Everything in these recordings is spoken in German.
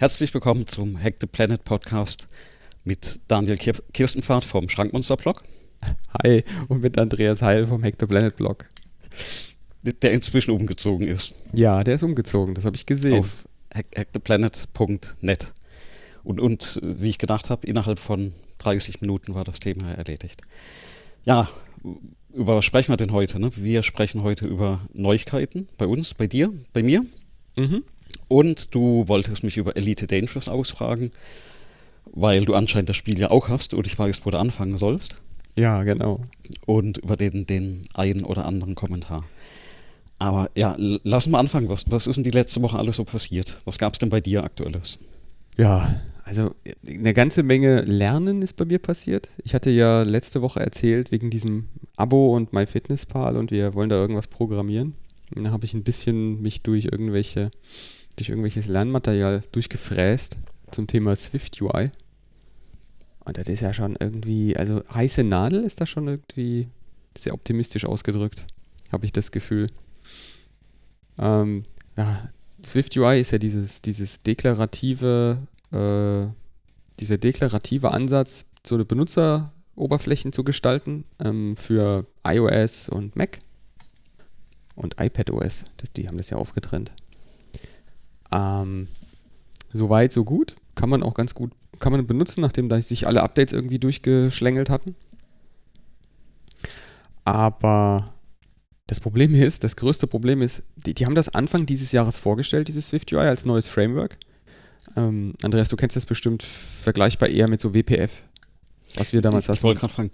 Herzlich willkommen zum Hack the Planet Podcast mit Daniel Kir Kirstenfahrt vom Schrankmonster Blog. Hi, und mit Andreas Heil vom Hack the Planet Blog. Der inzwischen umgezogen ist. Ja, der ist umgezogen, das habe ich gesehen. Auf hacktheplanet.net. Und, und wie ich gedacht habe, innerhalb von 30 Minuten war das Thema erledigt. Ja, über was sprechen wir denn heute? Ne? Wir sprechen heute über Neuigkeiten bei uns, bei dir, bei mir. Mhm. Und du wolltest mich über Elite Dangerous ausfragen, weil du anscheinend das Spiel ja auch hast und ich weiß, wo du anfangen sollst. Ja, genau. Und über den, den einen oder anderen Kommentar. Aber ja, lass mal anfangen. Was, was ist denn die letzte Woche alles so passiert? Was gab es denn bei dir aktuelles? Ja, also eine ganze Menge Lernen ist bei mir passiert. Ich hatte ja letzte Woche erzählt wegen diesem Abo und MyFitnessPal und wir wollen da irgendwas programmieren. Und da habe ich ein bisschen mich durch irgendwelche durch irgendwelches Lernmaterial durchgefräst zum Thema Swift UI. Und das ist ja schon irgendwie, also heiße Nadel ist da schon irgendwie sehr optimistisch ausgedrückt, habe ich das Gefühl. Ähm, ja, Swift UI ist ja dieses, dieses deklarative, äh, dieser deklarative Ansatz, so eine Benutzeroberflächen zu gestalten ähm, für iOS und Mac und iPadOS. Das, die haben das ja aufgetrennt. Ähm, Soweit, so gut. Kann man auch ganz gut, kann man benutzen, nachdem da sich alle Updates irgendwie durchgeschlängelt hatten. Aber das Problem ist, das größte Problem ist, die, die haben das Anfang dieses Jahres vorgestellt, dieses Swift UI, als neues Framework. Ähm, Andreas, du kennst das bestimmt vergleichbar eher mit so WPF, was wir damals hatten. Ich wollte gerade fragen,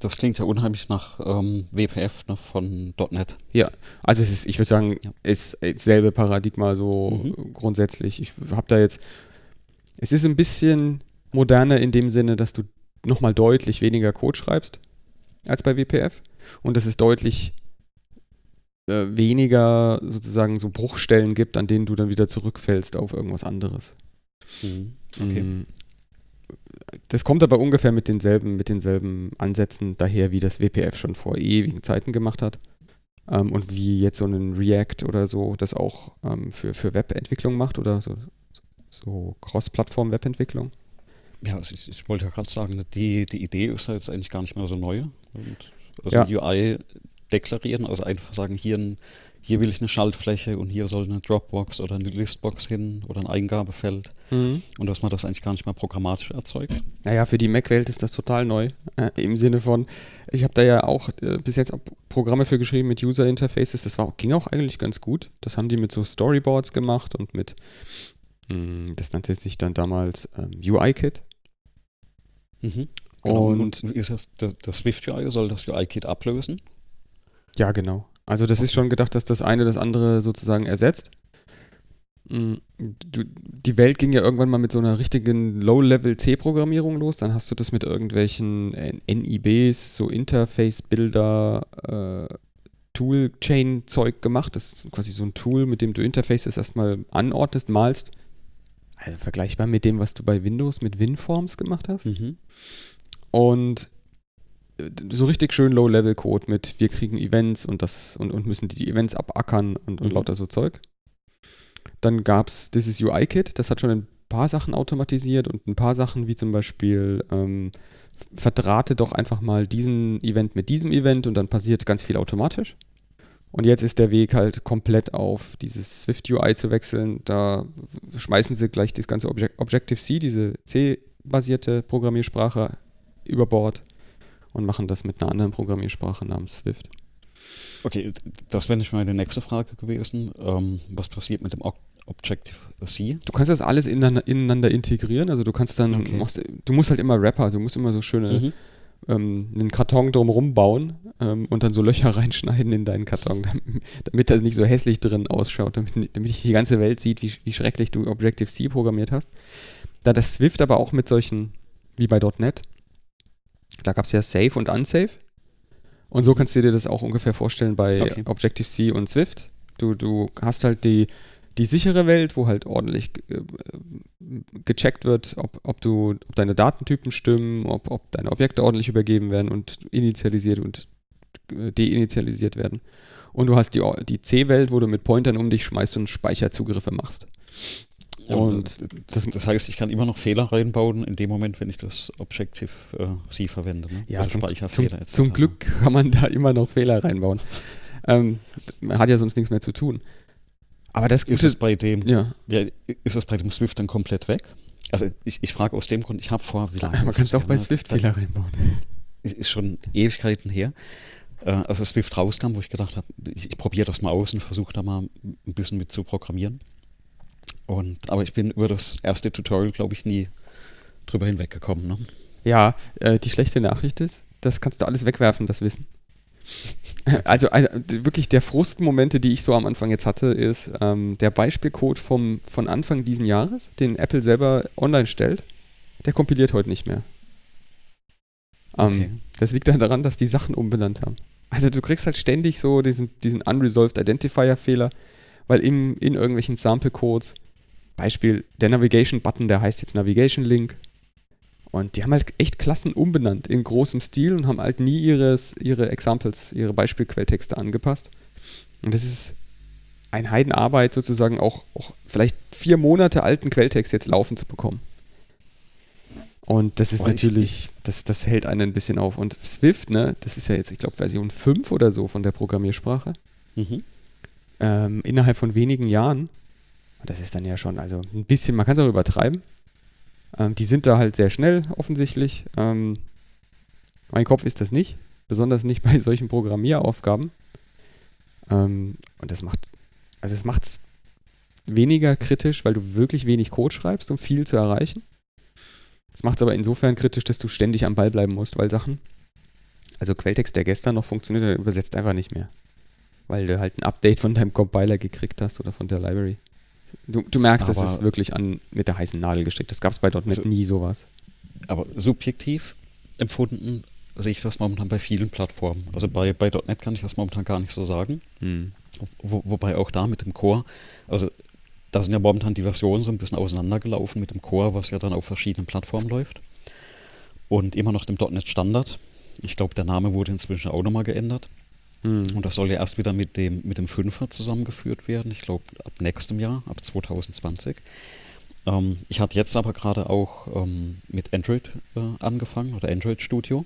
das klingt ja unheimlich nach ähm, WPF ne, von .NET. Ja, also es ist, ich würde sagen, ja. ist, ist selbe Paradigma so mhm. grundsätzlich. Ich habe da jetzt, es ist ein bisschen moderner in dem Sinne, dass du nochmal deutlich weniger Code schreibst als bei WPF und dass es deutlich äh, weniger sozusagen so Bruchstellen gibt, an denen du dann wieder zurückfällst auf irgendwas anderes. Mhm. Okay. Mm. Das kommt aber ungefähr mit denselben, mit denselben Ansätzen daher, wie das WPF schon vor ewigen Zeiten gemacht hat. Ähm, und wie jetzt so ein React oder so das auch ähm, für, für Webentwicklung macht oder so, so Cross-Plattform-Webentwicklung. Ja, also ich, ich, wollte ja gerade sagen, die, die Idee ist ja jetzt eigentlich gar nicht mehr so neu. Und also ja. UI deklarieren, also einfach sagen, hier, ein, hier will ich eine Schaltfläche und hier soll eine Dropbox oder eine Listbox hin oder ein Eingabefeld mhm. und dass man das eigentlich gar nicht mehr programmatisch erzeugt. Naja, für die Mac-Welt ist das total neu, äh, im Sinne von, ich habe da ja auch äh, bis jetzt auch Programme für geschrieben mit User Interfaces, das war, ging auch eigentlich ganz gut. Das haben die mit so Storyboards gemacht und mit, mh, hm, das nannte sich dann damals ähm, UI-Kit. Mhm. Genau. Und, und ist das, das, das Swift UI soll das UI-Kit ablösen? Ja, genau. Also das ist schon gedacht, dass das eine das andere sozusagen ersetzt. Mm, du, die Welt ging ja irgendwann mal mit so einer richtigen Low-Level-C-Programmierung los. Dann hast du das mit irgendwelchen NIBs, so Interface-Bilder, äh, Toolchain-Zeug gemacht. Das ist quasi so ein Tool, mit dem du Interfaces erstmal anordnest, malst. Also vergleichbar mit dem, was du bei Windows mit WinForms gemacht hast. Mhm. Und so richtig schön Low-Level-Code mit wir kriegen Events und das und, und müssen die Events abackern und, und mhm. lauter so Zeug. Dann gab es dieses UI-Kit, das hat schon ein paar Sachen automatisiert und ein paar Sachen wie zum Beispiel ähm, verdrahte doch einfach mal diesen Event mit diesem Event und dann passiert ganz viel automatisch. Und jetzt ist der Weg halt komplett auf dieses Swift UI zu wechseln. Da schmeißen sie gleich das ganze Objective-C, diese C-basierte Programmiersprache, über Bord und machen das mit einer anderen Programmiersprache namens Swift. Okay, das wäre nicht meine nächste Frage gewesen. Ähm, was passiert mit dem Objective-C? Du kannst das alles ineinander, ineinander, integrieren. Also du kannst dann, okay. machst, du musst halt immer Wrapper, also du musst immer so schöne mhm. ähm, einen Karton drumherum bauen ähm, und dann so Löcher reinschneiden in deinen Karton, damit das nicht so hässlich drin ausschaut, damit, damit nicht die ganze Welt sieht, wie, wie schrecklich du Objective-C programmiert hast. Da das Swift aber auch mit solchen, wie bei .NET, da gab es ja Safe und Unsafe. Und so kannst du dir das auch ungefähr vorstellen bei okay. Objective-C und Swift. Du, du hast halt die, die sichere Welt, wo halt ordentlich äh, gecheckt wird, ob, ob, du, ob deine Datentypen stimmen, ob, ob deine Objekte ordentlich übergeben werden und initialisiert und äh, deinitialisiert werden. Und du hast die, die C-Welt, wo du mit Pointern um dich schmeißt und Speicherzugriffe machst. Und das, das, heißt, ich kann immer noch Fehler reinbauen in dem Moment, wenn ich das Objective-C äh, verwende. Ne? Ja, also zum, zum, zum, Glück kann man da immer noch Fehler reinbauen. ähm, hat ja sonst nichts mehr zu tun. Aber das ist es bei dem, ja. ja. ist es bei dem Swift dann komplett weg? Also ich, ich frage aus dem Grund, ich habe vor, wie lange. Man kann es auch bei Swift Fehler reinbauen. Ist schon Ewigkeiten her. Äh, als Swift rauskam, wo ich gedacht habe, ich, ich probiere das mal aus und versuche da mal ein bisschen mit zu programmieren. Und, aber ich bin über das erste Tutorial, glaube ich, nie drüber hinweggekommen. Ne? Ja, äh, die schlechte Nachricht ist, das kannst du alles wegwerfen, das Wissen. Also, also, wirklich der Frustmomente, die ich so am Anfang jetzt hatte, ist ähm, der Beispielcode vom, von Anfang diesen Jahres, den Apple selber online stellt, der kompiliert heute nicht mehr. Ähm, okay. Das liegt dann daran, dass die Sachen umbenannt haben. Also du kriegst halt ständig so diesen, diesen Unresolved Identifier-Fehler, weil im, in irgendwelchen Sample-Codes, Beispiel der Navigation-Button, der heißt jetzt Navigation Link. Und die haben halt echt Klassen umbenannt in großem Stil und haben halt nie ihres, ihre Examples, ihre Beispielquelltexte angepasst. Und das ist ein Heidenarbeit sozusagen auch, auch vielleicht vier Monate alten Quelltext jetzt laufen zu bekommen. Und das ist Boah, natürlich, das, das hält einen ein bisschen auf. Und Swift, ne, das ist ja jetzt, ich glaube, Version 5 oder so von der Programmiersprache. Mhm. Ähm, innerhalb von wenigen Jahren. Und das ist dann ja schon, also ein bisschen, man kann es auch übertreiben. Ähm, die sind da halt sehr schnell, offensichtlich. Ähm, mein Kopf ist das nicht, besonders nicht bei solchen Programmieraufgaben. Ähm, und das macht, also es macht es weniger kritisch, weil du wirklich wenig Code schreibst, um viel zu erreichen. Das macht es aber insofern kritisch, dass du ständig am Ball bleiben musst, weil Sachen, also Quelltext, der gestern noch funktioniert, der übersetzt einfach nicht mehr. Weil du halt ein Update von deinem Compiler gekriegt hast oder von der Library. Du, du merkst, aber das ist wirklich an, mit der heißen Nadel gestrickt. Das gab es bei .NET also, nie sowas. Aber subjektiv empfunden sehe ich das momentan bei vielen Plattformen. Also bei, bei .NET kann ich das momentan gar nicht so sagen. Hm. Wo, wobei auch da mit dem Core, also da sind ja momentan die Versionen so ein bisschen auseinandergelaufen mit dem Core, was ja dann auf verschiedenen Plattformen läuft. Und immer noch dem .NET Standard. Ich glaube, der Name wurde inzwischen auch nochmal geändert. Mhm. Und das soll ja erst wieder mit dem, mit dem 5er zusammengeführt werden. Ich glaube, ab nächstem Jahr, ab 2020. Ähm, ich hatte jetzt aber gerade auch ähm, mit Android äh, angefangen oder Android Studio.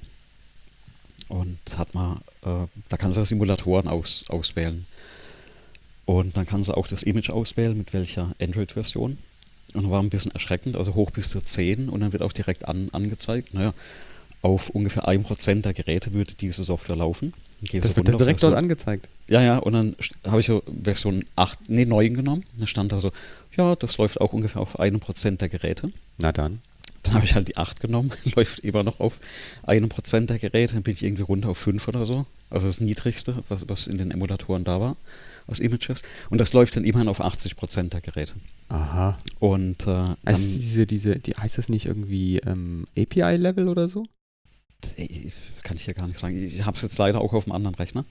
Und hat mal, äh, da kannst du Simulatoren aus, auswählen. Und dann kannst du auch das Image auswählen, mit welcher Android-Version. Und war ein bisschen erschreckend, also hoch bis zu 10 und dann wird auch direkt an, angezeigt, naja, auf ungefähr 1% der Geräte würde diese Software laufen. Das wird direkt dort angezeigt. Ja, ja, und dann habe ich Version 8, nee, 9 genommen. Da stand da so, ja, das läuft auch ungefähr auf 1% der Geräte. Na dann. Dann habe ich halt die 8 genommen, läuft immer noch auf 1% der Geräte, dann bin ich irgendwie runter auf 5 oder so. Also das niedrigste, was, was in den Emulatoren da war aus Images. Und das läuft dann immerhin auf 80 Prozent der Geräte. Aha. Und äh, dann, also diese, diese, die, heißt das nicht irgendwie ähm, API-Level oder so? Kann ich ja gar nicht sagen. Ich habe es jetzt leider auch auf einem anderen Rechner.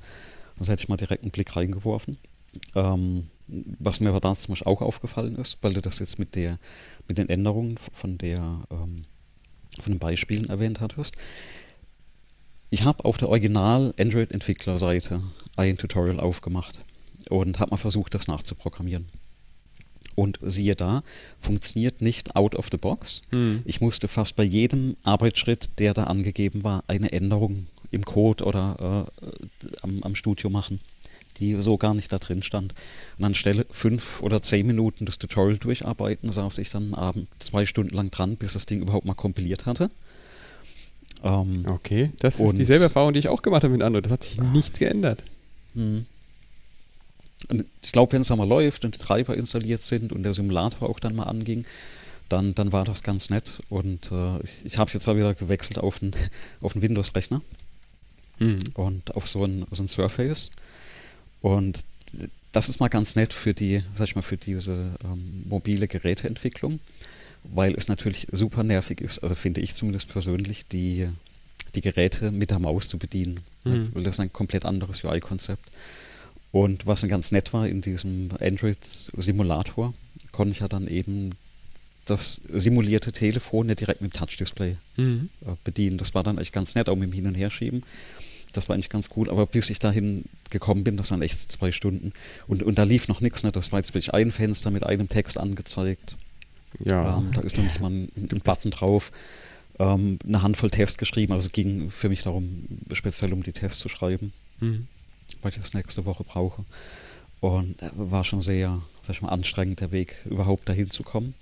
Sonst hätte ich mal direkt einen Blick reingeworfen. Ähm, was mir aber da zum Beispiel auch aufgefallen ist, weil du das jetzt mit der, mit den Änderungen von der, ähm, von den Beispielen erwähnt hattest. Ich habe auf der Original Android-Entwicklerseite ein Tutorial aufgemacht und habe mal versucht, das nachzuprogrammieren. Und siehe da, funktioniert nicht out of the box. Hm. Ich musste fast bei jedem Arbeitsschritt, der da angegeben war, eine Änderung im Code oder äh, am, am Studio machen, die so gar nicht da drin stand. Und anstelle fünf oder zehn Minuten das Tutorial durcharbeiten, saß ich dann abend zwei Stunden lang dran, bis das Ding überhaupt mal kompiliert hatte. Ähm, okay, das ist dieselbe Erfahrung, die ich auch gemacht habe mit anderen. Das hat sich nichts geändert. Hm. Und ich glaube, wenn es einmal läuft und die Treiber installiert sind und der Simulator auch dann mal anging, dann, dann war das ganz nett. Und äh, ich, ich habe jetzt auch wieder gewechselt auf einen, auf Windows-Rechner mhm. und auf so ein, so ein Surface. Und das ist mal ganz nett für die, sag ich mal, für diese ähm, mobile Geräteentwicklung, weil es natürlich super nervig ist, also finde ich zumindest persönlich, die, die Geräte mit der Maus zu bedienen. Mhm. Weil das ist ein komplett anderes UI-Konzept. Und was dann ganz nett war in diesem Android-Simulator, konnte ich ja dann eben das simulierte Telefon ja direkt mit dem Touch-Display mhm. Äh, bedienen. Das war dann echt ganz nett, auch mit dem Hin- und Herschieben. Das war eigentlich ganz cool, aber bis ich dahin gekommen bin, das waren echt zwei Stunden. Und, und da lief noch nichts, ne? das war jetzt wirklich ein Fenster mit einem Text angezeigt. Ja. Ähm, da ist noch nicht mal ein, ein Button drauf. Ähm, eine Handvoll Tests geschrieben. Also es ging für mich darum, speziell um die Tests zu schreiben, Mhm. Weil ich das nächste Woche brauche. Und äh, war schon sehr, sag ich mal, anstrengend, der Weg überhaupt dahin zu kommen.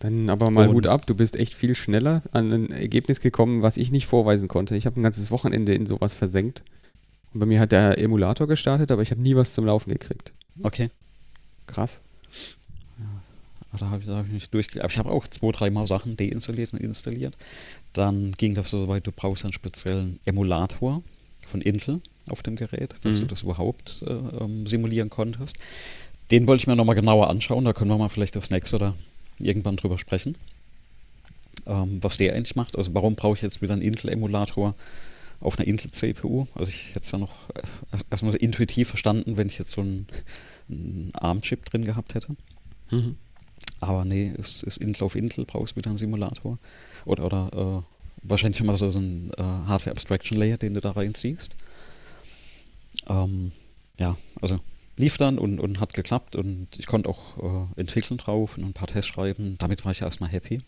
Dann aber mal Und- Hut ab, du bist echt viel schneller an ein Ergebnis gekommen, was ich nicht vorweisen konnte. Ich habe ein ganzes Wochenende in sowas versenkt. Und bei mir hat der Emulator gestartet, aber ich habe nie was zum Laufen gekriegt. Okay. Krass. Da habe ich, hab ich mich durchgelesen. Aber ich habe auch zwei, dreimal Sachen deinstalliert und installiert. Dann ging das so weit, du brauchst einen speziellen Emulator von Intel auf dem Gerät, dass Mhm. du das überhaupt äh, ähm, simulieren konntest. Den wollte ich mir nochmal genauer anschauen. Da können wir mal vielleicht das nächste oder irgendwann drüber sprechen. Ähm, was der eigentlich macht. Also warum brauche ich jetzt wieder einen Intel-Emulator auf einer Intel-CPU? Also ich hätte es ja noch äh, erst- erstmal so intuitiv verstanden, wenn ich jetzt so einen, einen ARM-Chip drin gehabt hätte. Mhm. Aber nee, ist, ist Intel auf Intel, brauchst wieder einen Simulator. Oder, oder äh, wahrscheinlich mal so, so ein äh, Hardware Abstraction Layer, den du da reinziehst. Ähm, ja, also lief dann und, und hat geklappt und ich konnte auch äh, entwickeln drauf und ein paar Tests schreiben. Damit war ich erstmal happy.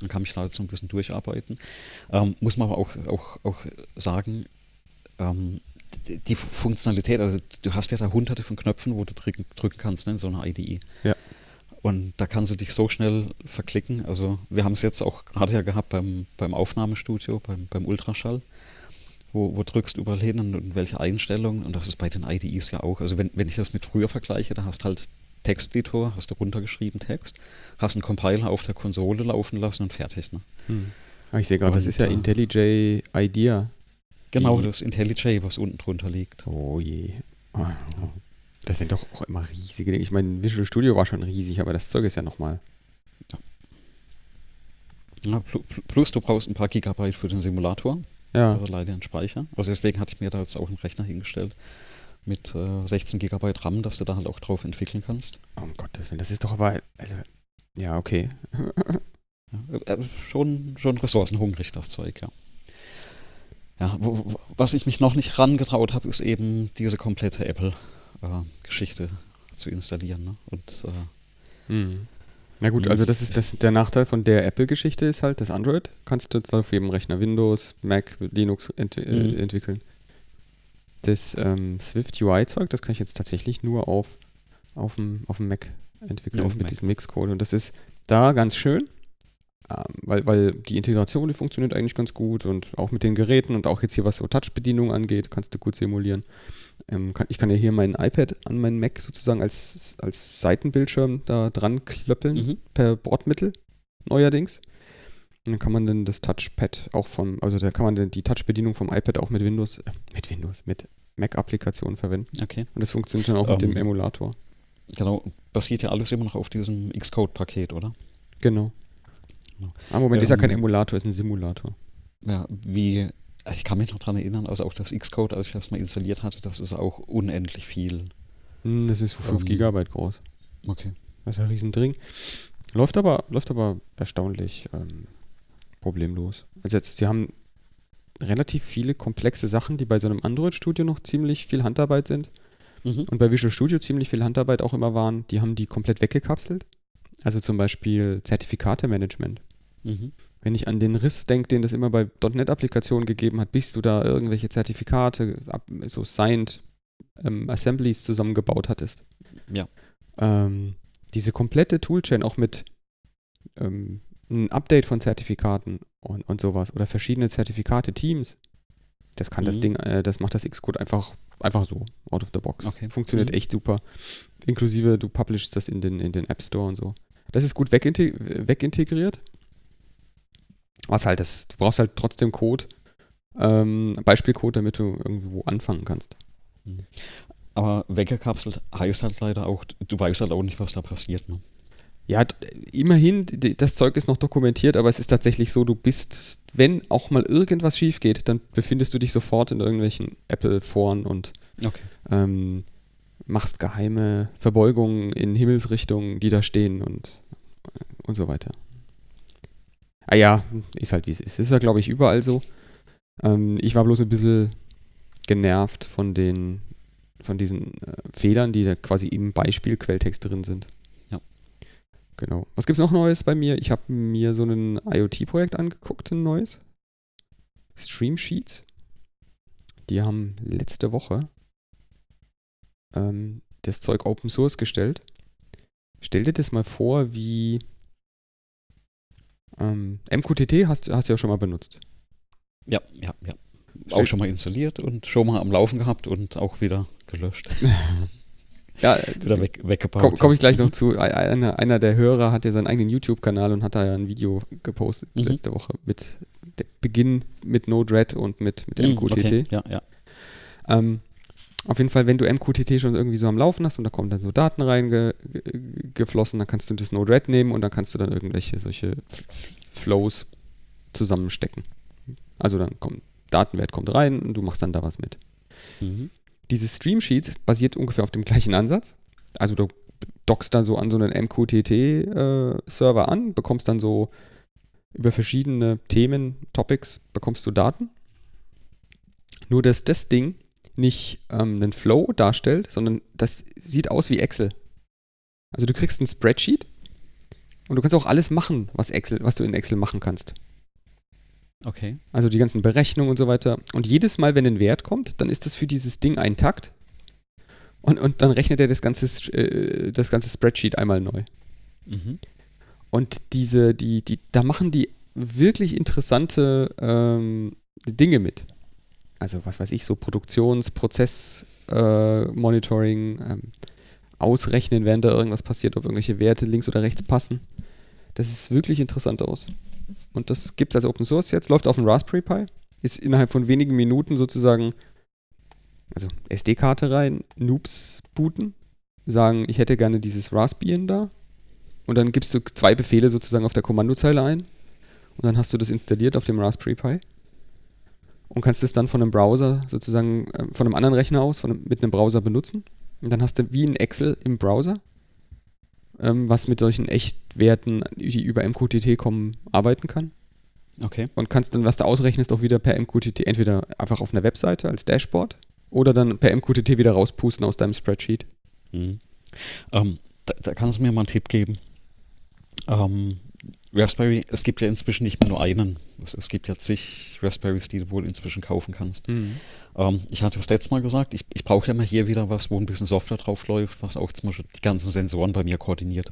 Dann kann ich da jetzt so ein bisschen durcharbeiten. Ähm, muss man aber auch, auch, auch sagen, ähm, die- die Funktionalität, also du hast ja da hunderte von Knöpfen, wo du drücken, drücken kannst ne, in so einer IDE. Ja. Und da kannst du dich so schnell verklicken. Also wir haben es jetzt auch gerade ja gehabt beim, beim Aufnahmestudio, beim, beim Ultraschall, wo, wo drückst du überall hin und, und welche Einstellungen. Und das ist bei den IDEs ja auch. Also wenn, wenn ich das mit früher vergleiche, da hast halt Texteditor, hast du runtergeschrieben Text, hast einen Compiler auf der Konsole laufen lassen und fertig. Ne? Mhm. Ah, ich sehe gerade, das ist ja äh, IntelliJ IDEA. Genau, das IntelliJ, was unten drunter liegt. Oh je. Ah, Das sind doch auch immer riesige Dinge. Ich meine, Visual Studio war schon riesig, aber das Zeug ist ja nochmal. Ja, pl- plus du brauchst ein paar Gigabyte für den Simulator. Ja. Also leider ein Speicher. Also deswegen hatte ich mir da jetzt auch einen Rechner hingestellt mit äh, 16 GB RAM, dass du da halt auch drauf entwickeln kannst. Oh, um Gottes Willen, das ist doch aber. Also, ja, okay. Ja, äh, schon, schon ressourcenhungrig, das Zeug, ja. Ja, wo, was ich mich noch nicht rangetraut habe, ist eben diese komplette Apple-Geschichte zu installieren. Ne? Und äh, Mhm. Na gut, Mhm. also das ist das, der Nachteil von der Apple-Geschichte ist halt, das Android kannst du jetzt auf jedem Rechner Windows, Mac, Linux ent äh, Mhm. entwickeln. Das ähm, Swift UI-Zeug, das kann ich jetzt tatsächlich nur auf, auf, dem, auf dem Mac entwickeln, Ja, auf mit Mac. diesem Mixcode. Und das ist da ganz schön, ähm, weil, weil die Integration, die funktioniert eigentlich ganz gut und auch mit den Geräten und auch jetzt hier, was so Touch-Bedienung angeht, kannst du gut simulieren. Ähm, ich kann ja hier mein iPad an meinen Mac sozusagen als, als Seitenbildschirm da dran klöppeln mhm. per Bordmittel neuerdings. Und dann kann man dann das Touchpad auch vom, also da kann man dann die Touch-Bedienung vom iPad auch mit Windows, äh, mit Windows, mit Mac-Applikationen verwenden. okay. Und das funktioniert dann auch mit Ähm. dem Emulator. Genau, basiert ja alles immer noch auf diesem Xcode-Paket, oder? Genau. Genau. Ah, Moment, ist ja kein Ähm. Emulator, ist ein Simulator. Ja, wie, also ich kann mich noch dran erinnern, also auch das Xcode, als ich das mal installiert hatte, das ist auch unendlich viel. Hm, das ist 5 Ähm. Gigabyte groß. Okay. Das ist ein Riesending. Läuft aber, läuft aber erstaunlich ähm, problemlos. Also jetzt, sie haben relativ viele komplexe Sachen, die bei so einem Android-Studio noch ziemlich viel Handarbeit sind. Mhm. und bei Visual Studio ziemlich viel Handarbeit auch immer waren, die haben die komplett weggekapselt. Also zum Beispiel Zertifikatemanagement. Mhm. Wenn ich an den Riss denke, den das immer bei .NET-Applikationen gegeben hat, bis du da irgendwelche Zertifikate, so signed ähm, Assemblies zusammengebaut hattest. Ja. Ähm, diese komplette Toolchain auch mit ähm, ein Update von Zertifikaten und, und sowas oder verschiedene Zertifikate-Teams. Das kann das Mhm. Ding, äh, das macht das Xcode einfach, einfach so, out of the box. Okay. Funktioniert Mhm. echt super. Inklusive, du publishst das in den, in den App Store und so. Das ist gut wegintegri wegintegriert. Was halt, das, du brauchst halt trotzdem Code, ähm, Beispielcode, damit du irgendwo anfangen kannst. Aber weggekapselt heißt halt leider auch, du weißt halt auch nicht, was da passiert. Ne? Ja, immerhin, das Zeug ist noch dokumentiert, aber es ist tatsächlich so, du bist, wenn auch mal irgendwas schief geht, dann befindest du dich sofort in irgendwelchen Apple-Foren und Okay. ähm, machst geheime Verbeugungen in Himmelsrichtungen, die da stehen und, und so weiter. Ah ja, ist halt wie es ist. Ist ja, glaube ich, überall so. Ähm, ich war bloß ein bisschen genervt von den von diesen äh, Fehlern, die da quasi im Beispiel Quelltext drin sind. Ja. Genau. Was gibt's noch Neues bei mir? Ich habe mir so ein IoT-Projekt angeguckt, ein neues. Stream Sheets. Die haben letzte Woche ähm, das Zeug Open Source gestellt. Stell dir das mal vor, wie ähm, MQTT hast, hast du ja schon mal benutzt. Ja, ja, ja. Auch schon mal installiert und schon mal am Laufen gehabt und auch wieder gelöscht. Ja, wieder weg, weggebaut. Komme komm ich gleich noch zu. Einer, einer der Hörer hat ja seinen eigenen YouTube-Kanal und hat da ja ein Video gepostet Mhm. letzte Woche mit Beginn mit Node-RED und mit, mit Mhm, MQTT. Okay. Ja, ja. Ähm, auf jeden Fall, wenn du MQTT schon irgendwie so am Laufen hast und da kommen dann so Daten reingeflossen, dann kannst du das Node-RED nehmen und dann kannst du dann irgendwelche solche Flows zusammenstecken. Also dann kommt Datenwert kommt rein und du machst dann da was mit. Mhm. Dieses Stream Sheets basiert ungefähr auf dem gleichen Ansatz. Also du dockst dann so an so einen MQTT-Server an, bekommst dann so über verschiedene Themen, Topics, bekommst du Daten. Nur, dass das Ding nicht ähm, einen Flow darstellt, sondern das sieht aus wie Excel. Also du kriegst ein Spreadsheet und du kannst auch alles machen, was Excel, was du in Excel machen kannst. Okay. Also die ganzen Berechnungen und so weiter. Und jedes Mal, wenn ein Wert kommt, dann ist das für dieses Ding ein Takt. Und, und dann rechnet er das ganze, äh, das ganze Spreadsheet einmal neu. Mhm. Und diese, die, die, da machen die wirklich interessante ähm, Dinge mit. Also was weiß ich, so Produktionsprozess, äh, ähm, ausrechnen, während da irgendwas passiert, ob irgendwelche Werte links oder rechts passen. Das ist wirklich interessant aus. Und das gibt es als Open Source jetzt, läuft auf dem Raspberry Pi, ist innerhalb von wenigen Minuten sozusagen, also SD-Karte rein, Noobs booten, sagen, ich hätte gerne dieses Raspbian da. Und dann gibst du zwei Befehle sozusagen auf der Kommandozeile ein. Und dann hast du das installiert auf dem Raspberry Pi. Und kannst es dann von einem Browser sozusagen, äh, von einem anderen Rechner aus, von einem, mit einem Browser benutzen. Und dann hast du wie ein Excel im Browser, ähm, was mit solchen Echtwerten, die über MQTT kommen, arbeiten kann. Okay. Und kannst dann, was du ausrechnest, auch wieder per MQTT, entweder einfach auf einer Webseite als Dashboard oder dann per MQTT wieder rauspusten aus deinem Spreadsheet. Mhm. Ähm, da, da kannst du mir mal einen Tipp geben. Ähm, Raspberry, es gibt ja inzwischen nicht mehr nur einen. Es, es gibt ja zig Raspberries, die du wohl inzwischen kaufen kannst. Ähm, ich hatte das letzte Mal gesagt, ich, ich brauche ja mal hier wieder was, wo ein bisschen Software drauf läuft, was auch zum Beispiel die ganzen Sensoren bei mir koordiniert.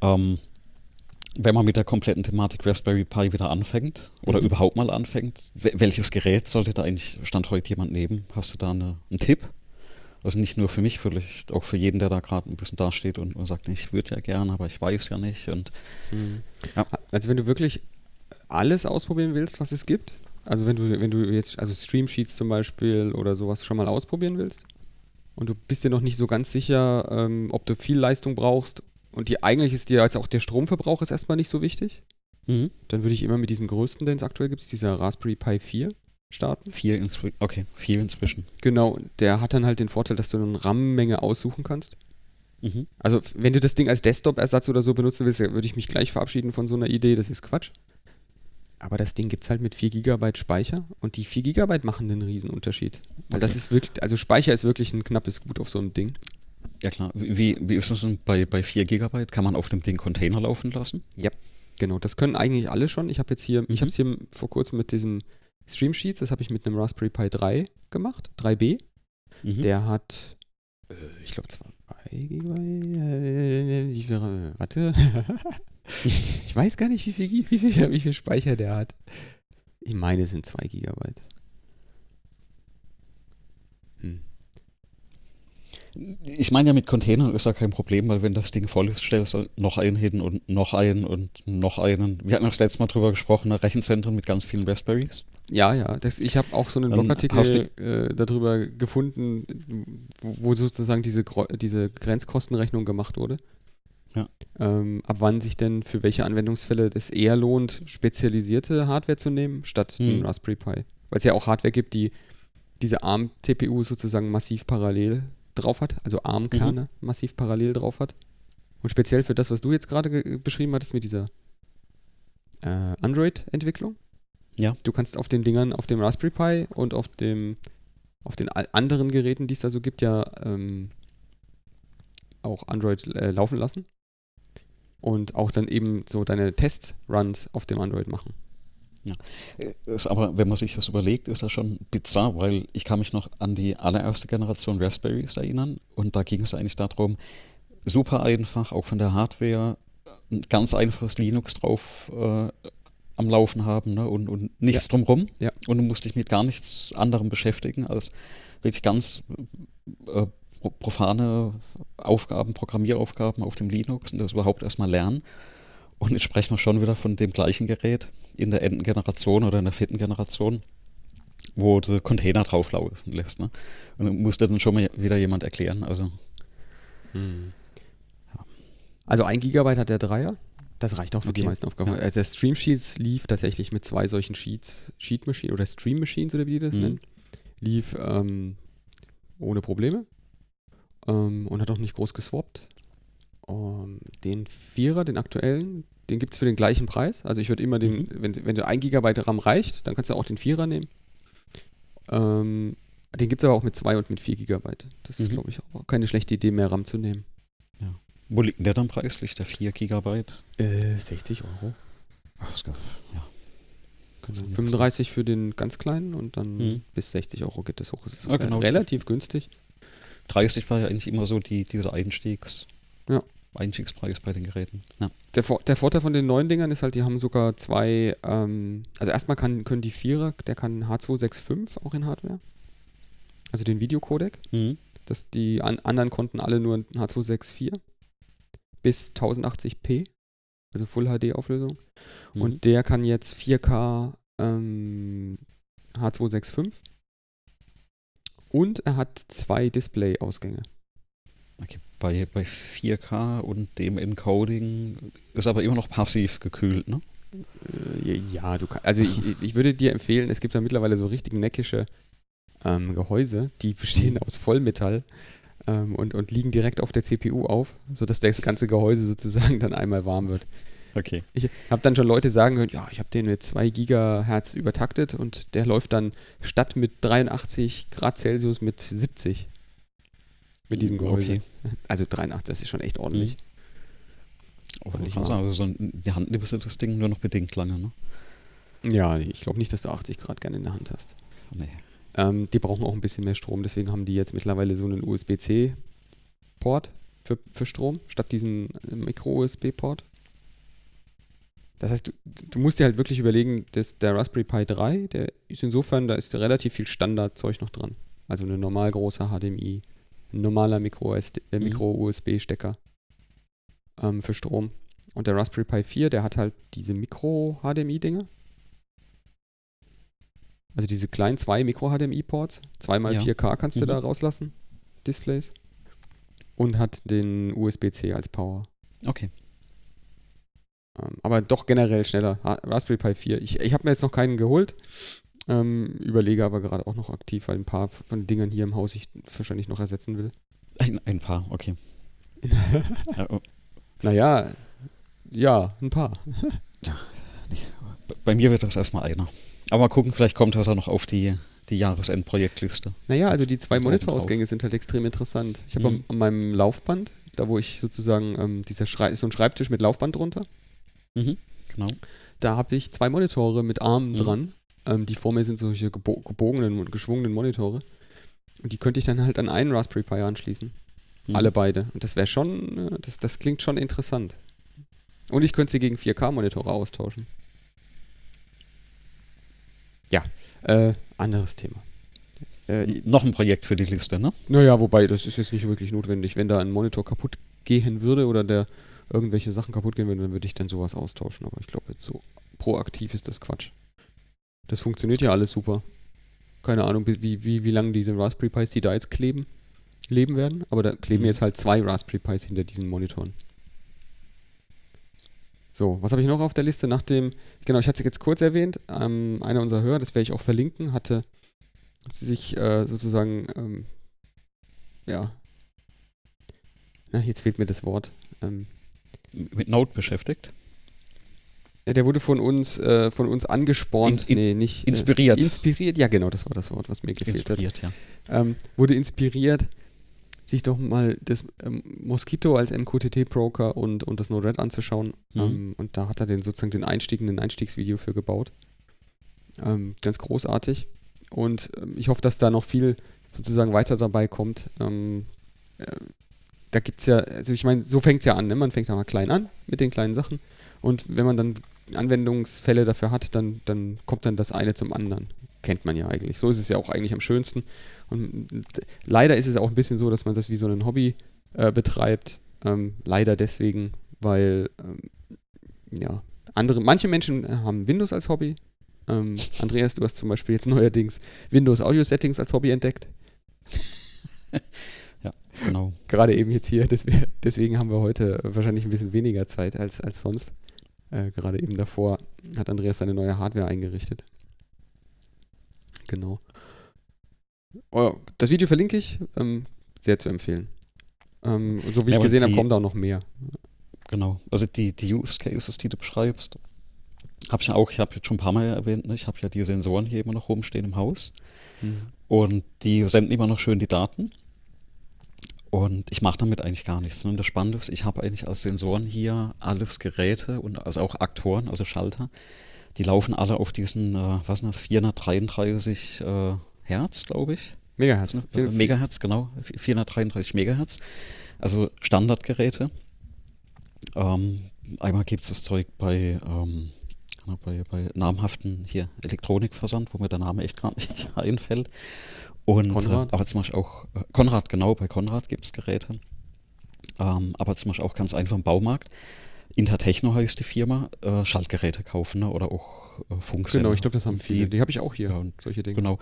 Ähm, wenn man mit der kompletten Thematik Raspberry Pi wieder anfängt oder Mhm. überhaupt mal anfängt, wel- welches Gerät sollte da eigentlich Stand heute jemand nehmen? Hast du da eine, einen Tipp? Also nicht nur für mich, vielleicht auch für jeden, der da gerade ein bisschen dasteht und, und sagt, ich würde ja gerne, aber ich weiß ja nicht. Und Ja. Also wenn du wirklich alles ausprobieren willst, was es gibt, also wenn du, wenn du jetzt, also Stream Sheets zum Beispiel oder sowas schon mal ausprobieren willst und du bist dir noch nicht so ganz sicher, ähm, ob du viel Leistung brauchst und die eigentlich ist dir als auch der Stromverbrauch ist erstmal nicht so wichtig, mhm. dann würde ich immer mit diesem größten, den es aktuell gibt, dieser Raspberry Pi 4 starten. vier inzwischen. Okay, vier inzwischen. Genau, der hat dann halt den Vorteil, dass du eine RAM-Menge aussuchen kannst. Mhm. Also, wenn du das Ding als Desktop-Ersatz oder so benutzen willst, würde ich mich gleich verabschieden von so einer Idee, das ist Quatsch. Aber das Ding gibt es halt mit 4 GB Speicher und die 4 GB machen einen Riesen-Unterschied. Weil das Okay. ist wirklich, also Speicher ist wirklich ein knappes Gut auf so einem Ding. Ja klar. Wie, wie ist das denn bei, bei 4 GB? Kann man auf dem Ding Container laufen lassen? Genau, das können eigentlich alle schon. Ich habe jetzt hier, ich Mhm. habe es hier vor kurzem mit diesem Stream Sheets, das habe ich mit einem Raspberry Pi 3 gemacht, 3B. Mhm. Der hat, äh, ich glaube, 2 GB. Äh, warte. ich weiß gar nicht, wie viel, wie, viel, wie viel Speicher der hat. Ich meine, es sind 2 GB. Ich meine ja mit Containern ist ja kein Problem, weil wenn das Ding voll ist, stellst du noch einen hin und noch einen und noch einen. Wir hatten das letzte Mal drüber gesprochen, ne? Rechenzentren mit ganz vielen Raspberries. Ja, ja. Das, ich habe auch so einen Dann Blogartikel äh, darüber gefunden, wo, wo sozusagen diese, diese Grenzkostenrechnung gemacht wurde. Ja. Ähm, ab wann sich denn für welche Anwendungsfälle es eher lohnt, spezialisierte Hardware zu nehmen, statt Hm. einen Raspberry Pi. Weil es ja auch Hardware gibt, die diese ARM-TPU sozusagen massiv parallel drauf hat, also ARM-Kerne massiv parallel drauf hat. Und speziell für das, was du jetzt gerade ge- beschrieben hattest mit dieser äh, Android-Entwicklung. Ja. Du kannst auf den Dingern, auf dem Raspberry Pi und auf dem auf den anderen Geräten, die es da so gibt, ja ähm, auch Android äh, laufen lassen. und auch dann eben so deine Test-Runs auf dem Android machen. Ja. Ist aber, wenn man sich das überlegt, ist das schon bizarr, weil ich kann mich noch an die allererste Generation Raspberries erinnern und da ging es eigentlich darum, super einfach, auch von der Hardware, ein ganz einfaches Linux drauf äh, am Laufen haben ne? und, und nichts Ja. drumrum. Ja. Und du musst dich mit gar nichts anderem beschäftigen, als wirklich ganz äh, pro- profane Aufgaben, Programmieraufgaben auf dem Linux und das überhaupt erstmal lernen. Und jetzt sprechen wir schon wieder von dem gleichen Gerät in der enden Generation oder in der vierten Generation, wo du Container drauflaufen lässt. Ne? Und dann musste dann schon mal wieder jemand erklären. Also, Also ein Gigabyte hat der Dreier. Das reicht auch für die Okay. meisten Aufgaben. Ja. Also der Stream Sheets lief tatsächlich mit zwei solchen Sheets, Sheet Machine oder Stream Machines oder wie die das Mhm. nennen. Lief ähm, ohne Probleme ähm, und hat auch nicht groß geswappt. Um, den Vierer, den aktuellen, den gibt es für den gleichen Preis. Also ich würde immer den, Mhm. wenn, wenn du ein Gigabyte RAM reicht, dann kannst du auch den Vierer nehmen. Ähm, den gibt es aber auch mit zwei und mit vier Gigabyte. Das ist, Mhm. glaube ich, auch keine schlechte Idee, mehr RAM zu nehmen. wo liegt denn der dann preislich? Der 4 Gigabyte? Äh, 60 Euro. Ach, das ja. So nix. 35 für den ganz kleinen und dann Mhm. bis 60 Euro geht das hoch. Es ist Ja, genau. relativ günstig. 30 war ja eigentlich immer so die, dieser Einstiegs, Ja. Einstiegspreis bei den Geräten. Ja. Der, Vor der Vorteil von den neuen Dingern ist halt, die haben sogar zwei, ähm, also erstmal kann, können die Vierer, der kann H265 auch in Hardware. Also den Videocodec. Mhm. Das, die an, anderen konnten alle nur ein H264 bis 1080p, also Full HD Auflösung. Mhm. Und der kann jetzt 4K ähm, H265 und er hat zwei Display-Ausgänge. Okay. Bei, bei 4K und dem Encoding ist aber immer noch passiv gekühlt, ne? Äh, ja, du kannst, also ich, ich würde dir empfehlen, es gibt da mittlerweile so richtig neckische ähm, Gehäuse, die bestehen aus Vollmetall ähm, und, und liegen direkt auf der CPU auf, sodass das ganze Gehäuse sozusagen dann einmal warm wird. Okay. Ich habe dann schon Leute sagen hören, ja, ich habe den mit 2 Gigahertz übertaktet und der läuft dann statt mit 83 Grad Celsius mit 70 mit diesem Gehäuse. Okay. Also 83, das ist schon echt ordentlich. Aber nicht also, wahr. also so die Hand nimmst du das Ding nur noch bedingt lange, ne? Ja, ich glaube nicht, dass du 80 Grad gerne in der Hand hast. Nee. Ähm, die brauchen auch ein bisschen mehr Strom, deswegen haben die jetzt mittlerweile so einen USB-C-Port für, für Strom, statt diesen äh, Micro-USB-Port. Das heißt, du, du musst dir halt wirklich überlegen, dass der Raspberry Pi 3, der ist insofern, da ist relativ viel Standardzeug noch dran. Also ein normal großer HDMI, ein normaler Micro-USB äh, Mhm. Micro-USB-Stecker ähm, für Strom. Und der Raspberry Pi 4, der hat halt diese Micro-HDMI-Dinger. Also diese kleinen zwei Micro-HDMI-Ports. 2x4K kannst du Mhm. da rauslassen. Displays. Und hat den USB-C als Power. Okay. Ähm, aber doch generell schneller. Ha Raspberry Pi 4. Ich, ich habe mir jetzt noch keinen geholt. Ähm, überlege aber gerade auch noch aktiv, weil ein paar von den Dingern hier im Haus ich wahrscheinlich noch ersetzen will. Ein, ein paar, okay. Ja, oh, Naja, ja, ein paar. bei mir wird das erstmal einer. Aber mal gucken, vielleicht kommt das auch noch auf die, die Jahresendprojektliste. Naja, also die zwei Monitorausgänge sind halt extrem interessant. Ich habe Mhm. an, an meinem Laufband, da wo ich sozusagen, ähm, dieser Schrei so ein Schreibtisch mit Laufband drunter, Mhm. Genau. da habe ich zwei Monitore mit Armen Mhm. dran. Ähm, die vor mir sind solche gebo gebogenen und geschwungenen Monitore. Und die könnte ich dann halt an einen Raspberry Pi anschließen. Mhm. Alle beide. Und das wäre schon, äh, das, das klingt schon interessant. Und ich könnte sie gegen 4K-Monitore austauschen. Ja, äh, anderes Thema. Äh, Noch ein Projekt für die Liste, ne? naja, wobei, das ist jetzt nicht wirklich notwendig. Wenn da ein Monitor kaputt gehen würde oder der irgendwelche Sachen kaputt gehen würden, dann würde ich dann sowas austauschen. Aber ich glaube, jetzt so proaktiv ist das Quatsch. Das funktioniert ja alles super. Keine Ahnung, wie, wie, wie, lange diese Raspberry Pis, die da jetzt kleben, leben werden. Aber da kleben Mhm. jetzt halt zwei Raspberry Pis hinter diesen Monitoren. So, was habe ich noch auf der Liste? Nach dem, genau, ich hatte es jetzt kurz erwähnt, ähm, einer unserer Hörer, das werde ich auch verlinken, hatte sich äh, sozusagen, ähm, ja, na, jetzt fehlt mir das Wort. Ähm, Mit Node beschäftigt. Ja, der wurde von uns, äh, von uns angespornt, In- in- nee, nicht. Inspiriert. Äh, inspiriert, ja genau, das war das Wort, was mir gefehlt Inspiriert, ja. hat. Ähm, wurde inspiriert, sich doch mal das ähm, Mosquito als MQTT-Broker und, und das Node-RED anzuschauen. Mhm. Ähm, und da hat er den sozusagen den Einstieg, ein Einstiegsvideo für gebaut. Ähm, ganz großartig. Und ähm, ich hoffe, dass da noch viel sozusagen weiter dabei kommt. Ähm, äh, da gibt es ja, also ich meine, so fängt es ja an, ne? Man fängt ja mal klein an mit den kleinen Sachen. Und wenn man dann Anwendungsfälle dafür hat, dann, dann kommt dann das eine zum anderen. Kennt man ja eigentlich. So ist es ja auch eigentlich am schönsten. Und leider ist es auch ein bisschen so, dass man das wie so ein Hobby äh, betreibt. Ähm, leider deswegen, weil ähm, ja, andere, manche Menschen haben Windows als Hobby. Ähm, Andreas, du hast zum Beispiel jetzt neuerdings Windows Audio Settings als Hobby entdeckt. ja, genau. Gerade eben jetzt hier. Deswegen, haben wir heute wahrscheinlich ein bisschen weniger Zeit als, als sonst. Äh, gerade eben davor hat Andreas seine neue Hardware eingerichtet. Genau. Oh, das Video verlinke ich. Ähm, sehr zu empfehlen. Ähm, so wie Ja, ich gesehen habe, kommen da auch noch mehr. Genau. Also die, die Use Cases, die du beschreibst, habe ich ja auch, ich habe jetzt schon ein paar Mal erwähnt, ne? ich habe ja die Sensoren hier immer noch rumstehen im Haus und die senden immer noch schön die Daten. Und ich mache damit eigentlich gar nichts. Ne? Und das Spannende ist, ich habe eigentlich als Sensoren hier alles Geräte und also auch Aktoren, also Schalter, die laufen alle auf diesen, äh, was ist das, 433 äh, Hertz, glaube ich. Megahertz. Ne? Viel- Megahertz, genau. 433 Megahertz. Also Standardgeräte. Ähm, einmal gibt es das Zeug bei, ähm, genau, bei, bei namhaften hier Elektronikversand, wo mir der Name echt gar nicht einfällt. Und Konrad? Äh, aber zum Beispiel auch, äh, Konrad, genau, bei Konrad gibt es Geräte. Ähm, aber zum Beispiel auch ganz einfach im Baumarkt. Intertechno heißt die Firma, äh, Schaltgeräte kaufen ne? oder auch äh, Funksender. Genau, ich glaube, das haben viele. Die, Die, habe ich auch hier. Ja, und solche Dinge. Genau.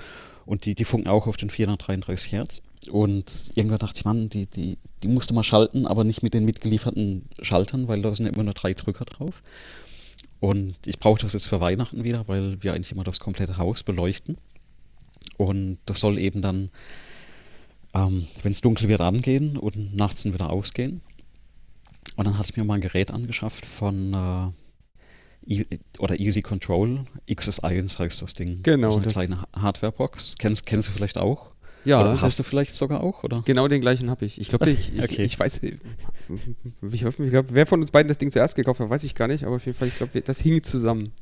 Und die, die funken auch auf den 433 Hertz. Und irgendwann dachte ich, Mann, die, die, die musste mal schalten, aber nicht mit den mitgelieferten Schaltern, weil da sind ja immer nur drei Drücker drauf. Und ich brauche das jetzt für Weihnachten wieder, weil wir eigentlich immer das komplette Haus beleuchten. Und das soll eben dann, ähm, wenn es dunkel wird, angehen und nachts dann wieder ausgehen. Und dann hatte ich mir mal ein Gerät angeschafft von äh, E- oder Easy Control. XS1 heißt das Ding. Genau, Das ist eine das- kleine Ha- Hardwarebox. Kennst, kennst du vielleicht auch? Ja, oder hast du vielleicht sogar auch? Oder? Genau den gleichen habe ich. Ich glaube, ich, ich, Okay. ich weiß, ich, ich glaube, wer von uns beiden das Ding zuerst gekauft hat, weiß ich gar nicht, aber auf jeden Fall, ich glaube, das hing zusammen.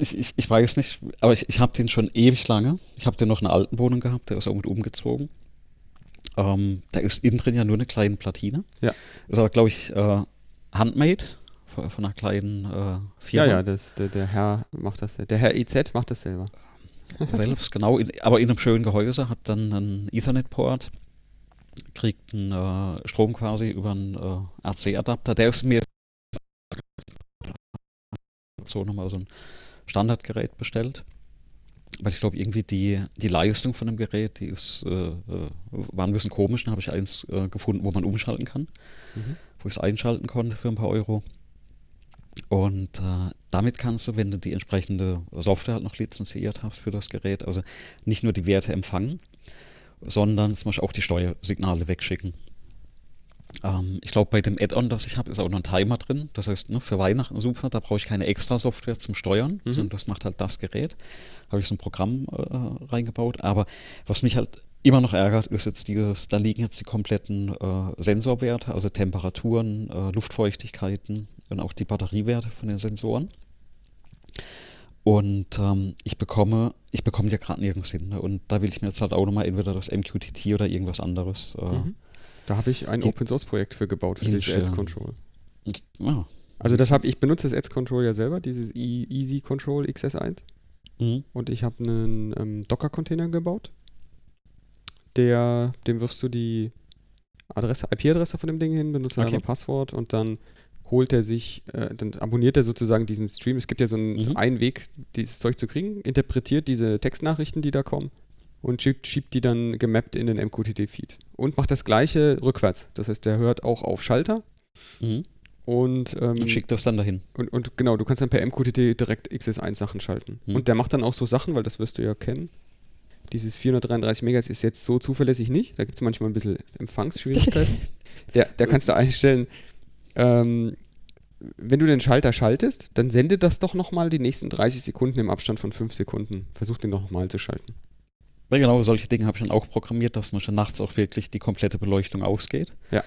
Ich, ich, ich weiß nicht, aber ich, ich habe den schon ewig lange. Ich habe den noch in einer alten Wohnung gehabt, der ist auch mit umgezogen. Ähm, da ist innen drin ja nur eine kleine Platine. Ja. Ist aber, glaube ich, äh, handmade von, von einer kleinen äh, Ja, Firma. ja, das, der, der Herr macht das, der Herr EZ macht das selber. selbst, genau, in, aber in einem schönen Gehäuse, hat dann einen Ethernet-Port, kriegt einen äh, Strom quasi über einen äh, RC-Adapter, der ist mir so nochmal so ein Standardgerät bestellt. Weil ich glaube, irgendwie die, die Leistung von dem Gerät, die ist, äh, äh, war ein bisschen komisch. Dann habe ich eins äh, gefunden, wo man umschalten kann, Mhm. wo ich es einschalten konnte für ein paar Euro. Und äh, damit kannst du, wenn du die entsprechende Software halt noch lizenziert hast für das Gerät, also nicht nur die Werte empfangen, sondern zum Beispiel auch die Steuersignale wegschicken. Ähm, ich glaube, bei dem Add-on, das ich habe, ist auch noch ein Timer drin. Das heißt, ne, für Weihnachten super, da brauche ich keine extra Software zum Steuern, Mhm. sondern das macht halt das Gerät. Habe ich so ein Programm äh, reingebaut. Aber was mich halt immer noch ärgert, ist jetzt dieses, da liegen jetzt die kompletten äh, Sensorwerte, also Temperaturen, äh, Luftfeuchtigkeiten und auch die Batteriewerte von den Sensoren. Und ähm, ich bekomme, ich bekomme ja gerade nirgends hin. Ne? Und da will ich mir jetzt halt auch nochmal entweder das MQTT oder irgendwas anderes. Äh, Mhm. Da habe ich ein Open Source Projekt für gebaut, für dieses Hinstellen. Ads Control. ja. Also das habe ich benutze das Ads Control ja selber, dieses E- Easy Control XS1 Mhm. und ich habe einen ähm, Docker Container gebaut. Der dem wirfst du die Adresse IP-Adresse von dem Ding hin, benutzt Okay. einmal Passwort und dann holt er sich, äh, dann abonniert er sozusagen diesen Stream. Es gibt ja so einen, so Mhm. einen Weg, dieses Zeug zu kriegen, interpretiert diese Textnachrichten, die da kommen und schiebt, schiebt die dann gemappt in den MQTT-Feed. Und macht das gleiche rückwärts. Das heißt, der hört auch auf Schalter Mhm. und, ähm, Und schickt das dann dahin. und, und genau, du kannst dann per MQTT direkt XS1-Sachen schalten. Mhm. Und der macht dann auch so Sachen, weil das wirst du ja kennen. Dieses 433 Megahertz ist jetzt so zuverlässig nicht. Da gibt es manchmal ein bisschen Empfangsschwierigkeiten. der, der kannst du einstellen, ähm, wenn du den Schalter schaltest, dann sende das doch nochmal die nächsten 30 Sekunden im Abstand von 5 Sekunden. Versuch den doch nochmal zu schalten. Ja, genau, solche Dinge habe ich dann auch programmiert, dass man schon nachts auch wirklich die komplette Beleuchtung ausgeht. Ja.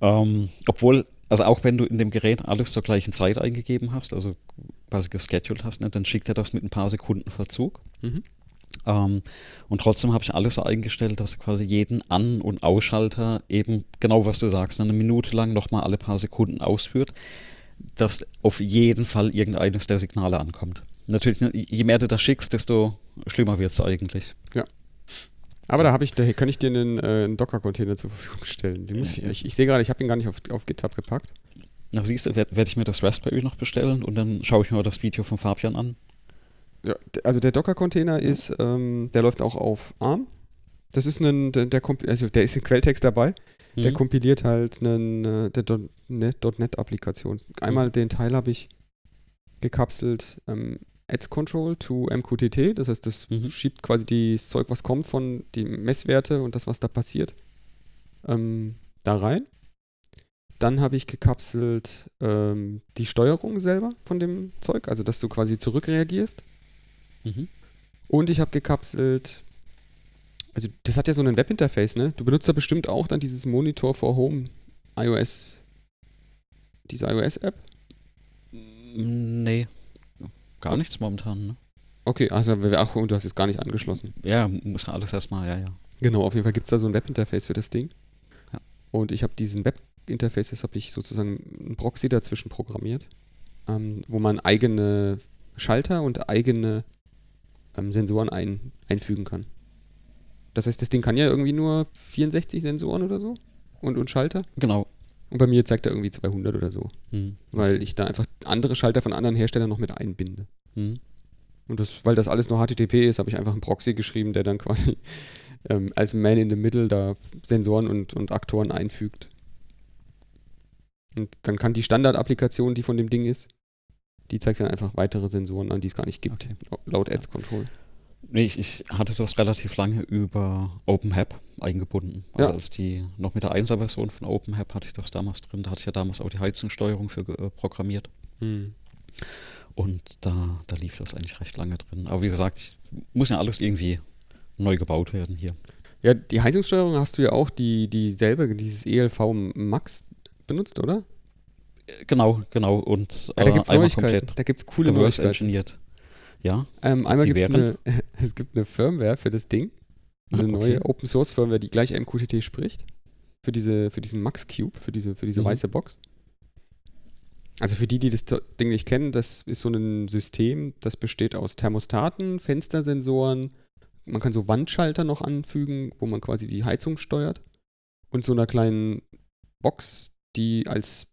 Ähm, obwohl, also auch wenn du in dem Gerät alles zur gleichen Zeit eingegeben hast, also quasi gescheduled hast, ne, dann schickt er das mit ein paar Sekunden Verzug. Mhm. Ähm, und trotzdem habe ich alles so eingestellt, dass quasi jeden An- und Ausschalter eben genau, was du sagst, eine Minute lang nochmal alle paar Sekunden ausführt, dass auf jeden Fall irgendeines der Signale ankommt. Natürlich, ne, je mehr du das schickst, desto schlimmer wird es eigentlich. Aber da habe ich, da kann ich dir einen, äh, einen Docker-Container zur Verfügung stellen. Den muss ich ich, ich sehe gerade, ich habe den gar nicht auf, auf GitHub gepackt. Na siehst du, werde werd ich mir das Raspberry noch bestellen und dann schaue ich mir das Video von Fabian an. Ja, also der Docker-Container ist, ähm, der läuft auch auf ARM. Das ist ein, der, der, also der ist ein Quelltext dabei. Der Mhm. kompiliert halt einen, äh, der Dot- Net- .NET-Applikation. Einmal den Teil habe ich gekapselt, ähm, Ads Control to MQTT. Das heißt, das Mhm. schiebt quasi das Zeug, was kommt von die Messwerte und das, was da passiert, ähm, da rein. Dann habe ich gekapselt ähm, die Steuerung selber von dem Zeug, also dass du quasi zurückreagierst. Mhm. Und ich habe gekapselt, also das hat ja so ein Webinterface, ne? Du benutzt da bestimmt auch dann dieses Monitor for Home iOS, diese iOS-App. Nee, gar nichts momentan. Ne? Okay, also ach, du hast es gar nicht angeschlossen. Ja, muss alles erstmal, ja, ja. Genau, auf jeden Fall gibt es da so ein Webinterface für das Ding. Ja. Und ich habe diesen Webinterface, das habe ich sozusagen ein Proxy dazwischen programmiert, ähm, wo man eigene Schalter und eigene ähm, Sensoren ein, einfügen kann. Das heißt, das Ding kann ja irgendwie nur 64 Sensoren oder so und, und Schalter. Genau. Und bei mir zeigt er irgendwie 200 oder so, Mhm. weil ich da einfach andere Schalter von anderen Herstellern noch mit einbinde. Mhm. Und das, weil das alles nur HTTP ist, habe ich einfach einen Proxy geschrieben, der dann quasi ähm, als Man in the Middle da Sensoren und, und Aktoren einfügt. Und dann kann die Standardapplikation, die von dem Ding ist, die zeigt dann einfach weitere Sensoren an, die es gar nicht gibt, Okay. laut Ads Control. Nee, ich, ich hatte das relativ lange über OpenHAB eingebunden. Also Ja. als die noch mit der 1er-Version von OpenHAB hatte ich das damals drin. Da hatte ich ja damals auch die Heizungssteuerung für äh, programmiert. Und da, da lief das eigentlich recht lange drin. Aber wie gesagt, es muss ja alles irgendwie neu gebaut werden hier. Ja, die Heizungssteuerung hast du ja auch die, dieselbe, dieses ELV Max benutzt, oder? Äh, Genau, genau. Und Ja, da gibt es einmal Neuigkeiten. komplett Da gibt es coole Neuigkeiten. engineert. Ja, Ähm, einmal Die gibt es wären? eine, es gibt eine Firmware für das Ding. Ah, Eine okay. neue Open Source Firmware, die gleich MQTT spricht. Für, diese, für diesen Max Cube, für diese, für diese Mhm. weiße Box. Also für die, die das Ding nicht kennen, das ist so ein System, das besteht aus Thermostaten, Fenstersensoren. Man kann so Wandschalter noch anfügen, wo man quasi die Heizung steuert. Und so einer kleinen Box, die als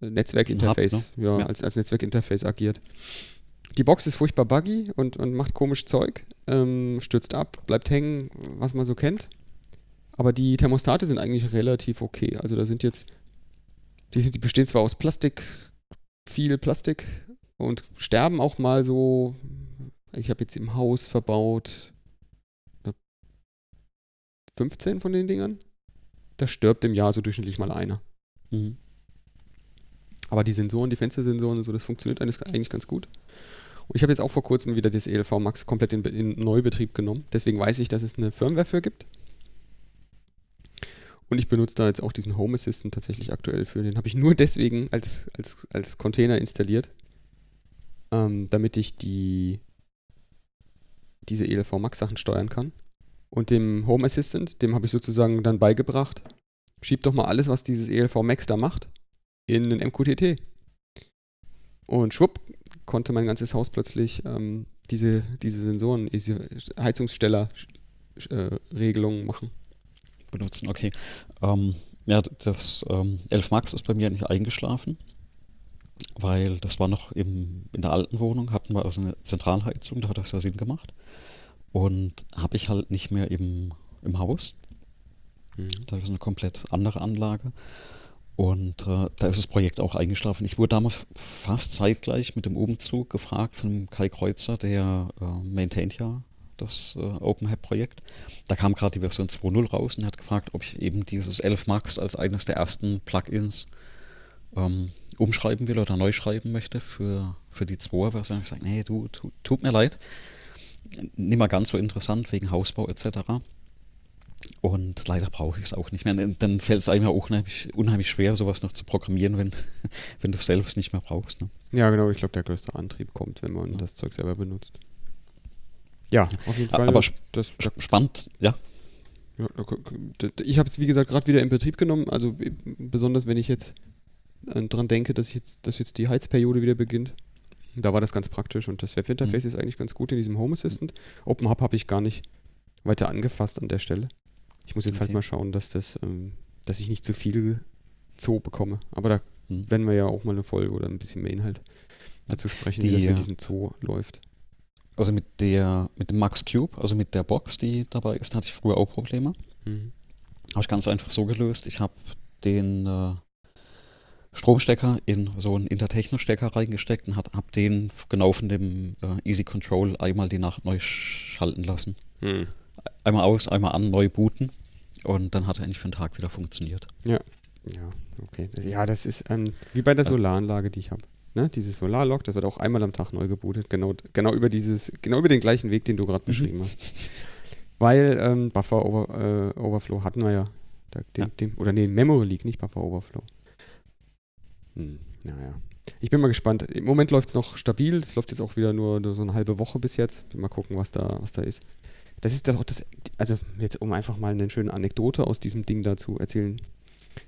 äh, Netzwerkinterface, Hub, ja, Ja. Als, als Netzwerkinterface agiert. Die Box ist furchtbar buggy und, und macht komisch Zeug, ähm, stürzt ab, bleibt hängen, was man so kennt. Aber die Thermostate sind eigentlich relativ okay. Also da sind jetzt, die, sind, die bestehen zwar aus Plastik, viel Plastik und sterben auch mal so. Ich habe jetzt im Haus verbaut äh, 15 von den Dingern. Da stirbt im Jahr so durchschnittlich mal einer. Mhm. Aber die Sensoren, die Fenstersensoren und so, das funktioniert eigentlich ganz gut. Und ich habe jetzt auch vor kurzem wieder das ELV Max komplett in, in Neubetrieb genommen. Deswegen weiß ich, dass es eine Firmware für gibt. Und ich benutze da jetzt auch diesen Home Assistant tatsächlich aktuell für. Den habe ich nur deswegen als, als, als Container installiert, ähm, damit ich die, diese ELV Max Sachen steuern kann. Und dem Home Assistant, dem habe ich sozusagen dann beigebracht, schieb doch mal alles, was dieses ELV Max da macht, in den MQTT. Und schwupp, konnte mein ganzes Haus plötzlich ähm, diese, diese Sensoren, diese Heizungssteller-Regelungen machen. benutzen. Okay. Ähm, ja, das ähm, 11 Max ist bei mir nicht eingeschlafen, weil das war noch im, in der alten Wohnung, hatten wir also eine Zentralheizung, da hat das ja Sinn gemacht. Und habe ich halt nicht mehr im, im Haus. Da ist eine komplett andere Anlage. Und äh, da ist das Projekt auch eingeschlafen. Ich wurde damals fast zeitgleich mit dem Umzug gefragt von Kai Kreuzer, der äh, maintaint ja das äh, OpenHAB-Projekt. Da kam gerade die Version 2.0 raus und er hat gefragt, ob ich eben dieses 11 Max als eines der ersten Plugins ähm, umschreiben will oder neu schreiben möchte für, für die 2er-Version. Ich sage, nee, du, tu, tut mir leid. nicht mal ganz so interessant wegen Hausbau etc. Und leider brauche ich es auch nicht mehr. Dann fällt es einem ja auch unheimlich, unheimlich, schwer, sowas noch zu programmieren, wenn, wenn du es selbst nicht mehr brauchst. Ne? Ja, genau. Ich glaube, der größte Antrieb kommt, wenn man ja. das Zeug selber benutzt. Ja, auf jeden Fall. Aber das, das spannend, ja. ich habe es, wie gesagt, gerade wieder in Betrieb genommen. Also besonders, wenn ich jetzt äh, dran denke, dass, jetzt, dass jetzt die Heizperiode wieder beginnt. Da war das ganz praktisch und das Webinterface mhm. ist eigentlich ganz gut in diesem Home Assistant. Open Hub habe ich gar nicht weiter angefasst an der Stelle. Ich muss jetzt halt okay. halt mal schauen, dass das, ähm, dass ich nicht zu viel Zoo bekomme. Aber da mhm. werden wir ja auch mal eine Folge oder ein bisschen mehr Inhalt dazu sprechen, die, wie das mit diesem Zoo läuft. Also mit der, mit dem Max Cube, also mit der Box, die dabei ist, hatte ich früher auch Probleme. Mhm. Habe ich ganz einfach so gelöst. Ich habe den äh, Stromstecker in so einen Intertechno-Stecker reingesteckt und habe den genau von dem äh, Easy Control einmal die Nacht neu schalten lassen. Hm. Einmal aus, einmal an, neu booten und dann hat er eigentlich für den Tag wieder funktioniert. Ja, ja, okay. Das, ja, das ist ähm, wie bei der Solaranlage, die ich habe. Ne? Dieses Solarlock, das wird auch einmal am Tag neu gebootet, genau, genau über dieses, genau über den gleichen Weg, den du gerade mhm. beschrieben hast. Weil ähm, Buffer Over, äh, Overflow hatten wir ja. Da, den, ja. Den, oder nee, Memory Leak, nicht Buffer Overflow. Hm, naja. Ich bin mal gespannt. Im Moment läuft es noch stabil. Es läuft jetzt auch wieder nur, nur, so eine halbe Woche bis jetzt. Mal gucken, was da, was da ist. Das ist doch das, also jetzt um einfach mal eine schöne Anekdote aus diesem Ding da zu erzählen.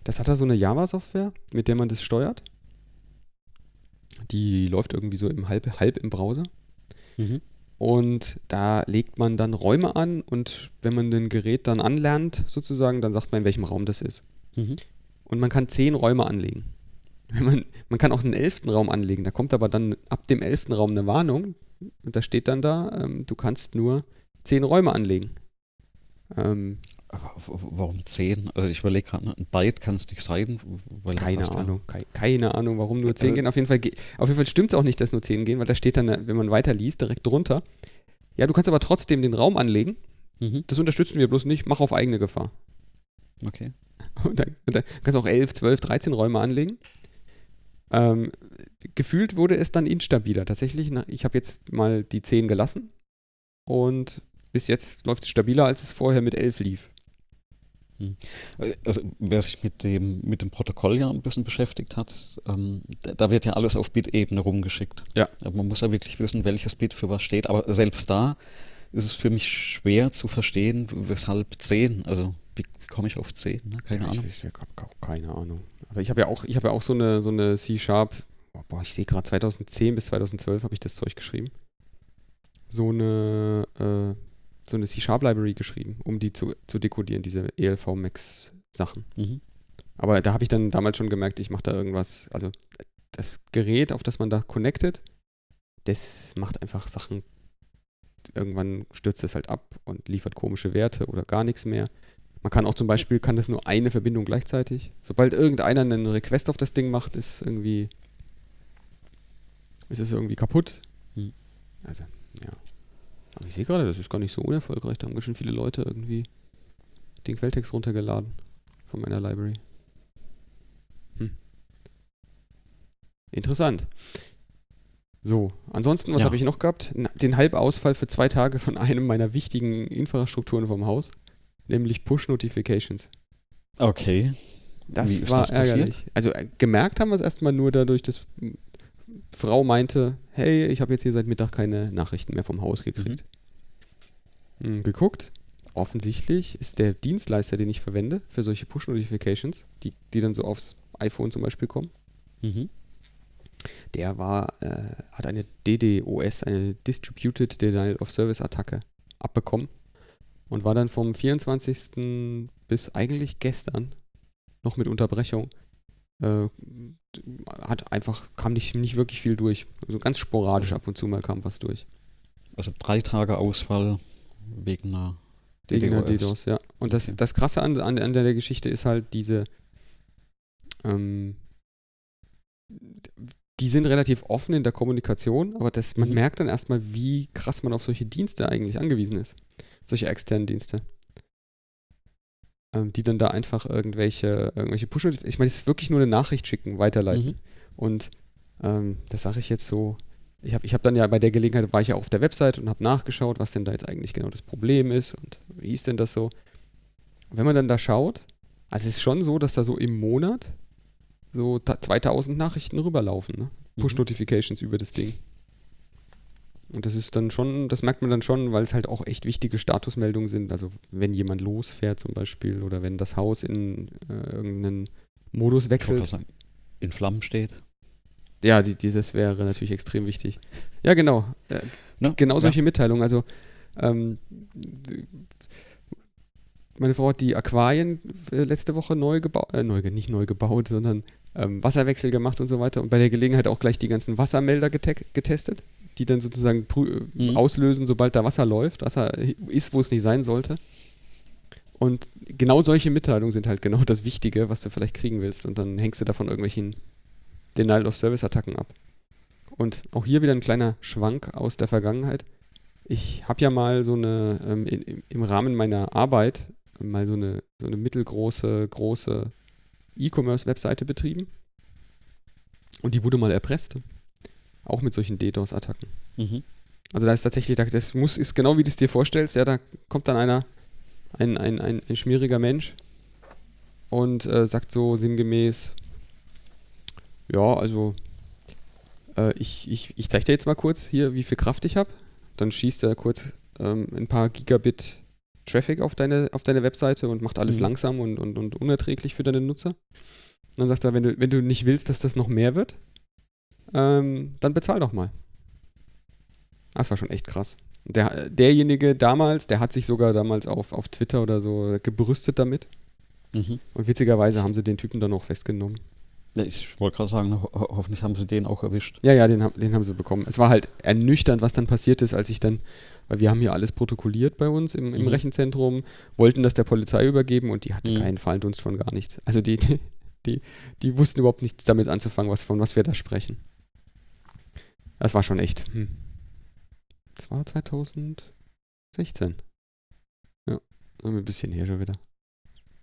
Das hat da so eine Java-Software, mit der man das steuert. Die läuft irgendwie so im halb, halb im Browser. Mhm. Und da legt man dann Räume an und wenn man ein Gerät dann anlernt, sozusagen, dann sagt man, in welchem Raum das ist. Mhm. Und man kann zehn Räume anlegen. Man, man kann auch einen elften Raum anlegen. Da kommt aber dann ab dem elften Raum eine Warnung. Und da steht dann da, ähm, du kannst nur zehn Räume anlegen. Ähm, aber warum zehn? Also ich überlege gerade, ein Byte kann es nicht sein. keine Ahnung, ja. keine Ahnung, warum nur zehn also, gehen. Auf jeden Fall, auf jeden Fall stimmt es auch nicht, dass nur zehn gehen, weil da steht dann, wenn man weiter liest, direkt drunter. Ja, du kannst aber trotzdem den Raum anlegen. Mhm. Das unterstützen wir bloß nicht. Mach auf eigene Gefahr. Okay. Und dann, und dann kannst du auch 11, 12, 13 Räume anlegen. Ähm, gefühlt wurde es dann instabiler. Tatsächlich, ich habe jetzt mal die 10 gelassen und bis jetzt läuft es stabiler, als es vorher mit 11 lief. Hm. Also wer sich mit dem, mit dem Protokoll ja ein bisschen beschäftigt hat, ähm, da wird ja alles auf Bit-Ebene rumgeschickt. Ja. Man muss ja wirklich wissen, welches Bit für was steht. Aber selbst da ist es für mich schwer zu verstehen, weshalb 10. Also wie, wie komme ich auf 10? Ne? Keine ja, Ahnung. Ich, ich, habe keine Ahnung. Aber ich habe ja auch, ich habe ja auch so eine, so eine C-Sharp, boah, ich sehe gerade 2010 bis 2012 habe ich das Zeug geschrieben. So eine, äh, so eine C-Sharp-Library geschrieben, um die zu, zu dekodieren, diese ELV-Max-Sachen. Mhm. Aber da habe ich dann damals schon gemerkt, ich mache da irgendwas, also das Gerät, auf das man da connected, das macht einfach Sachen irgendwann stürzt es halt ab und liefert komische Werte oder gar nichts mehr. Man kann auch zum Beispiel, kann das nur eine Verbindung gleichzeitig. Sobald irgendeiner einen Request auf das Ding macht, ist irgendwie, ist es irgendwie kaputt. Hm. Also, ja. Aber ich sehe gerade, das ist gar nicht so unerfolgreich. Da haben schon viele Leute irgendwie den Quelltext runtergeladen von meiner Library. Hm. Interessant. So, ansonsten, was ja. habe ich noch gehabt? Den Halbausfall für zwei Tage von einem meiner wichtigen Infrastrukturen vom Haus, nämlich Push-Notifications. Okay. Das war das ärgerlich. Also äh, gemerkt haben wir es erstmal nur dadurch, dass Frau meinte, hey, ich habe jetzt hier seit Mittag keine Nachrichten mehr vom Haus gekriegt. Mhm. Hm, geguckt. Offensichtlich ist der Dienstleister, den ich verwende für solche Push-Notifications, die, die dann so aufs iPhone zum Beispiel kommen, mhm der war, äh, hat eine DDoS, eine Distributed Denial of Service Attacke abbekommen und war dann vom 24. bis eigentlich gestern noch mit Unterbrechung. Äh, hat einfach, kam nicht, nicht wirklich viel durch. Also ganz sporadisch ab und zu mal kam was durch. Also drei Tage Ausfall wegen einer DDoS. Wegen einer DDoS, ja. Und das, das Krasse an, an, an der Geschichte ist halt diese, ähm, die sind relativ offen in der Kommunikation, aber das, man mhm. merkt dann erstmal, wie krass man auf solche Dienste eigentlich angewiesen ist. Solche externen Dienste. Ähm, die dann da einfach irgendwelche, irgendwelche Push- Ich meine, es ist wirklich nur eine Nachricht schicken, weiterleiten. Mhm. Und ähm, das sage ich jetzt so ich habe ich hab dann ja bei der Gelegenheit, war ich ja auf der Website und habe nachgeschaut, was denn da jetzt eigentlich genau das Problem ist und wie ist denn das so. Wenn man dann da schaut, also es ist schon so, dass da so im Monat so 2000 Nachrichten rüberlaufen, ne? Mhm. Push-Notifications über das Ding. Und das ist dann schon, das merkt man dann schon, weil es halt auch echt wichtige Statusmeldungen sind. Also wenn jemand losfährt zum Beispiel oder wenn das Haus in äh, irgendeinen Modus wechselt. sagen, in Flammen steht. Ja, die, dieses wäre natürlich extrem wichtig. Ja, genau. Äh, Ne? genau Ja. solche Mitteilungen. Also ähm, meine Frau hat die Aquarien äh, letzte Woche neu gebaut, äh, neu, nicht neu gebaut, sondern ähm, Wasserwechsel gemacht und so weiter und bei der Gelegenheit auch gleich die ganzen Wassermelder gete getestet, die dann sozusagen Mhm. auslösen, sobald da Wasser läuft, Wasser ist, wo es nicht sein sollte. Und genau solche Mitteilungen sind halt genau das Wichtige, was du vielleicht kriegen willst. Und dann hängst du davon irgendwelchen Denial-of-Service-Attacken ab. Und auch hier wieder ein kleiner Schwank aus der Vergangenheit. Ich habe ja mal so eine, ähm, in, im- im Rahmen meiner Arbeit, mal so eine, so eine mittelgroße, große E-Commerce-Webseite betrieben. Und die wurde mal erpresst. Auch mit solchen DDoS-Attacken. Mhm. Also da ist tatsächlich, da- das muss, ist genau wie du es dir vorstellst, ja, da kommt dann einer, ein, ein, ein, ein schmieriger Mensch und äh, sagt so sinngemäß, ja, also äh, ich, ich, ich zeige dir jetzt mal kurz hier, wie viel Kraft ich habe. Dann schießt er kurz ähm, ein paar Gigabit Traffic auf deine, auf deine Webseite und macht alles Mhm. langsam und, und, und unerträglich für deine Nutzer. Und dann sagt er, wenn du, wenn du nicht willst, dass das noch mehr wird, ähm, dann bezahl doch mal. Das war schon echt krass. Der, derjenige damals, der hat sich sogar damals auf, auf Twitter oder so gebrüstet damit. Mhm. Und witzigerweise haben sie den Typen dann auch festgenommen. Ja, ich wollte gerade sagen, ho ho- hoffentlich haben sie den auch erwischt. Ja, ja, den, haben- den haben sie bekommen. Es war halt ernüchternd, was dann passiert ist, als ich dann, weil wir haben hier alles protokolliert bei uns im, im Mhm. Rechenzentrum, wollten das der Polizei übergeben und die hatte Mhm. keinen Fallendunst von gar nichts. Also die, die, die, die wussten überhaupt nichts damit anzufangen, was, von was wir da sprechen. Das war schon echt. Hm. Das war 2016. Ja, ein bisschen her schon wieder.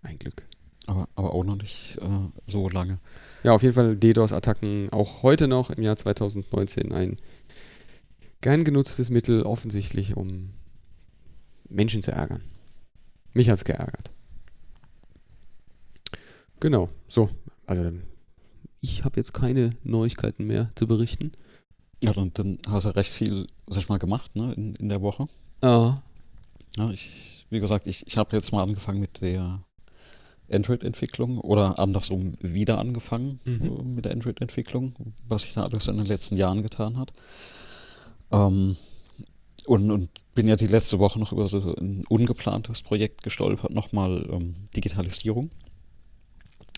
Ein Glück. Aber, aber auch noch nicht äh, so lange. Ja, auf jeden Fall DDoS-Attacken auch heute noch im Jahr 2019 ein gern genutztes Mittel, offensichtlich, um Menschen zu ärgern. Mich hat's geärgert. Genau, so. Also ich habe jetzt keine Neuigkeiten mehr zu berichten. Ja, dann, dann hast du recht viel, sag ich mal, gemacht, ne, in, in der Woche. Ja. Ja, ich, wie gesagt, ich, ich habe jetzt mal angefangen mit der Android-Entwicklung oder andersrum wieder angefangen Mhm. äh, mit der Android-Entwicklung, was sich da alles in den letzten Jahren getan hat. Ähm, und, und bin ja die letzte Woche noch über so ein ungeplantes Projekt gestolpert, nochmal ähm, Digitalisierung.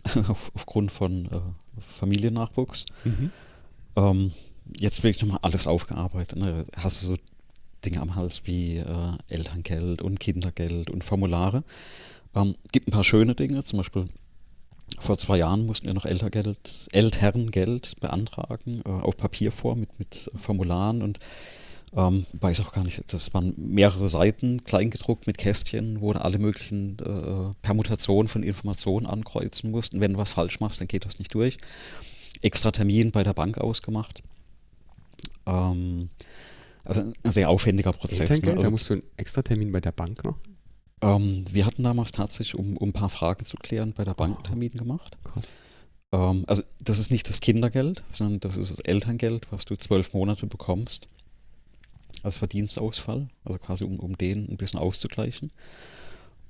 Auf, aufgrund von äh, Familiennachwuchs. Mhm. Ähm, jetzt wirklich nochmal alles aufgearbeitet. Ne? Hast du so Dinge am Hals wie äh, Elterngeld und Kindergeld und Formulare. Ähm, gibt ein paar schöne Dinge, zum Beispiel vor zwei Jahren mussten wir noch Elterngeld, Elterngeld beantragen, äh, auf Papierform mit, mit Formularen und ähm, weiß auch gar nicht, das waren mehrere Seiten, kleingedruckt mit Kästchen, wo du alle möglichen äh, Permutationen von Informationen ankreuzen musst. Und wenn du was falsch machst, dann geht das nicht durch. Extra Termin bei der Bank ausgemacht. Ähm, also ein sehr aufwendiger Prozess. Ne? Also da musst du einen extra Termin bei der Bank machen. ähm, wir hatten damals tatsächlich, um, um ein paar Fragen zu klären, bei der Bank einen Termin gemacht. Krass. Ähm, also das ist nicht das Kindergeld, sondern das ist das Elterngeld, was du zwölf Monate bekommst als Verdienstausfall, also quasi um, um den ein bisschen auszugleichen.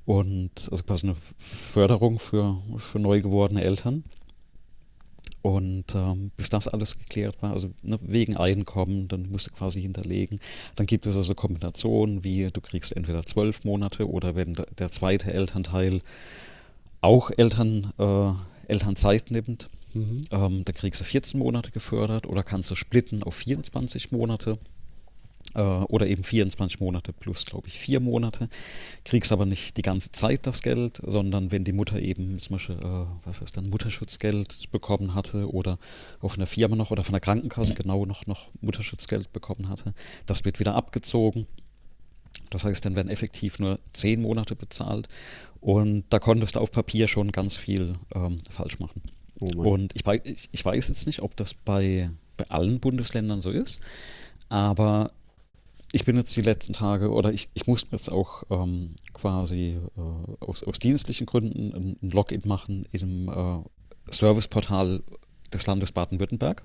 Und also quasi eine Förderung für, für neu gewordene Eltern. Und ähm, bis das alles geklärt war, also ne, wegen Einkommen, dann musst du quasi hinterlegen. Dann gibt es also Kombinationen, wie du kriegst entweder zwölf Monate oder wenn der, zweite Elternteil auch Eltern, äh, Elternzeit nimmt, Mhm. ähm, dann kriegst du 14 Monate gefördert oder kannst du splitten auf 24 Monate äh, oder eben 24 Monate plus, glaube ich, vier Monate. Kriegst aber nicht die ganze Zeit das Geld, sondern wenn die Mutter eben zum Beispiel, äh, was ist dann, Mutterschutzgeld bekommen hatte oder auch von der Firma noch oder von der Krankenkasse genau noch, noch Mutterschutzgeld bekommen hatte, das wird wieder abgezogen. Das heißt, dann werden effektiv nur zehn Monate bezahlt und da konntest du auf Papier schon ganz viel ähm, falsch machen. Oh. Und ich weiß, ich, ich weiß jetzt nicht, ob das bei bei allen Bundesländern so ist. Aber ich bin jetzt die letzten Tage oder ich, ich musste jetzt auch ähm, quasi äh, aus, aus, dienstlichen Gründen ein, ein Login machen im äh, Serviceportal des Landes Baden-Württemberg.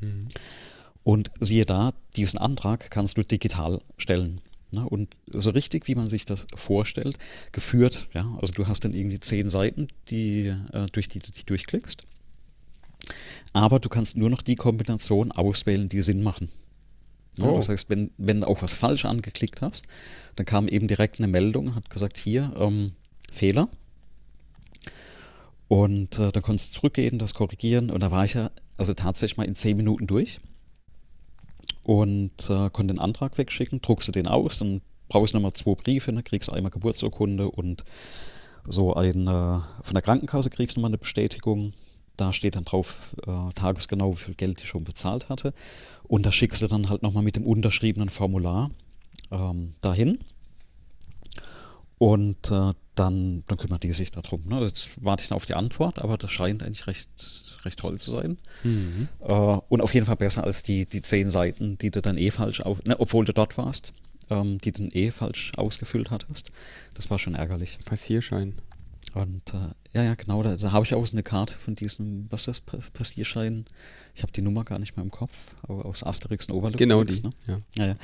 Mhm. Und siehe da, diesen Antrag kannst du digital stellen. Ne? Und so richtig, wie man sich das vorstellt, geführt. Ja? Also du hast dann irgendwie zehn Seiten, die, äh, durch die du dich durchklickst. Aber du kannst nur noch die Kombination auswählen, die Sinn machen. Ja, oh. Das heißt, wenn, wenn du auch was falsch angeklickt hast, dann kam eben direkt eine Meldung, hat gesagt, hier, ähm, Fehler. Und äh, dann konntest du zurückgehen, das korrigieren und da war ich ja also tatsächlich mal in zehn Minuten durch und äh, konnte den Antrag wegschicken, druckst du den aus, dann brauchst du nochmal zwei Briefe, dann kriegst du einmal Geburtsurkunde und so ein, äh, von der Krankenkasse kriegst du nochmal eine Bestätigung. Da steht dann drauf äh, tagesgenau, wie viel Geld ich schon bezahlt hatte. Und da schickst du dann halt nochmal mit dem unterschriebenen Formular ähm, dahin. Und äh, dann, dann kümmert die sich darum. Ne? Jetzt warte ich noch auf die Antwort, aber das scheint eigentlich recht, recht toll zu sein. Mhm. Äh, und auf jeden Fall besser als die, die zehn Seiten, die du dann eh falsch auf, ne, obwohl du dort warst, ähm, die du dann eh falsch ausgefüllt hattest. Das war schon ärgerlich. Passierschein. Und äh, ja, ja, genau, da, da habe ich auch so eine Karte von diesem, was ist das, Passierschein? Ich habe die Nummer gar nicht mehr im Kopf, aber aus Asterix und Overlook. Genau die, ne? ja. ja, ja.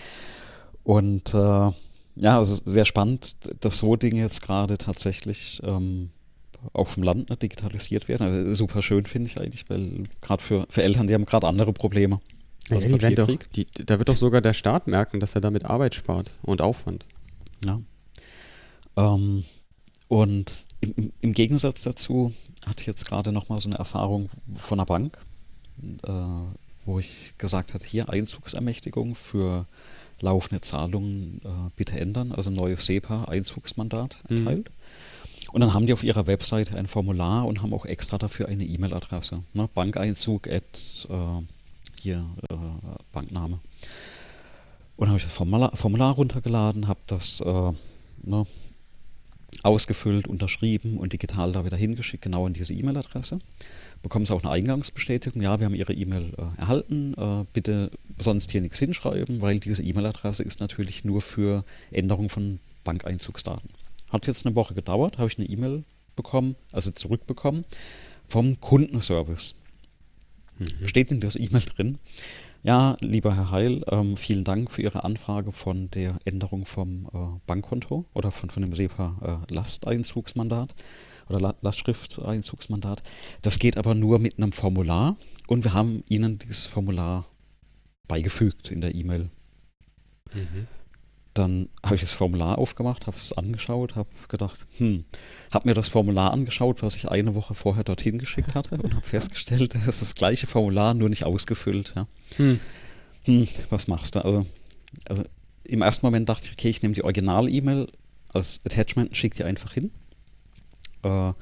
Und äh, ja, also sehr spannend, dass so Dinge jetzt gerade tatsächlich ähm, auch vom Land nicht digitalisiert werden. Also super schön finde ich eigentlich, weil gerade für, für Eltern, die haben gerade andere Probleme. Ja, die werden doch, die, da wird doch sogar der Staat merken, dass er damit Arbeit spart und Aufwand. Ja. Ähm, und im, im, Gegensatz dazu hatte ich jetzt gerade nochmal so eine Erfahrung von einer Bank, äh, wo ich gesagt hatte, hier Einzugsermächtigung für laufende Zahlungen äh, bitte ändern, also neues SEPA-Einzugsmandat mhm. erteilt. Mhm. Und dann haben die auf ihrer Webseite ein Formular und haben auch extra dafür eine E-Mail-Adresse. Ne? Bankeinzug at äh, hier äh, Bankname. Und habe ich das Formular, Formular runtergeladen, habe das äh, ne, ausgefüllt, unterschrieben und digital da wieder hingeschickt, genau an diese E-Mail-Adresse. Bekommen Sie auch eine Eingangsbestätigung, ja, wir haben Ihre E-Mail äh, erhalten, äh, bitte sonst hier nichts hinschreiben, weil diese E-Mail-Adresse ist natürlich nur für Änderung von Bankeinzugsdaten. Hat jetzt eine Woche gedauert, habe ich eine E-Mail bekommen, also zurückbekommen, vom Kundenservice. Mhm. Steht in dieser E-Mail drin, ja, lieber Herr Heil, ähm, vielen Dank für Ihre Anfrage von der Änderung vom äh, Bankkonto oder von, von dem SEPA-Lasteinzugsmandat äh, oder La Lastschrifteinzugsmandat. Das geht aber nur mit einem Formular und wir haben Ihnen dieses Formular beigefügt in der E-Mail. Mhm. Dann habe ich das Formular aufgemacht, habe es angeschaut, habe gedacht, hm, habe mir das Formular angeschaut, was ich eine Woche vorher dorthin geschickt hatte und habe festgestellt, es ist das gleiche Formular, nur nicht ausgefüllt. Ja. Hm. Hm, was machst du? Also, also im ersten Moment dachte ich, okay, ich nehme die Original-E-Mail als Attachment und schicke die einfach hin. Äh,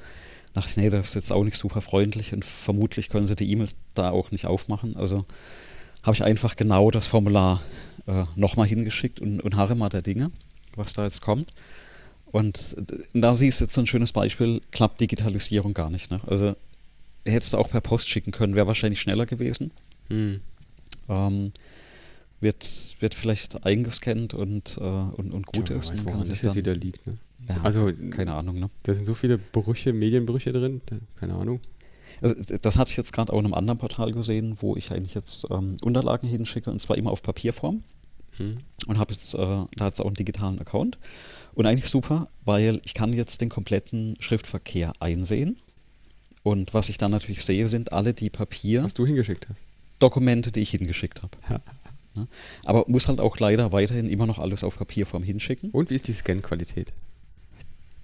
dachte ich, nee, das ist jetzt auch nicht super freundlich und vermutlich können sie die E-Mail da auch nicht aufmachen. Also habe ich einfach genau das Formular äh, nochmal hingeschickt und, und harre mal der Dinge, was da jetzt kommt. Und da siehst du jetzt so ein schönes Beispiel, klappt Digitalisierung gar nicht. Ne? Also hättest du auch per Post schicken können, wäre wahrscheinlich schneller gewesen. Hm. Ähm, wird, wird vielleicht eingescannt und, äh, und, und gut ja, ist. Weiß, woran das jetzt wieder liegt. Ne? Ja, also, keine Ahnung. Ne? Da sind so viele Brüche, Medienbrüche drin, keine Ahnung. Also das hatte ich jetzt gerade auch in einem anderen Portal gesehen, wo ich eigentlich jetzt ähm, Unterlagen hinschicke und zwar immer auf Papierform. Hm. Und habe jetzt äh, da jetzt auch einen digitalen Account. Und eigentlich super, weil ich kann jetzt den kompletten Schriftverkehr einsehen. Und was ich dann natürlich sehe, sind alle die Papier. Was du hingeschickt hast. Dokumente, die ich hingeschickt habe. Ja. Ja. Aber muss halt auch leider weiterhin immer noch alles auf Papierform hinschicken. Und wie ist die Scan-Qualität?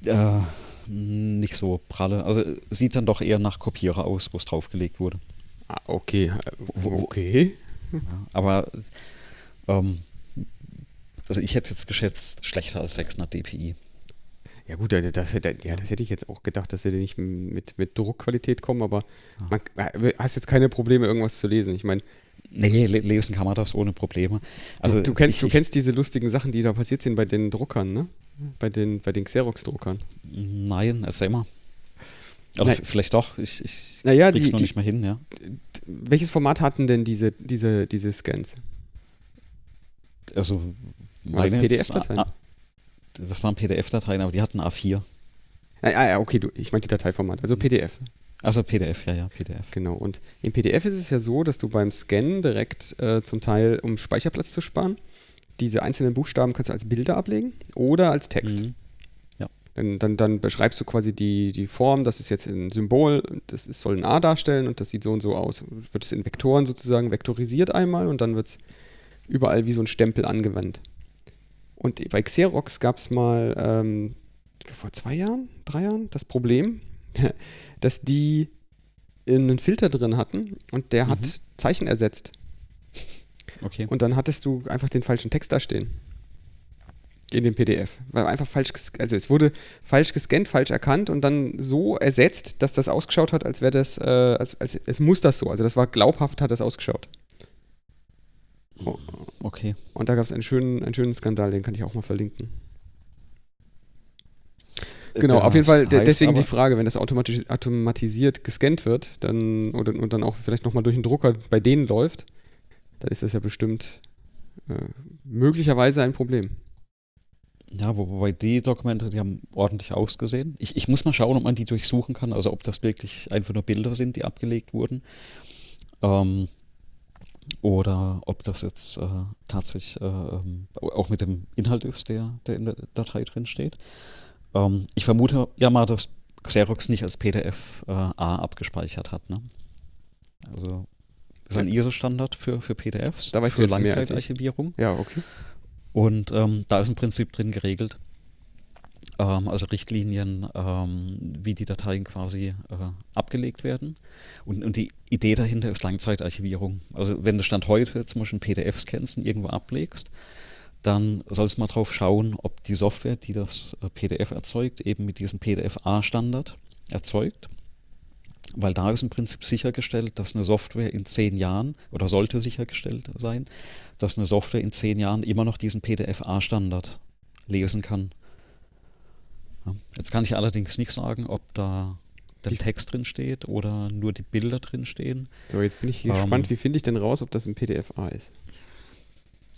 Äh, nicht so pralle. Also sieht dann doch eher nach Kopierer aus, wo es draufgelegt wurde. Ah, okay. Okay. Ja, aber ähm, also ich hätte jetzt geschätzt, schlechter als 600 dpi. Ja gut, das, das, ja, das hätte ich jetzt auch gedacht, dass sie nicht mit, mit Druckqualität kommen, aber man äh, hast jetzt keine Probleme, irgendwas zu lesen. Ich meine, Nee, lesen kann man das ohne Probleme. Also du, kennst, ich, du kennst diese lustigen Sachen, die da passiert sind bei den Druckern, ne? Bei den, bei den Xerox-Druckern. Nein, erzähl mal. Oder vielleicht doch, ich, ich naja, krieg's die, noch nicht mehr hin, ja. welches Format hatten denn diese, diese, diese Scans? Also meine PDF-Dateien? Das waren PDF-Dateien, aber die hatten A4. Ah, ah, ja, okay, du, ich meine die Dateiformat, also PDF. Also PDF, ja, ja, PDF. Genau. Und im PDF ist es ja so, dass du beim Scannen direkt äh, zum Teil, um Speicherplatz zu sparen, diese einzelnen Buchstaben kannst du als Bilder ablegen oder als Text. Mhm. Dann, dann, dann beschreibst du quasi die, die Form, das ist jetzt ein Symbol, das ist, soll ein A darstellen und das sieht so und so aus. Wird es in Vektoren sozusagen vektorisiert einmal und dann wird es überall wie so ein Stempel angewandt. Und bei Xerox gab es mal ähm, vor zwei Jahren, drei Jahren das Problem, dass die einen Filter drin hatten und der hat Mhm. Zeichen ersetzt. Okay. Und dann hattest du einfach den falschen Text da stehen. In dem PDF. Weil einfach falsch, also es wurde falsch gescannt, falsch erkannt und dann so ersetzt, dass das ausgeschaut hat, als wäre das, äh, als, als es muss das so. Also das war glaubhaft, hat das ausgeschaut. Oh, okay. Und da gab es einen schönen, einen schönen Skandal, den kann ich auch mal verlinken. Genau, auf jeden Fall, deswegen die Frage, wenn das automatisch, automatisiert gescannt wird, dann oder, und dann auch vielleicht nochmal durch den Drucker bei denen läuft, dann ist das ja bestimmt äh, möglicherweise ein Problem. Ja, wo- wobei die Dokumente, die haben ordentlich ausgesehen. Ich, ich muss mal schauen, ob man die durchsuchen kann, also ob das wirklich einfach nur Bilder sind, die abgelegt wurden. Ähm, oder ob das jetzt äh, tatsächlich äh, ähm, auch mit dem Inhalt ist, der, der in der Datei drin steht. Ähm, ich vermute ja mal, dass Xerox nicht als PDF äh, A abgespeichert hat. Ne? Also ist ein ISO-Standard für, für PDFs, Da weißt für. Langzeitarchivierung. Ja, okay. Und ähm, da ist im Prinzip drin geregelt, ähm, also Richtlinien, ähm, wie die Dateien quasi äh, abgelegt werden. Und, und die Idee dahinter ist Langzeitarchivierung. Also wenn du Stand heute zum Beispiel ein PDF scannst und irgendwo ablegst, dann sollst du mal drauf schauen, ob die Software, die das äh, PDF erzeugt, eben mit diesem PDF-A-Standard erzeugt. Weil da ist im Prinzip sichergestellt, dass eine Software in zehn Jahren, oder sollte sichergestellt sein, dass eine Software in zehn Jahren immer noch diesen PDF-A-Standard lesen kann. Jetzt kann ich allerdings nicht sagen, ob da der Text drin steht oder nur die Bilder drin stehen. So, jetzt bin ich Ähm. gespannt, wie finde ich denn raus, ob das ein PDF-A ist?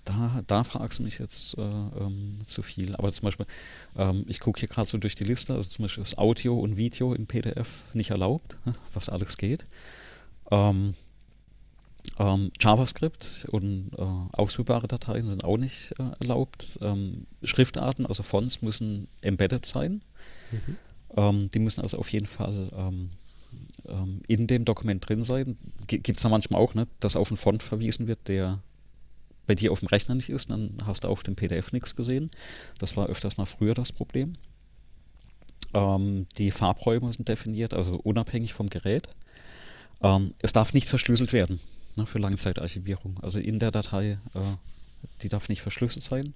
Da, da fragst du mich jetzt äh, ähm, zu viel. Aber zum Beispiel, ähm, ich gucke hier gerade so durch die Liste, also zum Beispiel ist Audio und Video im PDF nicht erlaubt, was alles geht. Ähm, ähm, JavaScript und äh, ausführbare Dateien sind auch nicht äh, erlaubt. Ähm, Schriftarten, also Fonts, müssen embedded sein. Mhm. Ähm, die müssen also auf jeden Fall ähm, ähm, in dem Dokument drin sein. Gibt es da manchmal auch, ne, dass auf einen Font verwiesen wird, der bei dir auf dem Rechner nicht ist, dann hast du auf dem PDF nichts gesehen. Das war öfters mal früher das Problem. Ähm, die Farbräume sind definiert, also unabhängig vom Gerät. Es darf nicht verschlüsselt werden ne, für Langzeitarchivierung. Also in der Datei, äh, die darf nicht verschlüsselt sein.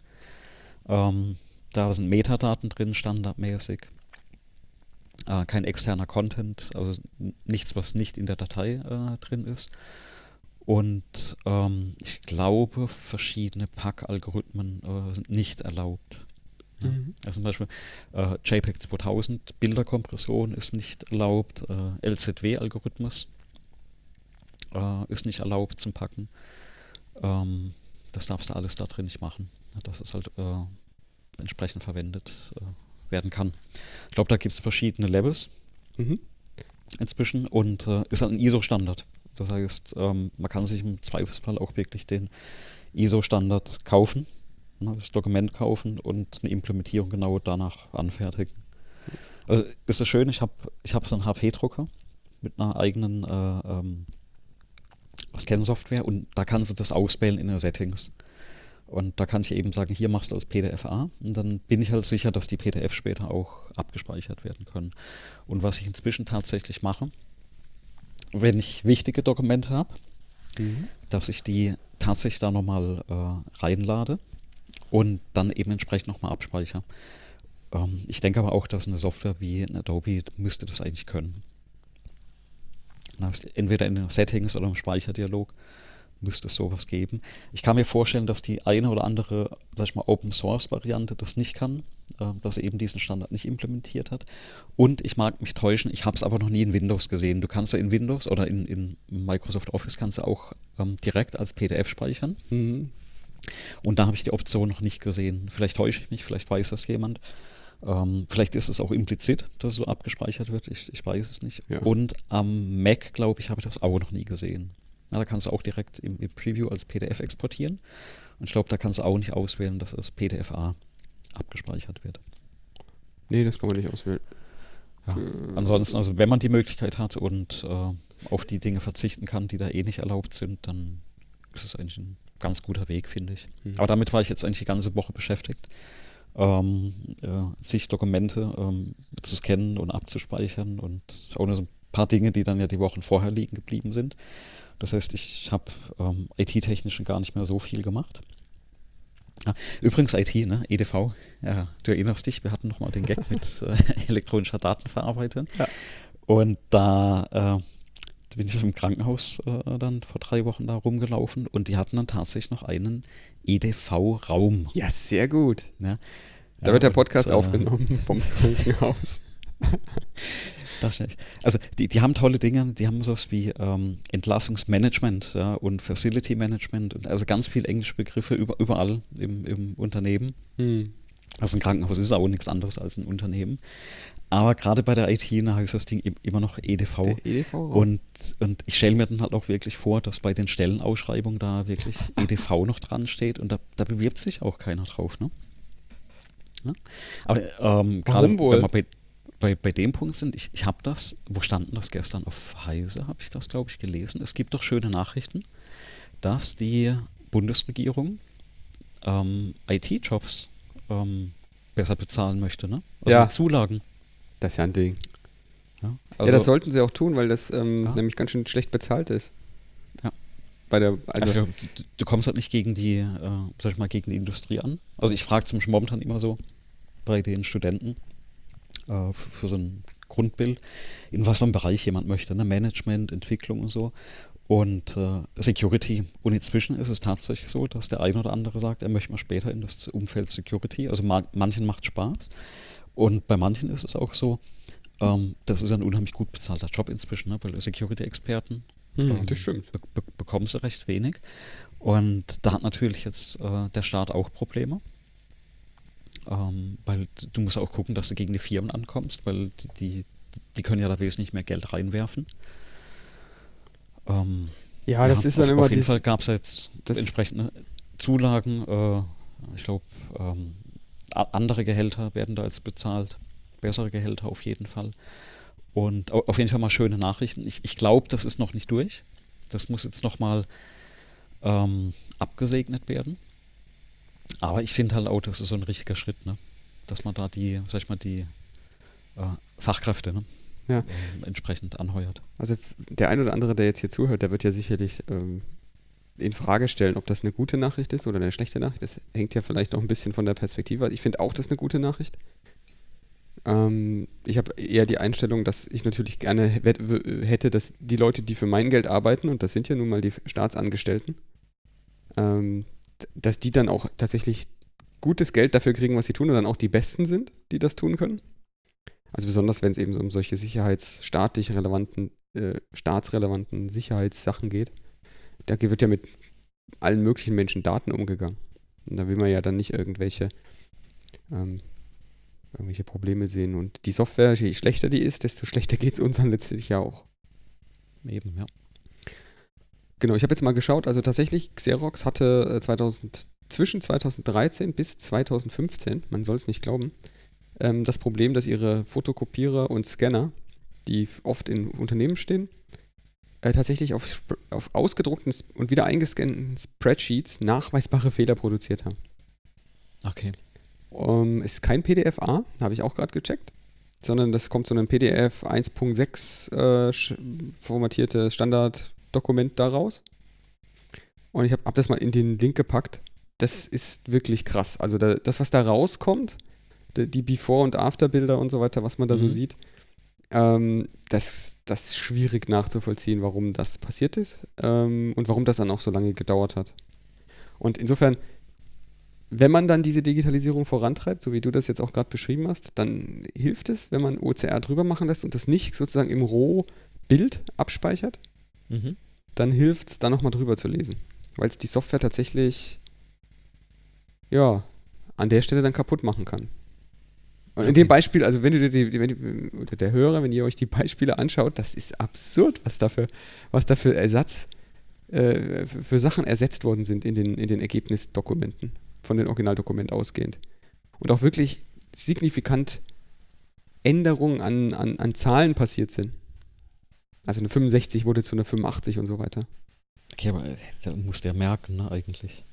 Ähm, da sind Metadaten drin, standardmäßig. Äh, kein externer Content, also nichts, was nicht in der Datei äh, drin ist. Und ähm, ich glaube, verschiedene Pack-Algorithmen äh, sind nicht erlaubt. Ja. Mhm. Also zum Beispiel äh, JPEG 2000, Bilderkompression ist nicht erlaubt, äh, LZW-Algorithmus äh, ist nicht erlaubt zum Packen. Ähm, das darfst du alles da drin nicht machen. Dass es halt äh, entsprechend verwendet äh, werden kann. Ich glaube, da gibt es verschiedene Levels Mhm. inzwischen und äh, ist halt ein ISO-Standard. Das heißt, ähm, man kann sich im Zweifelsfall auch wirklich den ISO-Standard kaufen, ne, das Dokument kaufen und eine Implementierung genau danach anfertigen. Also ist das schön, ich habe ich hab so einen HP-Drucker mit einer eigenen äh, ähm, Scan-Software und da kannst du das auswählen in den Settings. Und da kann ich eben sagen, hier machst du als PDF-A und dann bin ich halt sicher, dass die PDF später auch abgespeichert werden können. Und was ich inzwischen tatsächlich mache, wenn ich wichtige Dokumente habe, Mhm. dass ich die tatsächlich da nochmal äh, reinlade und dann eben entsprechend nochmal abspeichere. Ähm, ich denke aber auch, dass eine Software wie Adobe müsste das eigentlich können. Entweder in den Settings oder im Speicherdialog müsste es sowas geben. Ich kann mir vorstellen, dass die eine oder andere, sag ich mal, Open Source Variante das nicht kann. äh, dass eben diesen Standard nicht implementiert hat. Und ich mag mich täuschen, ich habe es aber noch nie in Windows gesehen. Du kannst ja in Windows oder in, in Microsoft Office kannst du auch ähm, direkt als PDF speichern. Mhm. Und da habe ich die Option noch nicht gesehen. Vielleicht täusche ich mich, vielleicht weiß das jemand. Ähm, vielleicht ist es auch implizit, dass es so abgespeichert wird. Ich, ich weiß es nicht. Ja. Und am Mac, glaube ich, habe ich das auch noch nie gesehen. Na, da kannst du auch direkt im, im Preview als PDF exportieren. Und ich glaube, da kannst du auch nicht auswählen, dass es PDFA abgespeichert wird. Nee, das kann man nicht auswählen. Ja. Äh, Ansonsten, also wenn man die Möglichkeit hat und äh, auf die Dinge verzichten kann, die da eh nicht erlaubt sind, dann ist es eigentlich ein ganz guter Weg, finde ich. Mhm. Aber damit war ich jetzt eigentlich die ganze Woche beschäftigt, ähm, äh, sich Dokumente ähm, zu scannen und abzuspeichern und auch nur so ein paar Dinge, die dann ja die Wochen vorher liegen geblieben sind. Das heißt, ich habe ähm, IT-technisch gar nicht mehr so viel gemacht. Ah, übrigens IT, ne? EDV, ja, du erinnerst dich, wir hatten nochmal den Gag mit äh, elektronischer Datenverarbeitung. Ja. Und da, äh, da bin ich im Krankenhaus äh, dann vor drei Wochen da rumgelaufen und die hatten dann tatsächlich noch einen EDV-Raum. Ja, sehr gut. Ja. Da wird der Podcast und, äh, aufgenommen vom Krankenhaus. Also die, die haben tolle Dinge, die haben sowas wie ähm, Entlassungsmanagement ja, und Facility Management und also ganz viele englische Begriffe über, überall im, im Unternehmen. Hm. Also ein Krankenhaus ist auch nichts anderes als ein Unternehmen. Aber gerade bei der IT na, heißt das Ding im- immer noch EDV. Der EDV -Raum. Und, und ich stelle mir dann halt auch wirklich vor, dass bei den Stellenausschreibungen da wirklich EDV noch dran steht und da, da bewirbt sich auch keiner drauf. Ne? Ja? Aber ähm, gerade Warum wohl? wenn wir bei, bei, bei dem Punkt sind, ich, ich habe das, wo standen das gestern auf Heise, habe ich das, glaube ich, gelesen. Es gibt doch schöne Nachrichten, dass die Bundesregierung ähm, IT-Jobs ähm, besser bezahlen möchte. Ne? Also Ja. mit Zulagen. Das ist ja ein Ding. Ja, ja, also- das sollten sie auch tun, weil das ähm, Ja. nämlich ganz schön schlecht bezahlt ist. Ja. Bei der, also, Also, du, du kommst halt nicht gegen die, äh, sag ich mal, gegen die Industrie an. Also ich frage zum Beispiel momentan immer so bei den Studenten äh, f- für so ein Grundbild, in was für einem Bereich jemand möchte, ne? Management, Entwicklung und so. Und äh, Security. Und inzwischen ist es tatsächlich so, dass der ein oder andere sagt, er möchte mal später in das Umfeld Security. Also ma manchen macht Spaß. Und bei manchen ist es auch so, ähm, das ist ein unheimlich gut bezahlter Job inzwischen, ne? weil Security-Experten hm, ähm, das stimmt. be be bekommst du recht wenig. Und da hat natürlich jetzt äh, der Staat auch Probleme. Ähm, weil du musst auch gucken, dass du gegen die Firmen ankommst, weil die, die, können ja da wesentlich mehr Geld reinwerfen. Ähm, Ja, das ist dann auf, immer Auf jeden dies- Fall gab es jetzt entsprechende Zulagen. Äh, ich glaube, ähm, andere Gehälter werden da jetzt bezahlt. Bessere Gehälter auf jeden Fall. Und au- auf jeden Fall mal schöne Nachrichten. Ich, ich glaube, das ist noch nicht durch. Das muss jetzt nochmal ähm, abgesegnet werden. Aber ich finde halt auch, das ist so ein richtiger Schritt, ne? dass man da die, sag ich mal, die äh, Fachkräfte ne? Ja. ähm, entsprechend anheuert. Also der ein oder andere, der jetzt hier zuhört, der wird ja sicherlich ähm, in Frage stellen, ob das eine gute Nachricht ist oder eine schlechte Nachricht. Das hängt ja vielleicht auch ein bisschen von der Perspektive. Ich finde auch, das ist eine gute Nachricht. Ähm, ich habe eher die Einstellung, dass ich natürlich gerne hätte, dass die Leute, die für mein Geld arbeiten, und das sind ja nun mal die Staatsangestellten, ähm, dass die dann auch tatsächlich gutes Geld dafür kriegen, was sie tun und dann auch die Besten sind, die das tun können. Also besonders, wenn es eben so um solche sicherheitsstaatlich relevanten, äh, staatsrelevanten Sicherheitssachen geht. Da wird ja mit allen möglichen Menschen Daten umgegangen. Und da will man ja dann nicht irgendwelche, ähm, irgendwelche Probleme sehen. Und die Software, je schlechter die ist, desto schlechter geht es uns dann letztlich ja auch. Eben, ja. Genau, ich habe jetzt mal geschaut, also tatsächlich, Xerox hatte äh, 2000, zwischen 2013 bis 2015, man soll es nicht glauben, ähm, das Problem, dass ihre Fotokopierer und Scanner, die oft in Unternehmen stehen, äh, tatsächlich auf, auf ausgedruckten und wieder eingescannten Spreadsheets nachweisbare Fehler produziert haben. Okay. Ähm, ist kein PDF-A, habe ich auch gerade gecheckt, sondern das kommt so ein PDF 1.6 äh, formatierte Standarddokument daraus. Und ich habe hab das mal in den Link gepackt. Das ist wirklich krass. Also da, das, was da rauskommt, die, Before- und After-Bilder und so weiter, was man da so Mhm. sieht, ähm, das, das ist schwierig nachzuvollziehen, warum das passiert ist ähm, und warum das dann auch so lange gedauert hat. Und insofern wenn man dann diese Digitalisierung vorantreibt, so wie du das jetzt auch gerade beschrieben hast, dann hilft es, wenn man OCR drüber machen lässt und das nicht sozusagen im Rohbild abspeichert, Mhm. dann hilft es, da nochmal drüber zu lesen. Weil es die Software tatsächlich, ja, an der Stelle dann kaputt machen kann. Und in Okay. dem Beispiel, also wenn du dir die, wenn du, oder der Hörer, wenn ihr euch die Beispiele anschaut, das ist absurd, was da für, was da für Ersatz, äh, für, Sachen ersetzt worden sind in den, in den Ergebnisdokumenten, von den Originaldokument ausgehend. Und auch wirklich signifikant Änderungen an, an, an Zahlen passiert sind. Also eine 65 wurde zu einer 85 und so weiter. Okay, aber äh, da muss der merken, ne, eigentlich.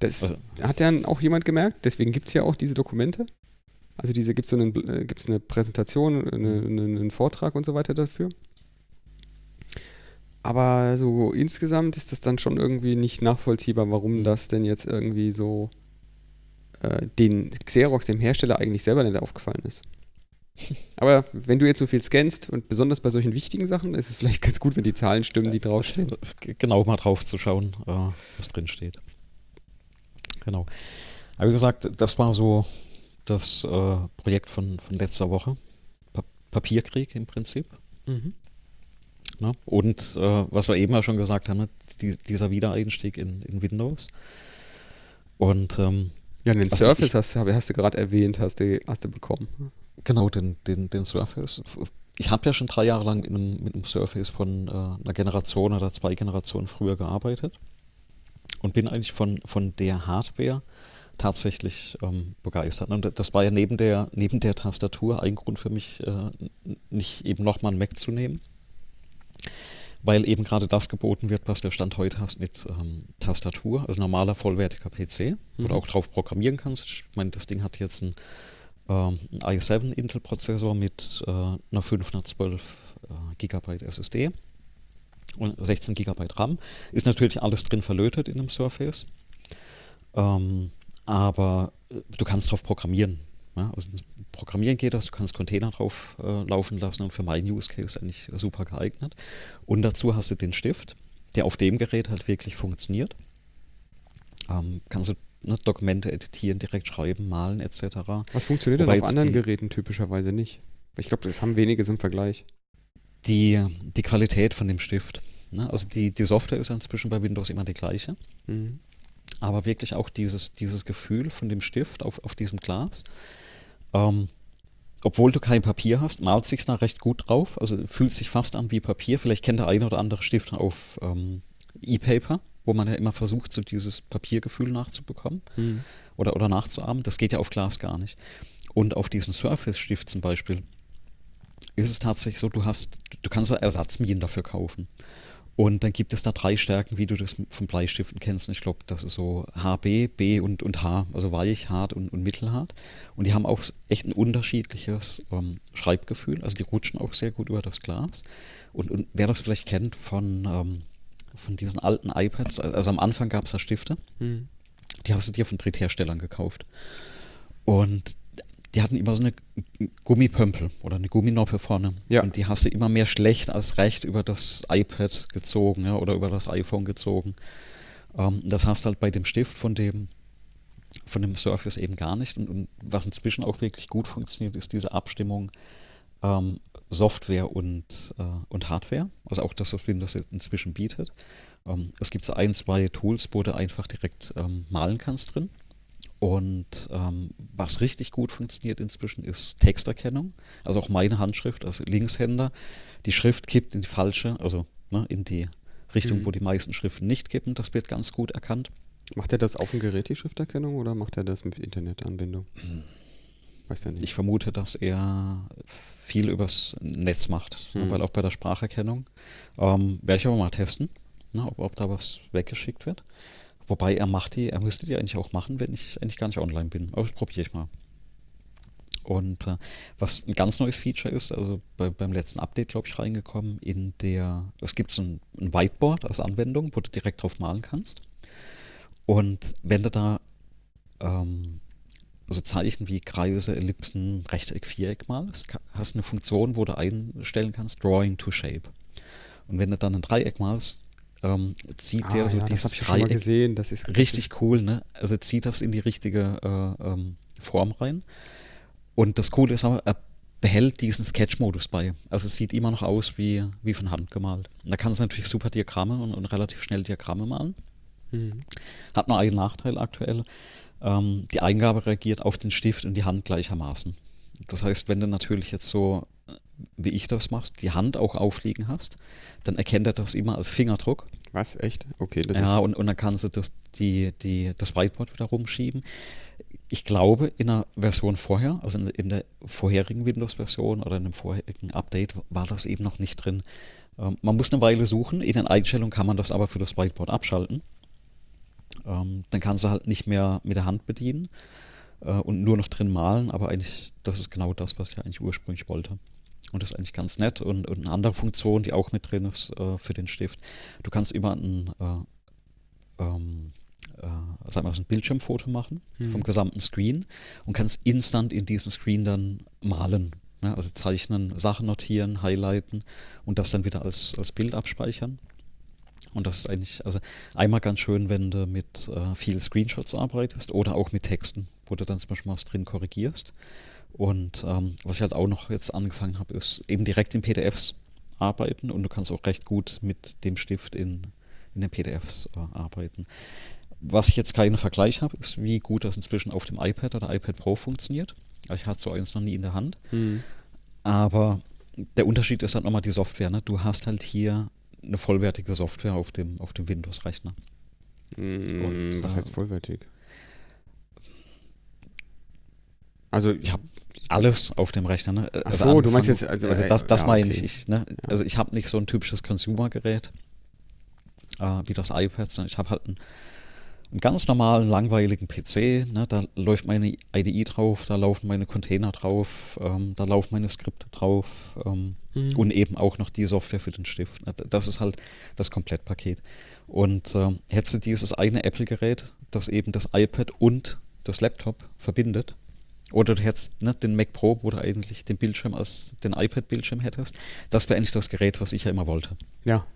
Das Also- hat ja auch jemand gemerkt, deswegen gibt es ja auch diese Dokumente. Also diese gibt es so einen, äh, gibt's eine Präsentation, eine, eine, einen Vortrag und so weiter dafür. Aber so insgesamt ist das dann schon irgendwie nicht nachvollziehbar, warum das denn jetzt irgendwie so äh, den Xerox, dem Hersteller, eigentlich selber nicht aufgefallen ist. Aber wenn du jetzt so viel scannst und besonders bei solchen wichtigen Sachen, ist es vielleicht ganz gut, wenn die Zahlen stimmen, die draufstehen. Genau mal drauf zu schauen, äh, was drin steht. Genau. Aber wie gesagt, das war so das äh, Projekt von, von letzter Woche. Pa Papierkrieg im Prinzip. Mhm. Ne? Und äh, was wir eben ja schon gesagt haben, ne? die, dieser Wiedereinstieg in, in Windows. Und ähm, Ja, den Also Surface ich- hast, du- hast du gerade erwähnt, hast du, hast du bekommen. genau, den, den, den Surface. Ich habe ja schon drei Jahre lang in einem, mit einem Surface von äh, einer Generation oder zwei Generationen früher gearbeitet und bin eigentlich von, von der Hardware tatsächlich ähm, begeistert. Und das war ja neben der, neben der Tastatur ein Grund für mich, äh, nicht eben nochmal einen Mac zu nehmen. Weil eben gerade das geboten wird, was der Stand heute hast mit ähm, Tastatur, also normaler vollwertiger PC, wo du Mhm. auch drauf programmieren kannst. Ich meine, das Ding hat jetzt einen, ähm, einen i7 Intel-Prozessor mit äh, einer 512 äh, GB SSD und 16 GB RAM. Ist natürlich alles drin verlötet in einem Surface. Ähm, aber äh, du kannst drauf programmieren. Ja? Also programmieren geht das, du kannst Container drauf äh, laufen lassen und für meinen Use Case eigentlich super geeignet. Und dazu hast du den Stift, der auf dem Gerät halt wirklich funktioniert. Ähm, kannst du ne, Dokumente editieren, direkt schreiben, malen etc. Was funktioniert Wobei denn auf anderen die- Geräten typischerweise nicht? Ich glaube, das haben wenige im Vergleich. Die, die Qualität von dem Stift. Ne? Also die, die Software ist inzwischen bei Windows immer die gleiche. Mhm. Aber wirklich auch dieses, dieses Gefühl von dem Stift auf, auf diesem Glas. Ähm, obwohl du kein Papier hast, malt sich da recht gut drauf. Also fühlt sich fast an wie Papier. Vielleicht kennt der eine oder andere Stift auf ähm, E-Paper, wo man ja immer versucht, so dieses Papiergefühl nachzubekommen Mhm. oder, oder nachzuahmen. Das geht ja auf Glas gar nicht. Und auf diesem Surface-Stift zum Beispiel ist es tatsächlich so, du hast, du kannst so Ersatzminen dafür kaufen. Und dann gibt es da drei Stärken, wie du das von Bleistiften kennst. Und ich glaube, das ist so HB, B und, und H, also weich, hart und, und mittelhart. Und die haben auch echt ein unterschiedliches ähm, Schreibgefühl. Also die rutschen auch sehr gut über das Glas. Und, und wer das vielleicht kennt von, ähm, von diesen alten iPads, also am Anfang gab es da Stifte, Mhm. die hast du dir von Drittherstellern gekauft. Und die hatten immer so eine Gummipömpel oder eine Gumminoppe vorne. Ja. Und die hast du immer mehr schlecht als recht über das iPad gezogen ja, oder über das iPhone gezogen. Ähm, das hast du halt bei dem Stift von dem, von dem Surface eben gar nicht. Und, und was inzwischen auch wirklich gut funktioniert, ist diese Abstimmung ähm, Software und, äh, und Hardware. Also auch das, was Windows jetzt inzwischen bietet. Ähm, es gibt so ein, zwei Tools, wo du einfach direkt ähm, malen kannst drin. Und ähm, was richtig gut funktioniert inzwischen ist Texterkennung. Also auch meine Handschrift, also Linkshänder, die Schrift kippt in die falsche, also ne, in die Richtung, Mhm. wo die meisten Schriften nicht kippen. Das wird ganz gut erkannt. Macht er das auf dem Gerät, die Schrifterkennung, oder macht er das mit Internetanbindung? Weiß er nicht. Ich vermute, dass er viel übers Netz macht, ne, Hm. weil auch bei der Spracherkennung ähm, werde ich aber mal testen, ne, ob, ob da was weggeschickt wird. Wobei er macht die, er müsste die eigentlich auch machen, wenn ich eigentlich gar nicht online bin. Aber das probiere ich mal. Und äh, was ein ganz neues Feature ist, also bei, beim letzten Update, glaube ich, reingekommen, in der, es gibt so ein, ein Whiteboard als Anwendung, wo du direkt drauf malen kannst. Und wenn du da ähm, also Zeichen wie Kreise, Ellipsen, Rechteck, Viereck malst, hast eine Funktion, wo du einstellen kannst, Drawing to Shape. Und wenn du dann ein Dreieck malst, ähm, zieht Ah, der so ja, das dieses habe ich schon mal Dreieck gesehen. Ist richtig cool, ne? Also zieht das in die richtige äh, ähm, Form rein. Und das Coole ist aber, er behält diesen Sketch-Modus bei. Also es sieht immer noch aus wie, wie von Hand gemalt. Und da kann es natürlich super Diagramme und, und relativ schnell Diagramme malen. Mhm. Hat nur einen Nachteil aktuell. Ähm, die Eingabe reagiert auf den Stift und die Hand gleichermaßen. Das heißt, wenn du natürlich jetzt so, wie ich das machst, die Hand auch aufliegen hast, dann erkennt er das immer als Fingerdruck. Was? Echt? Okay, das Ja, ist. und, und dann kannst du das, die, die, das Whiteboard wieder rumschieben. Ich glaube, in der Version vorher, also in, in der vorherigen Windows-Version oder in dem vorherigen Update, war das eben noch nicht drin. Ähm, man muss eine Weile suchen. In den Einstellungen kann man das aber für das Whiteboard abschalten. Ähm, dann kannst du halt nicht mehr mit der Hand bedienen äh, und nur noch drin malen, aber eigentlich, das ist genau das, was ich eigentlich ursprünglich wollte. Und das ist eigentlich ganz nett. Und, und eine andere Funktion, die auch mit drin ist äh, für den Stift, du kannst immer ein, äh, ähm, äh, sag mal, so ein Bildschirmfoto machen Mhm. vom gesamten Screen und kannst instant in diesem Screen dann malen. Ne? Also zeichnen, Sachen notieren, highlighten und das dann wieder als, als Bild abspeichern. Und das ist eigentlich, also einmal ganz schön, wenn du mit äh, vielen Screenshots arbeitest oder auch mit Texten, wo du dann zum Beispiel was drin korrigierst. Und ähm, was ich halt auch noch jetzt angefangen habe, ist eben direkt in PDFs arbeiten und du kannst auch recht gut mit dem Stift in, in den PDFs äh, arbeiten. Was ich jetzt keinen Vergleich habe, ist, wie gut das inzwischen auf dem iPad oder iPad Pro funktioniert. Ich hatte so eins noch nie in der Hand. Mhm. Aber der Unterschied ist halt nochmal die Software. Ne? Du hast halt hier eine vollwertige Software auf dem, auf dem Windows-Rechner. Und, was heißt vollwertig? Also, Ich habe alles auf dem Rechner. Ne? Ach so, du meinst jetzt, also, Also, äh, das, das ja, meine okay. ich. ich ne? Also ich habe nicht so ein typisches Consumer-Gerät äh, wie das iPad, sondern ich habe halt einen, einen ganz normalen, langweiligen PC. Ne? Da läuft meine IDE drauf, da laufen meine Container drauf, ähm, da laufen meine Skripte drauf ähm, Mhm. und eben auch noch die Software für den Stift. Ne? Das ist halt das Komplettpaket. Und ähm, hättest du dieses eine Apple-Gerät, das eben das iPad und das Laptop verbindet, oder du hättest ne, den Mac Pro, wo du eigentlich den Bildschirm als den iPad-Bildschirm hättest, das wäre eigentlich das Gerät, was ich ja immer wollte. Ja.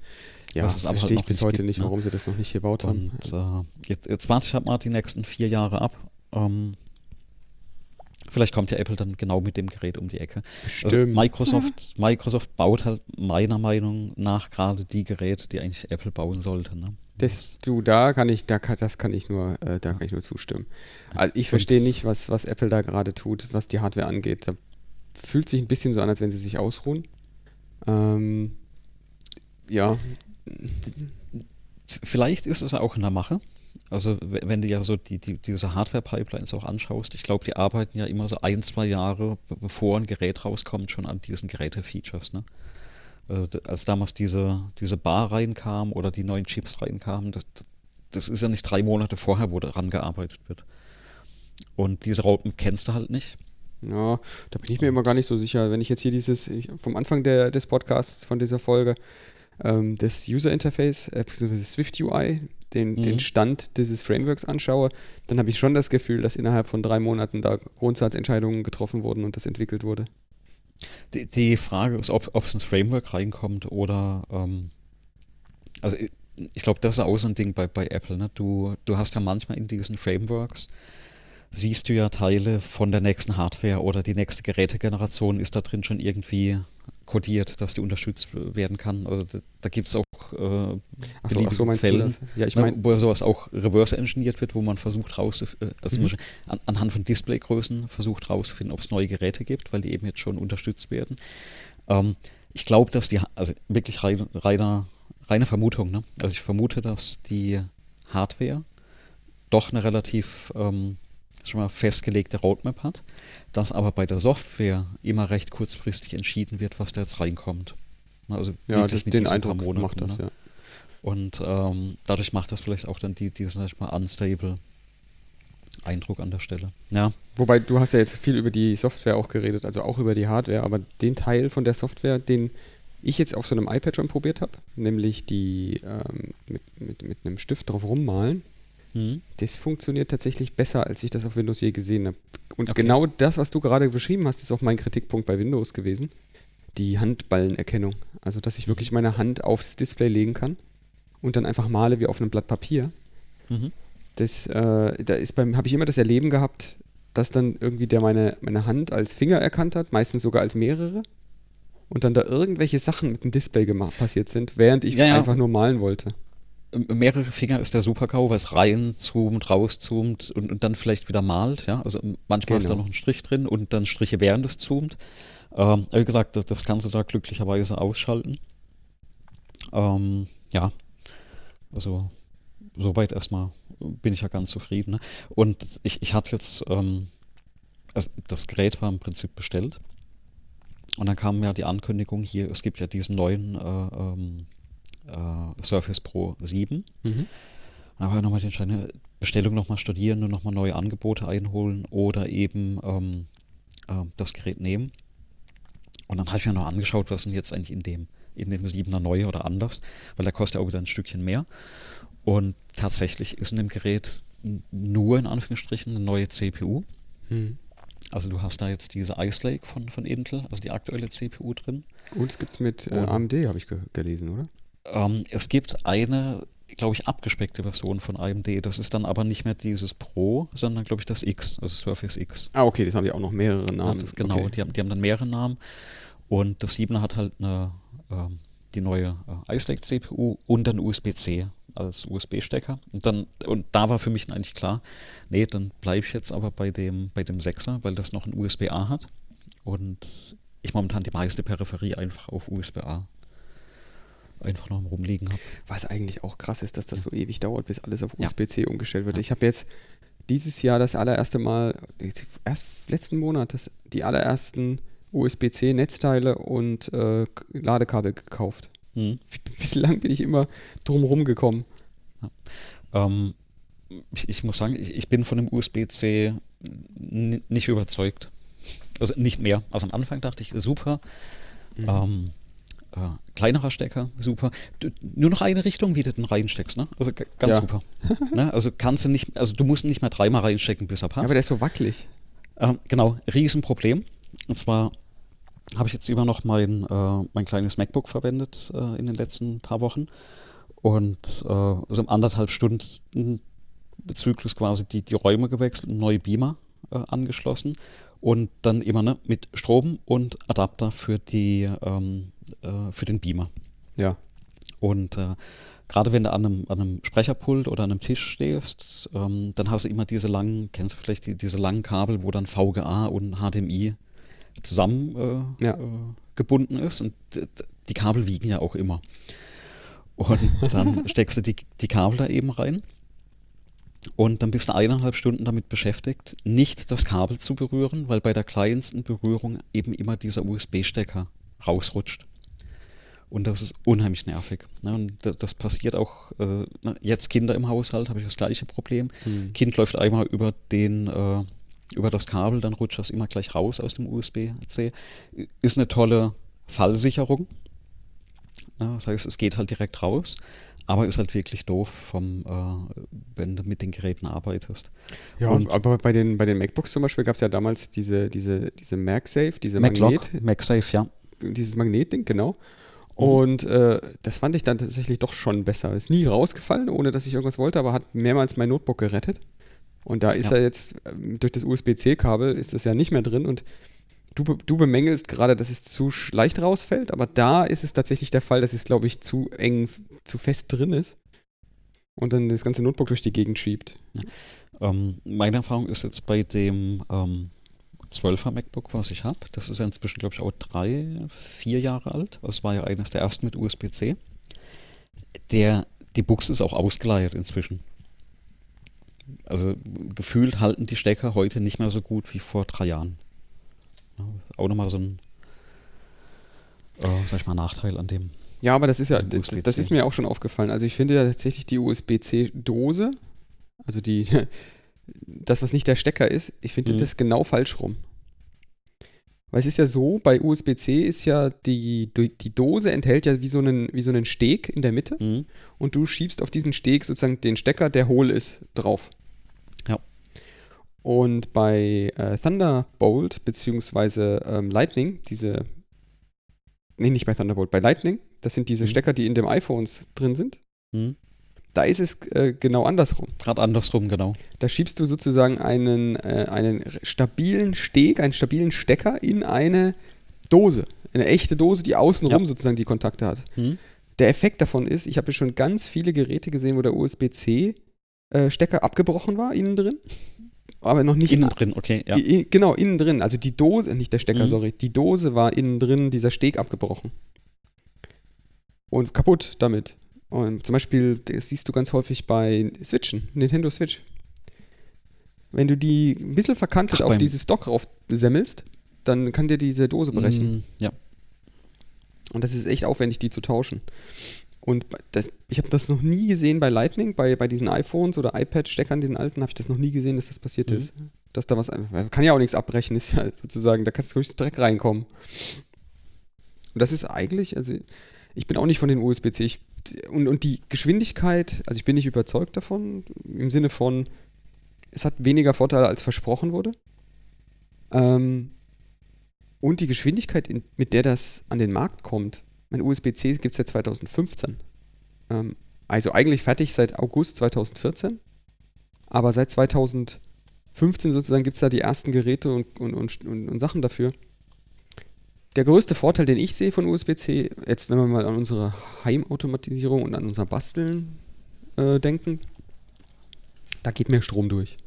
Ja, es aber halt verstehe ich bis nicht heute gibt, nicht, ne? warum sie das noch nicht gebaut haben. Und äh, jetzt, jetzt warte ich halt mal die nächsten vier Jahre ab. Ähm, vielleicht kommt ja Apple dann genau mit dem Gerät um die Ecke. Also. Microsoft, Microsoft baut halt meiner Meinung nach gerade die Geräte, die eigentlich Apple bauen sollte. Ne? Das, du, da kann ich, da kann, das kann ich nur, äh, da kann ich nur zustimmen. Also ich verstehe nicht, was, was Apple da gerade tut, was die Hardware angeht. Da fühlt sich ein bisschen so an, als wenn sie sich ausruhen. Ähm, ja, Vielleicht ist es auch in der Mache. Also wenn du ja so die, die, diese Hardware-Pipelines auch anschaust, ich glaube, die arbeiten ja immer so ein, zwei Jahre, be- bevor ein Gerät rauskommt, schon an diesen Geräte-Features. Ne? Also als damals diese, diese Bar reinkam oder die neuen Chips reinkamen, das, das ist ja nicht drei Monate vorher, wo daran gearbeitet wird. Und diese Roadmap kennst du halt nicht. ja, da bin ich mir immer gar nicht so sicher. Wenn ich jetzt hier dieses, vom Anfang der, des Podcasts, von dieser Folge, ähm, das User Interface, äh, beziehungsweise Swift UI, den, Mhm. den Stand dieses Frameworks anschaue, dann habe ich schon das Gefühl, dass innerhalb von drei Monaten da Grundsatzentscheidungen getroffen wurden und das entwickelt wurde. Die, die Frage ist, ob es ins Framework reinkommt oder ähm, also ich, ich glaube, das ist auch so ein Ding bei, bei Apple. Ne? Du, du hast ja manchmal in diesen Frameworks, siehst du ja Teile von der nächsten Hardware oder die nächste Gerätegeneration ist da drin schon irgendwie kodiert, dass die unterstützt werden kann. Also da, da gibt es auch äh, ach so beliebige meinst Quellen, du das? Ja, ich ne, meine, wo sowas auch reverse engineert wird, wo man versucht raus, äh, also Mhm. An, anhand von Displaygrößen versucht rauszufinden, ob es neue Geräte gibt, weil die eben jetzt schon unterstützt werden. Ähm, ich glaube, dass die, also wirklich rein, reiner, reine Vermutung, ne? Also ich vermute, dass die Hardware doch eine relativ ähm, schon mal festgelegte Roadmap hat, dass aber bei der Software immer recht kurzfristig entschieden wird, was da jetzt reinkommt. Also ja, das, mit den Eindruck Monaten, macht das, ne? ja. Und ähm, dadurch macht das vielleicht auch dann die, diesen, sag ich mal, unstable Eindruck an der Stelle. Ja, Wobei du hast ja jetzt viel über die Software auch geredet, also auch über die Hardware, aber den Teil von der Software, den ich jetzt auf so einem iPad schon probiert habe, nämlich die ähm, mit, mit, mit einem Stift drauf rummalen, hm. das funktioniert tatsächlich besser, als ich das auf Windows je gesehen habe. Und Okay. genau das, was du gerade beschrieben hast, ist auch mein Kritikpunkt bei Windows gewesen. Die Handballenerkennung. Also, dass ich wirklich meine Hand aufs Display legen kann und dann einfach male wie auf einem Blatt Papier. Mhm. Das, äh, da ist beim, habe ich immer das Erleben gehabt, dass dann irgendwie der meine, meine Hand als Finger erkannt hat, meistens sogar als mehrere. Und dann da irgendwelche Sachen mit dem Display passiert sind, während ich Ja, ja. einfach nur malen wollte. Mehrere Finger ist der Super-GAU, weil es reinzoomt, rauszoomt und, und dann vielleicht wieder malt. Ja? Also manchmal ist da Genau. noch ein Strich drin und dann Striche während es zoomt. Ähm, wie gesagt, das, das kannst du da glücklicherweise ausschalten. Ähm, ja, also soweit erstmal bin ich ja ganz zufrieden. Ne? Und ich, ich hatte jetzt, ähm, also das Gerät war im Prinzip bestellt. Und dann kam ja die Ankündigung hier, es gibt ja diesen neuen äh, ähm, äh, Surface Pro 7. Mhm. Dann habe ich nochmal die Entscheidung, Bestellung nochmal studieren und nochmal neue Angebote einholen oder eben ähm, äh, das Gerät nehmen. Und dann habe ich mir noch angeschaut, was denn jetzt eigentlich in dem, in dem 7er neu oder anders, weil der kostet ja auch wieder ein Stückchen mehr. Und tatsächlich ist in dem Gerät nur in Anführungsstrichen eine neue CPU. Mhm. Also du hast da jetzt diese Ice Lake von, von Intel, also die aktuelle CPU drin. Und es gibt es mit äh, Und- AMD, habe ich ge gelesen, oder? Ähm, es gibt eine, glaube ich, abgespeckte Version von AMD. Das ist dann aber nicht mehr dieses Pro, sondern, glaube ich, das X, also Surface X. Ah, okay, das haben die auch noch mehrere Ja, Namen. das, genau, Okay. die, haben, die haben dann mehrere Namen. Und das 7er hat halt eine, ähm, die neue äh, Ice Lake CPU und dann USB-C als USB-Stecker. Und dann, und da war für mich eigentlich klar, nee, dann bleibe ich jetzt aber bei dem, bei dem 6er, weil das noch ein USB-A hat. Und ich momentan die meiste Peripherie einfach auf USB-A einfach noch rumliegen habe. Was eigentlich auch krass ist, dass das so ewig dauert, bis alles auf Ja. USB-C umgestellt wird. Ja. Ich habe jetzt dieses Jahr das allererste Mal, erst letzten Monat, das, die allerersten USB-C-Netzteile und äh, Ladekabel gekauft. Hm. Bislang bin ich immer drum rumgekommen. Ähm, ich, ich muss sagen, ich, ich bin von dem USB-C nicht überzeugt. Also nicht mehr. Also am Anfang dachte ich, super. Ähm, äh, kleinerer Stecker, super. Du, nur noch eine Richtung, wie du den reinsteckst, ne? Also ganz Ja. super. ne? Also kannst du nicht, also du musst nicht mehr dreimal reinstecken, bis er Ja, passt. aber der ist so wackelig. Ähm, genau, Riesenproblem. Und zwar habe ich jetzt immer noch mein, äh, mein kleines MacBook verwendet äh, in den letzten paar Wochen. Und äh, also im anderthalb Stunden Zyklus quasi die, die Räume gewechselt, neue Beamer äh, angeschlossen und dann immer ne, mit Strom und Adapter für, die, ähm, äh, für den Beamer. Ja. Und äh, gerade wenn du an einem, an einem Sprecherpult oder an einem Tisch stehst, ähm, dann hast du immer diese langen, kennst du vielleicht die, diese langen Kabel, wo dann VGA und HDMI zusammen äh, Ja. äh, gebunden ist. Und die Kabel wiegen ja auch immer. Und dann steckst du die, die Kabel da eben rein. Und dann bist du eineinhalb Stunden damit beschäftigt, nicht das Kabel zu berühren, weil bei der kleinsten Berührung eben immer dieser USB-Stecker rausrutscht. Und das ist unheimlich nervig. Ne? Und da- das passiert auch, äh, ne, jetzt Kinder im Haushalt, habe ich das gleiche Problem. Hm. Kind läuft einmal über den, äh, über das Kabel, dann rutscht das immer gleich raus aus dem USB-C. Ist eine tolle Fallsicherung. Ja, das heißt, es geht halt direkt raus, aber ist halt wirklich doof, vom, äh, wenn du mit den Geräten arbeitest. Ja, Und- aber bei den, bei den MacBooks zum Beispiel gab es ja damals diese, diese, diese MagSafe, diese Magnet, MagSafe, ja. dieses Magnetding, genau. Mhm. Und äh, das fand ich dann tatsächlich doch schon besser. Ist nie rausgefallen, ohne dass ich irgendwas wollte, aber hat mehrmals mein Notebook gerettet. Und da ist Ja. er jetzt, ähm, durch das USB-C-Kabel ist das ja nicht mehr drin und du, du bemängelst gerade, dass es zu leicht rausfällt, aber da ist es tatsächlich der Fall, dass es, glaube ich, zu eng, zu fest drin ist und dann das ganze Notebook durch die Gegend schiebt. Ähm, meine Erfahrung ist jetzt bei dem ähm, 12er MacBook, was ich habe, das ist ja inzwischen, glaube ich, auch drei, vier Jahre alt. Das war ja eines der ersten mit USB-C. Der, die Buchse ist auch ausgeleiert inzwischen. Also gefühlt halten die Stecker heute nicht mehr so gut wie vor drei Jahren. Auch nochmal so ein, äh, sag ich mal, Nachteil an dem. Ja, aber das ist ja, das, das ist mir auch schon aufgefallen. Also ich finde ja tatsächlich die USB-C-Dose, also die, das, was nicht der Stecker ist, ich finde Mhm. das genau falsch rum. Weil es ist ja so, bei USB-C ist ja die, die die Dose enthält ja wie so, einen, wie so einen Steg in der Mitte Mhm. und du schiebst auf diesen Steg sozusagen den Stecker, der hohl ist, drauf. Und bei äh, Thunderbolt beziehungsweise ähm, Lightning, diese, nee, nicht bei Thunderbolt, bei Lightning, das sind diese Mhm. Stecker, die in den iPhones drin sind. Hm. Da ist es äh, genau andersrum. Gerade andersrum, genau. Da schiebst du sozusagen einen, äh, einen stabilen Steg, einen stabilen Stecker in eine Dose. Eine echte Dose, die außenrum Ja. sozusagen die Kontakte hat. Hm. Der Effekt davon ist, ich habe schon ganz viele Geräte gesehen, wo der USB-C-Stecker abgebrochen war, innen drin. Aber noch nicht Innen drin, okay, ja. I- genau, innen drin. Also die Dose, nicht der Stecker, Mhm. sorry. Die Dose war innen drin, dieser Steg abgebrochen. Und kaputt damit. Und zum Beispiel, das siehst du ganz häufig bei Switchen, Nintendo Switch. Wenn du die ein bisschen verkantet Ach, auf dieses Dock raufsemmelst, dann kann dir diese Dose brechen. Hm, Ja. Und das ist echt aufwendig, die zu tauschen. Und das, ich habe das noch nie gesehen bei Lightning, bei, bei diesen iPhones oder iPad-Steckern, den alten, habe ich das noch nie gesehen, dass das passiert Mhm. ist. Dass da was, kann ja auch nichts abbrechen, ist ja sozusagen, da kannst du höchstens Dreck reinkommen. Und das ist eigentlich, also ich bin auch nicht von den USB-C, ich, und, und die Geschwindigkeit, also ich bin nicht überzeugt davon, im Sinne von, es hat weniger Vorteile, als versprochen wurde. Ähm, und die Geschwindigkeit, in, mit der das an den Markt kommt. Mein USB-C gibt es seit 2015. Ähm, also eigentlich fertig seit August 2014. Aber seit 2015 sozusagen gibt es da die ersten Geräte und, und, und, und, Sachen dafür. Der größte Vorteil, den ich sehe von USB-C, jetzt wenn wir mal an unsere Heimautomatisierung und an unser Basteln äh, denken, da geht mehr Strom durch.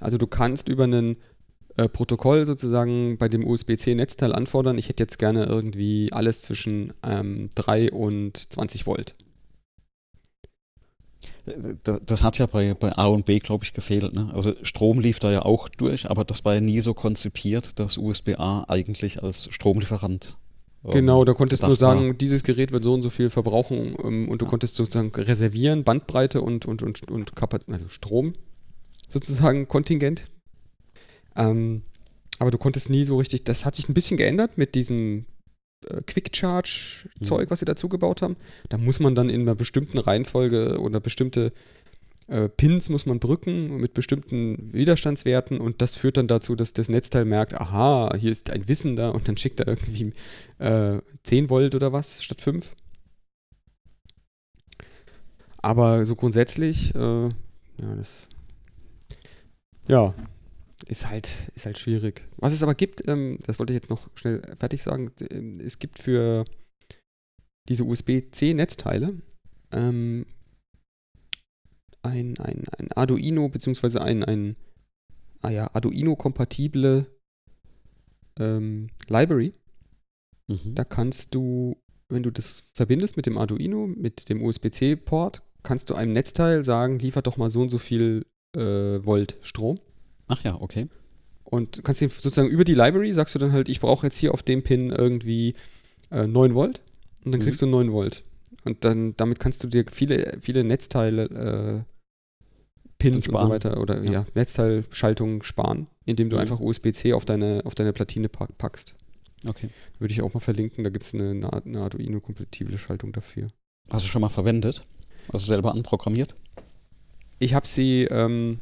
Also du kannst über einen äh, Protokoll sozusagen bei dem USB-C-Netzteil anfordern, ich hätte jetzt gerne irgendwie alles zwischen ähm, 3 und 20 Volt. Da- Das hat ja bei, bei A und B, glaube ich, gefehlt. Ne? Also Strom lief da ja auch durch, aber das war ja nie so konzipiert, dass USB-A eigentlich als Stromlieferant. ähm, Genau, da konntest du nur sagen, dieses Gerät wird so und so viel verbrauchen ähm, und du Ja. konntest sozusagen reservieren, Bandbreite und, und, und, und Kapa- also Strom sozusagen Kontingent. Ähm, aber du konntest nie so richtig, das hat sich ein bisschen geändert mit diesem äh, Quick Charge Zeug, was sie dazu gebaut haben. Da muss man dann in einer bestimmten Reihenfolge oder bestimmte äh, Pins muss man brücken mit bestimmten Widerstandswerten und das führt dann dazu, dass das Netzteil merkt, aha, hier ist ein Wissen da und dann schickt er irgendwie äh, 10 Volt oder was statt 5. Aber so grundsätzlich, äh, ja, das ja, ist halt, ist halt schwierig. Was es aber gibt, ähm, das wollte ich jetzt noch schnell fertig sagen, ähm, es gibt für diese USB-C-Netzteile ähm, ein, ein, ein Arduino, beziehungsweise ein, ein ah ja, Arduino-kompatible ähm, Library. Mhm. Da kannst du, wenn du das verbindest mit dem Arduino, mit dem USB-C-Port, kannst du einem Netzteil sagen, liefert doch mal so und so viel äh, Volt Strom. Ach ja, okay. Und kannst dir sozusagen über die Library sagst du dann halt, ich brauche jetzt hier auf dem Pin irgendwie äh, 9 Volt und dann Mhm. kriegst du 9 Volt. Und dann damit kannst du dir viele, viele Netzteile, äh, Pins und so weiter oder ja, Ja. Netzteilschaltungen sparen, indem du Mhm. einfach USB-C auf deine, auf deine Platine pack, packst. okay. Würde ich auch mal verlinken, da gibt es eine, eine, eine Arduino-kompatible Schaltung dafür. Hast du schon mal verwendet? Also selber anprogrammiert? Ich habe sie, ähm,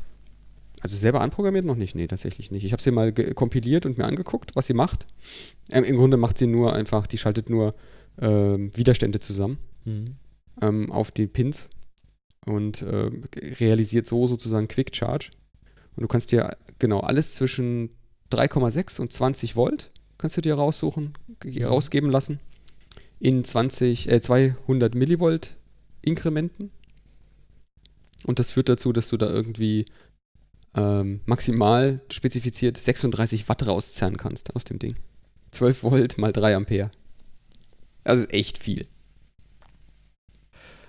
also selber anprogrammiert noch nicht, nee, tatsächlich nicht. Ich habe sie mal kompiliert und mir angeguckt, was sie macht. Ähm, Im Grunde macht sie nur einfach, die schaltet nur ähm, Widerstände zusammen Mhm. ähm, auf die Pins und ähm, realisiert so sozusagen Quick Charge. Und du kannst dir genau alles zwischen 3,6 und 20 Volt kannst du dir raussuchen, Mhm. rausgeben lassen in 20, äh, 200 Millivolt Inkrementen. Und das führt dazu, dass du da irgendwie ähm, maximal spezifiziert 36 Watt rauszerren kannst aus dem Ding. 12 Volt mal 3 Ampere. Das ist echt viel.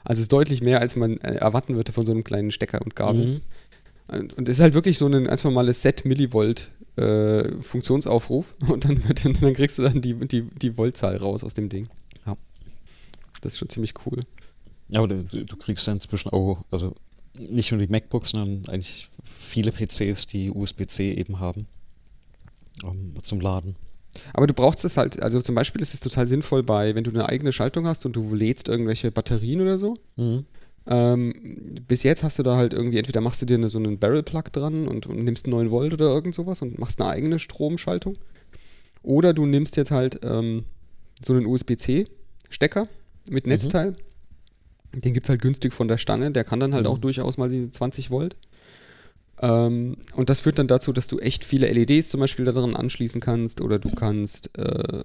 Also ist deutlich mehr, als man äh, erwarten würde von so einem kleinen Stecker und Gabel. Mhm. Und es ist halt wirklich so ein ganz normales Set Millivolt äh, Funktionsaufruf und dann, wird, dann, dann kriegst du dann die, die, die Voltzahl raus aus dem Ding. Ja. Das ist schon ziemlich cool. Ja, aber du, du kriegst ja inzwischen auch, also nicht nur die MacBooks, sondern eigentlich viele PCs, die USB-C eben haben. ähm, zum Laden. Aber du brauchst es halt, also zum Beispiel ist es total sinnvoll bei, wenn du eine eigene Schaltung hast und du lädst irgendwelche Batterien oder so. Mhm. Ähm, bis jetzt hast du da halt irgendwie, entweder machst du dir eine, so einen Barrel-Plug dran und, und nimmst 9 Volt oder irgend sowas und machst eine eigene Stromschaltung. Oder du nimmst jetzt halt ähm, so einen USB-C-Stecker mit Mhm. Netzteil. Den gibt es halt günstig von der Stange. Der kann dann halt Mhm. auch durchaus mal diese 20 Volt. Ähm, und das führt dann dazu, dass du echt viele LEDs zum Beispiel daran anschließen kannst oder du kannst, äh,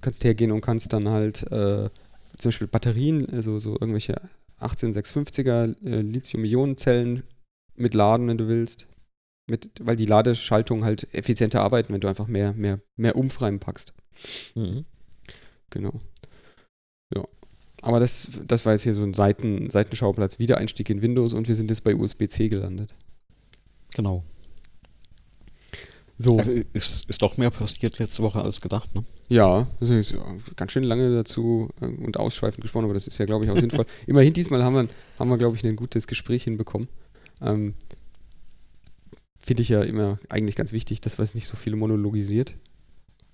kannst hergehen und kannst dann halt äh, zum Beispiel Batterien, also so irgendwelche 18650er äh, Lithium-Ionen-Zellen mit laden, wenn du willst. Mit, weil die Ladeschaltungen halt effizienter arbeiten, wenn du einfach mehr, mehr, mehr Umf reinpackst. Mhm. Genau. Ja. Aber das, das war jetzt hier so ein Seiten, Seitenschauplatz, Wiedereinstieg in Windows und wir sind jetzt bei USB-C gelandet. Genau. So. Also ist, ist doch mehr passiert letzte Woche als gedacht, ne? Ja, das ist ganz schön lange dazu äh, und ausschweifend gesprochen, aber das ist ja, glaube ich, auch sinnvoll. Immerhin diesmal haben wir, haben wir glaube ich, ein gutes Gespräch hinbekommen. Ähm, Finde ich ja immer eigentlich ganz wichtig, dass man es nicht so viel monologisiert.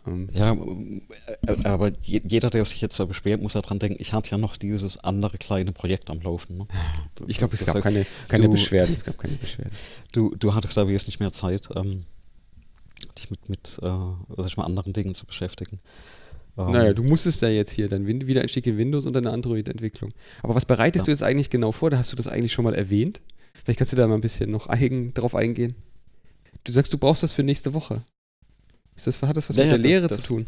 Ähm, Ja, äh, aber je- jeder, der sich jetzt da beschwert, muss daran denken, ich hatte ja noch dieses andere kleine Projekt am Laufen. Ne? ich glaube, es Das gab heißt, keine, keine du- Beschwerden. Es gab keine Beschwerden. Du, du hattest da wesentlich mehr Zeit, ähm, dich mit, mit äh, sag ich mal, anderen Dingen zu beschäftigen. Ähm, Naja, du musstest ja jetzt hier dein Win- Wiedereinstieg in Windows und deine Android-Entwicklung. Aber was bereitest Ja. du jetzt eigentlich genau vor? Da hast du das eigentlich schon mal erwähnt. Vielleicht kannst du da mal ein bisschen noch eigen drauf eingehen. Du sagst, du brauchst das für nächste Woche. Ist das, hat das was Ja, mit der das- Lehre das- zu tun?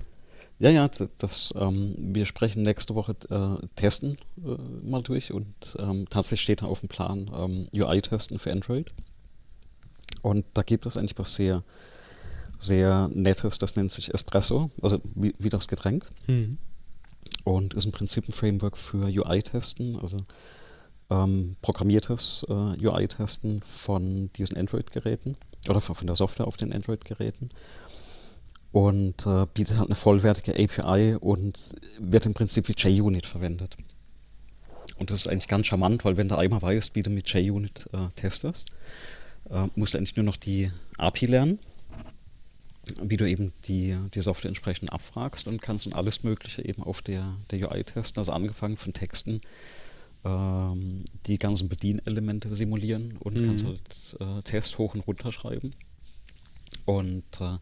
Ja, ja, d- das, ähm, wir sprechen nächste Woche äh, Testen äh, mal durch und ähm, tatsächlich steht da auf dem Plan ähm, UI-Testen für Android. Und da gibt es eigentlich was sehr, sehr Nettes, das nennt sich Espresso, also wie, wie das Getränk. Mhm. Und ist im Prinzip ein Framework für UI-Testen, also ähm, programmiertes äh, UI-Testen von diesen Android-Geräten oder von von der Software auf den Android-Geräten. Und äh, bietet halt eine vollwertige API und wird im Prinzip wie JUnit verwendet. Und das ist eigentlich ganz charmant, weil wenn du einmal weißt, wie du mit JUnit äh, testest, äh, musst du eigentlich nur noch die API lernen, wie du eben die, die Software entsprechend abfragst und kannst dann alles Mögliche eben auf der, der UI testen, also angefangen von Texten, ähm, die ganzen Bedienelemente simulieren und Mhm. kannst halt äh, Test hoch und runter schreiben. Und äh,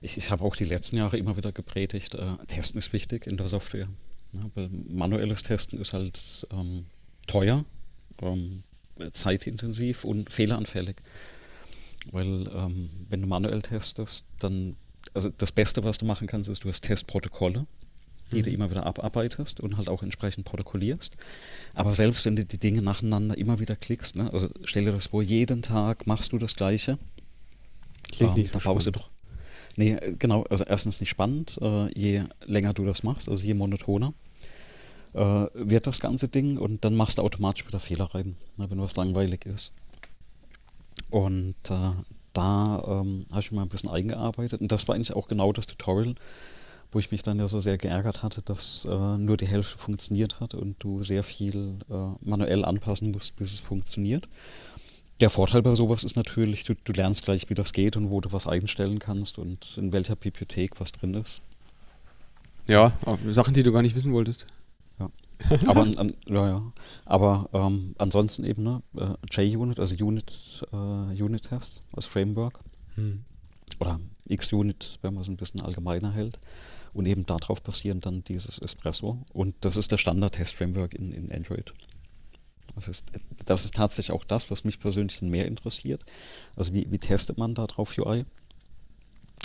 ich, ich habe auch die letzten Jahre immer wieder gepredigt, äh, Testen ist wichtig in der Software. Ja, manuelles Testen ist halt ähm, teuer, ähm, zeitintensiv und fehleranfällig. Weil ähm, wenn du manuell testest, dann, also das Beste, was du machen kannst, ist, du hast Testprotokolle, die du Mhm. immer wieder abarbeitest und halt auch entsprechend protokollierst. Aber selbst wenn du die Dinge nacheinander immer wieder klickst, ne, also stell dir das vor, jeden Tag machst du das Gleiche, ähm, so da baust du doch. Nee, äh, genau, also erstens nicht spannend, äh, je länger du das machst, also je monotoner, äh, wird das ganze Ding und dann machst du automatisch wieder Fehler rein, ne, wenn was langweilig ist. Und äh, da ähm, habe ich mal ein bisschen eingearbeitet und das war eigentlich auch genau das Tutorial, wo ich mich dann ja so sehr geärgert hatte, dass äh, nur die Hälfte funktioniert hat und du sehr viel äh, manuell anpassen musst, bis es funktioniert. Der Vorteil bei sowas ist natürlich, du, du lernst gleich, wie das geht und wo du was einstellen kannst und in welcher Bibliothek was drin ist. Ja, auch Sachen, die du gar nicht wissen wolltest. Aber, an, an, ja, ja. Aber ähm, ansonsten eben ne, äh, JUnit, also Unit, äh, Unit-Tests als Framework Hm. oder XUnit, wenn man es ein bisschen allgemeiner hält. Und eben darauf basierend dann dieses Espresso. Und das ist der Standard-Test-Framework in, in Android. Das ist, das ist tatsächlich auch das, was mich persönlich mehr interessiert. Also wie, wie testet man da drauf UI?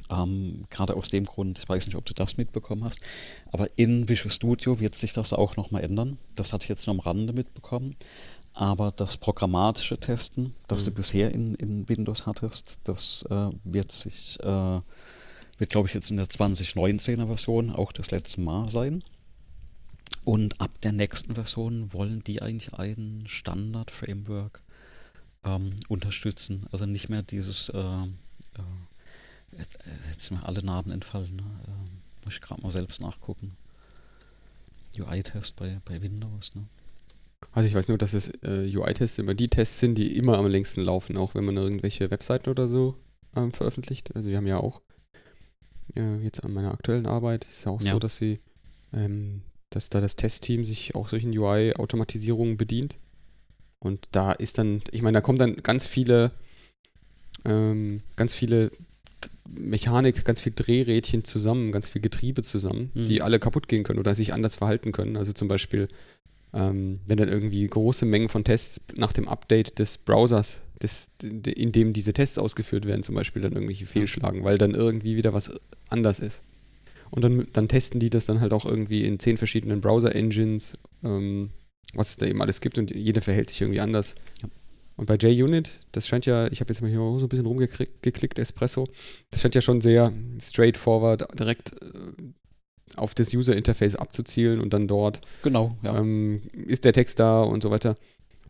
Ähm, Gerade aus dem Grund, ich weiß nicht, ob du das mitbekommen hast, aber in Visual Studio wird sich das auch nochmal ändern. Das hatte ich jetzt nur am Rande mitbekommen. Aber das programmatische Testen, das du Mhm. bisher in, in Windows hattest, das äh, wird sich, äh, wird glaube ich jetzt in der 2019er Version auch das letzte Mal sein. Und ab der nächsten Version wollen die eigentlich ein Standard-Framework ähm, unterstützen. Also nicht mehr dieses, äh, äh, jetzt, äh, jetzt sind mir alle Namen entfallen. Ne? Ähm, muss ich gerade mal selbst nachgucken. UI-Test bei, bei Windows. Ne? Also ich weiß nur, dass es äh, UI-Tests immer die Tests sind, die immer am längsten laufen, auch wenn man irgendwelche Webseiten oder so ähm, veröffentlicht. Also wir haben ja auch äh, jetzt an meiner aktuellen Arbeit ist ja auch Ja. so, dass sie, ähm, dass da das Testteam sich auch solchen UI-Automatisierungen bedient. Und da ist dann, ich meine, da kommen dann ganz viele, ähm, ganz viele Mechanik, ganz viel Drehrädchen zusammen, ganz viel Getriebe zusammen, Mhm. die alle kaputt gehen können oder sich anders verhalten können. Also zum Beispiel ähm, wenn dann irgendwie große Mengen von Tests nach dem Update des Browsers, des, in dem diese Tests ausgeführt werden, zum Beispiel dann irgendwelche fehlschlagen, weil dann irgendwie wieder was anders ist. Und dann, dann testen die das dann halt auch irgendwie in zehn verschiedenen Browser-Engines, ähm, was es da eben alles gibt und jeder verhält sich irgendwie anders. Ja. Und bei JUnit, das scheint ja, ich habe jetzt mal hier so ein bisschen rumgeklickt, Espresso, das scheint ja schon sehr straightforward, direkt äh, auf das User-Interface abzuzielen und dann dort Genau, ja. ähm, ist der Text da und so weiter.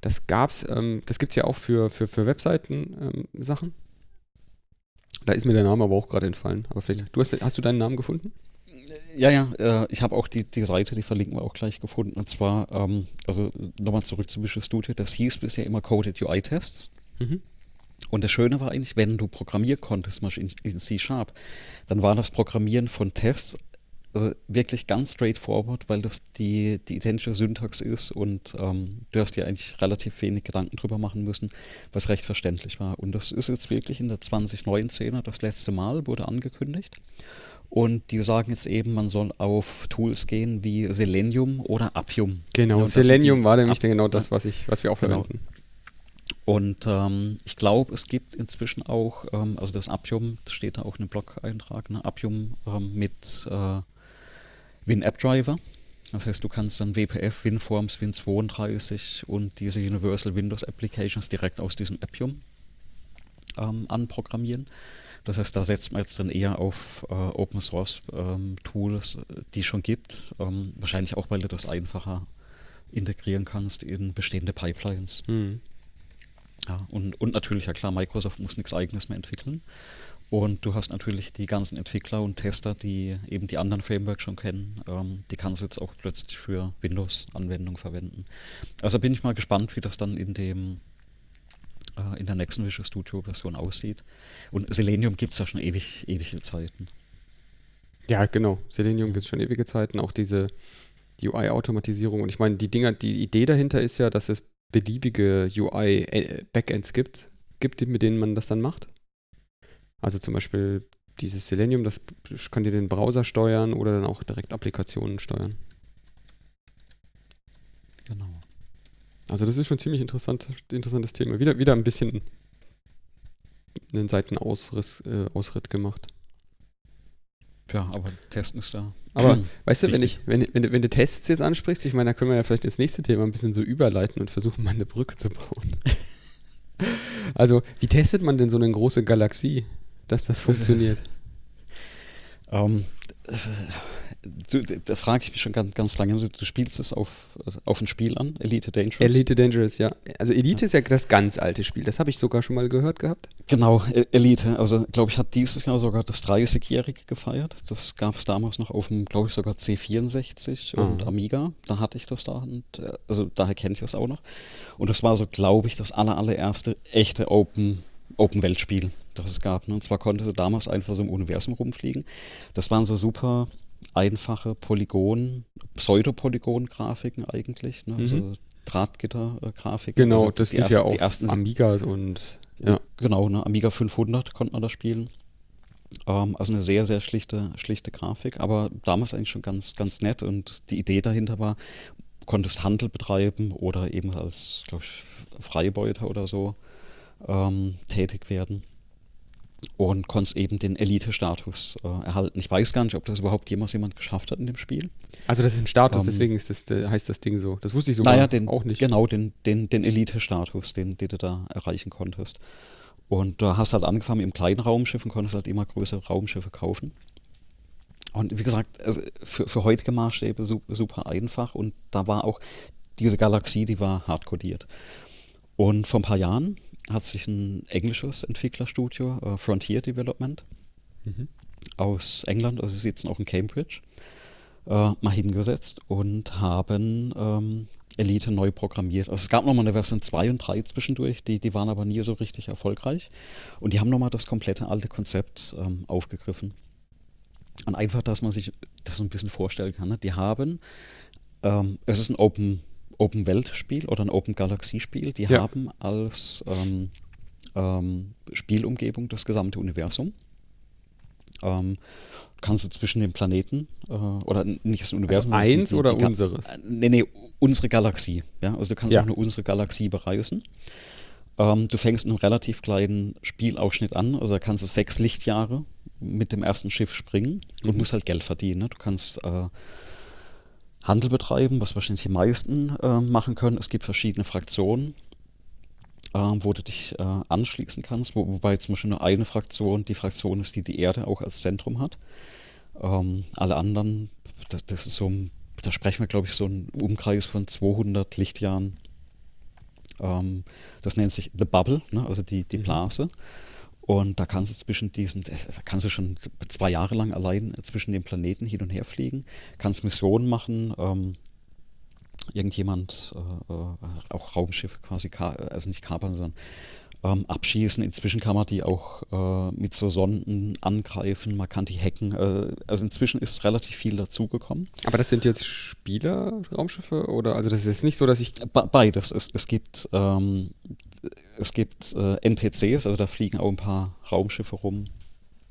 Das gab's, ähm, das gibt es ja auch für, für, für Webseiten-Sachen. da ist mir der Name aber auch gerade entfallen. Aber vielleicht, du hast, hast du deinen Namen gefunden? Ja, ja, äh, ich habe auch die, die Seite, die verlinken wir auch gleich gefunden. Und zwar, ähm, also nochmal zurück zu Visual Studio, das hieß bisher immer Coded UI-Tests. Mhm. Und das Schöne war eigentlich, wenn du programmieren konntest, zum Beispiel in, in C-Sharp, dann war das Programmieren von Tests also wirklich ganz straightforward, weil das die, die identische Syntax ist und ähm, du hast dir eigentlich relativ wenig Gedanken drüber machen müssen, was recht verständlich war. Und das ist jetzt wirklich in der 2019er das letzte Mal, wurde angekündigt. Und die sagen jetzt eben, man soll auf Tools gehen wie Selenium oder Appium. Genau, Und Selenium war nämlich App- genau das, was, ich, was wir auch Genau. verwenden. Und ähm, ich glaube, es gibt inzwischen auch, ähm, also das Appium, das steht da auch in einem Blog-Eintrag, ne, Appium ähm, mit äh, WinApp-Driver. Das heißt, du kannst dann WPF, WinForms, Win32 und diese Universal Windows Applications direkt aus diesem Appium ähm, anprogrammieren. Das heißt, da setzt man jetzt dann eher auf äh, Open Source ähm, Tools, die es schon gibt. Ähm, wahrscheinlich auch, weil du das einfacher integrieren kannst in bestehende Pipelines. Mhm. Ja, und, und natürlich, ja klar, Microsoft muss nichts eigenes mehr entwickeln. Und du hast natürlich die ganzen Entwickler und Tester, die eben die anderen Frameworks schon kennen. Ähm, die kannst du jetzt auch plötzlich für Windows-Anwendungen verwenden. Also bin ich mal gespannt, wie das dann in dem äh, in der nächsten Visual Studio Version aussieht. Und Selenium gibt es ja schon ewig, ewige Zeiten. Ja, genau. Selenium gibt es schon ewige Zeiten. Auch diese die UI-Automatisierung. Und ich meine, die Dinger, die Idee dahinter ist ja, dass es beliebige UI-Backends gibt, gibt, mit denen man das dann macht. Also zum Beispiel dieses Selenium, das kann dir den Browser steuern oder dann auch direkt Applikationen steuern. Genau. Also das ist schon ziemlich interessant, interessantes Thema. Wieder, wieder ein bisschen einen Seitenausriss, äh, Ausritt gemacht. Ja, aber testen ist da. Aber weißt du, wenn, ich, wenn, wenn, du- wenn du Tests jetzt ansprichst, ich meine, da können wir ja vielleicht ins nächste Thema ein bisschen so überleiten und versuchen, mal eine Brücke zu bauen. also, wie testet man denn so eine große Galaxie, dass das funktioniert? Ähm, äh, du, da frage ich mich schon ganz, ganz lange. Du, du spielst es auf, auf ein Spiel an, Elite Dangerous. Elite Dangerous, ja. Also Elite ist ja das ganz alte Spiel. Das habe ich sogar schon mal gehört gehabt. Genau, E- Elite. Also, glaube ich, hat dieses Jahr sogar das 30-Jährige gefeiert. Das gab es damals noch auf dem, glaube ich, sogar C64 und Ah. Amiga. Da hatte ich das da. Und, äh, also, daher kennt ihr es auch noch. Und das war so, glaube ich, das aller, allererste echte Open, Open-Welt-Spiel, das es gab. Ne? Und zwar konnte sie damals einfach so im Universum rumfliegen. Das waren so super einfache Polygon, Pseudopolygon-Grafiken eigentlich. Ne? Also Mhm. Drahtgitter-Grafiken. Genau, also das lief ja ersten- die ersten Amigas und ja. Genau, ne, Amiga 500 konnte man da spielen. Ähm, also eine sehr, sehr schlichte, schlichte Grafik, aber damals eigentlich schon ganz, ganz nett und die Idee dahinter war, du konntest Handel betreiben oder eben als, glaube ich, Freibeuter oder so ähm, tätig werden und konntest eben den Elite-Status äh, erhalten. Ich weiß gar nicht, ob das überhaupt jemals jemand geschafft hat in dem Spiel. Also das ist ein Status, Ähm, deswegen ist das, äh, heißt das Ding so. Das wusste ich sogar Naja, den, auch nicht. genau, den, den, den Elite-Status, den, den du da erreichen konntest. Und du hast halt angefangen im kleinen Raumschiff und konntest halt immer größere Raumschiffe kaufen. Und wie gesagt, also für, für heutige Maßstäbe super, super einfach und da war auch diese Galaxie, die war hardcodiert. Und vor ein paar Jahren hat sich ein englisches Entwicklerstudio, äh, Frontier Development, Mhm. aus England, also sie sitzen auch in Cambridge, äh, mal hingesetzt und haben ähm, Elite neu programmiert. Also es gab nochmal eine Version 2 und 3 zwischendurch, die, die waren aber nie so richtig erfolgreich. Und die haben nochmal das komplette alte Konzept ähm, aufgegriffen. Und einfach, dass man sich das so ein bisschen vorstellen kann. Ne? Die haben, ähm, es ist ein Open, Open Welt-Spiel oder ein Open Galaxie-Spiel. Die Ja. haben als ähm, ähm, Spielumgebung das gesamte Universum. Ähm, kannst du zwischen den Planeten äh, oder nicht das Universum. Also eins die, die, oder die, unseres? Nee, nee, unsere Galaxie. Ja? Also du kannst Ja. auch nur unsere Galaxie bereisen. Ähm, du fängst in einem relativ kleinen Spielausschnitt an, also da kannst du sechs Lichtjahre mit dem ersten Schiff springen und Mhm. musst halt Geld verdienen. Ne? Du kannst äh, Handel betreiben, was wahrscheinlich die meisten äh, machen können. Es gibt verschiedene Fraktionen, äh, wo du dich äh, anschließen kannst, wo, wobei zum Beispiel nur eine Fraktion die Fraktion ist, die die Erde auch als Zentrum hat. Ähm, alle anderen, das, das ist so, da sprechen wir glaube ich so einen Umkreis von 200 Lichtjahren. Ähm, das nennt sich The Bubble, ne? also die, die Mhm. Und da kannst du zwischen diesen, da kannst du schon zwei Jahre lang allein zwischen den Planeten hin und her fliegen, kannst Missionen machen, ähm, irgendjemand, äh, äh, auch Raumschiffe quasi, also nicht kapern, sondern ähm, abschießen. Inzwischen kann man die auch äh, mit so Sonden angreifen, man kann die hacken. Äh, also inzwischen ist relativ viel dazugekommen. Aber das sind jetzt Spieler-Raumschiffe? Oder? Also, das ist jetzt nicht so, dass ich. Be- Beides. Es, es gibt, ähm, es gibt äh, NPCs, also da fliegen auch ein paar Raumschiffe rum,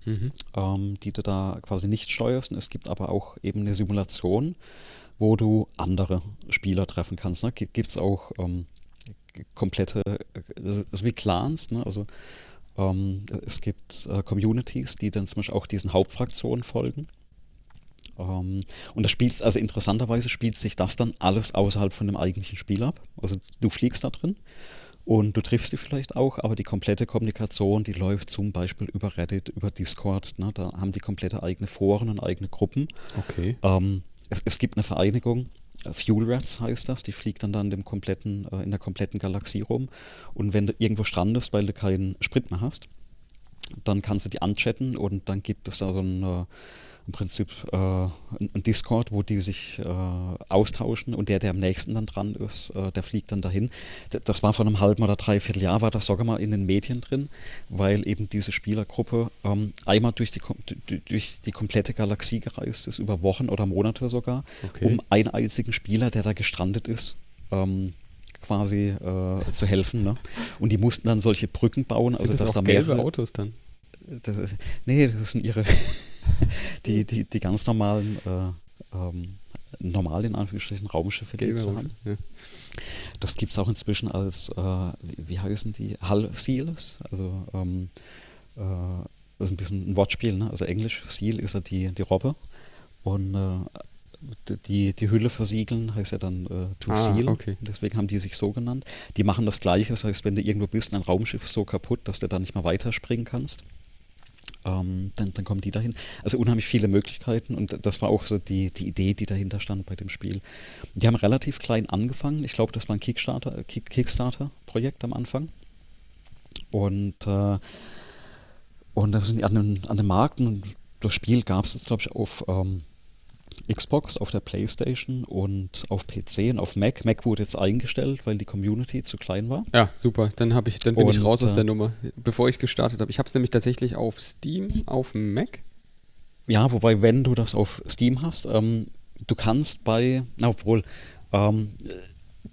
Mhm. ähm, die du da quasi nicht steuerst. Und es gibt aber auch eben eine Simulation, wo du andere Spieler treffen kannst. Ne? Gibt es auch ähm, komplette, äh, also wie Clans, ne? also ähm, es gibt äh, Communities, die dann zum Beispiel auch diesen Hauptfraktionen folgen. Ähm, und das spielt, also interessanterweise spielt sich das dann alles außerhalb von dem eigentlichen Spiel ab. Also du fliegst da drin und du triffst die vielleicht auch, aber die komplette Kommunikation, die läuft zum Beispiel über Reddit, über Discord. Ne? Da haben die komplette eigene Foren und eigene Gruppen. Okay. Ähm, es, es gibt eine Vereinigung, äh, Fuel Rats heißt das, die fliegt dann, dann dem kompletten, äh, in der kompletten Galaxie rum. Und wenn du irgendwo strandest, weil du keinen Sprit mehr hast, dann kannst du die anchatten und dann gibt es da so ein, äh, im Prinzip äh, ein, Discord, wo die sich äh, austauschen und der, der am nächsten dann dran ist, äh, der fliegt dann dahin. Das war vor einem halben oder dreiviertel Jahr, war das sogar mal in den Medien drin, weil eben diese Spielergruppe ähm, einmal durch die, durch die komplette Galaxie gereist ist, über Wochen oder Monate sogar, Okay. um einen einzigen Spieler, der da gestrandet ist, ähm, quasi äh, zu helfen. Ne? Und die mussten dann solche Brücken bauen, also sind das dass auch da gelbe mehrere Autos dann? das, nee, das sind ihre, die, die, die ganz normalen, äh, ähm, normal in Anführungsstrichen Raumschiffe, die wir Autos. haben. Ja. Das gibt es auch inzwischen als, äh, wie, heißen die, Hull Seals, also ähm, äh, das ist ein bisschen ein Wortspiel, ne? also Englisch, Seal ist ja die, die Robbe und äh, die, die Hülle versiegeln heißt ja dann äh, to Ah, seal, okay. deswegen haben die sich so genannt. Die machen das gleiche, das heißt, wenn du irgendwo bist, ein Raumschiff ist so kaputt, dass du da nicht mehr weiterspringen kannst, ähm, dann, dann kommen die dahin. Also unheimlich viele Möglichkeiten und das war auch so die, die Idee, die dahinter stand bei dem Spiel. Die haben relativ klein angefangen. Ich glaube, das war ein Kickstarter, Kick- Kickstarter-Projekt am Anfang. Und, äh, und da sind die an den, an den Markt und das Spiel gab es jetzt, glaube ich, auf ähm, Xbox, auf der Playstation und auf PC und auf Mac. Mac wurde jetzt eingestellt, weil die Community zu klein war. Ja, super. Dann, hab ich, dann bin ich Und, raus aus äh, der Nummer, bevor ich es gestartet habe. Ich habe es nämlich tatsächlich auf Steam, auf Mac. Ja, wobei, wenn du das auf Steam hast, ähm, du kannst bei, na, obwohl, ähm,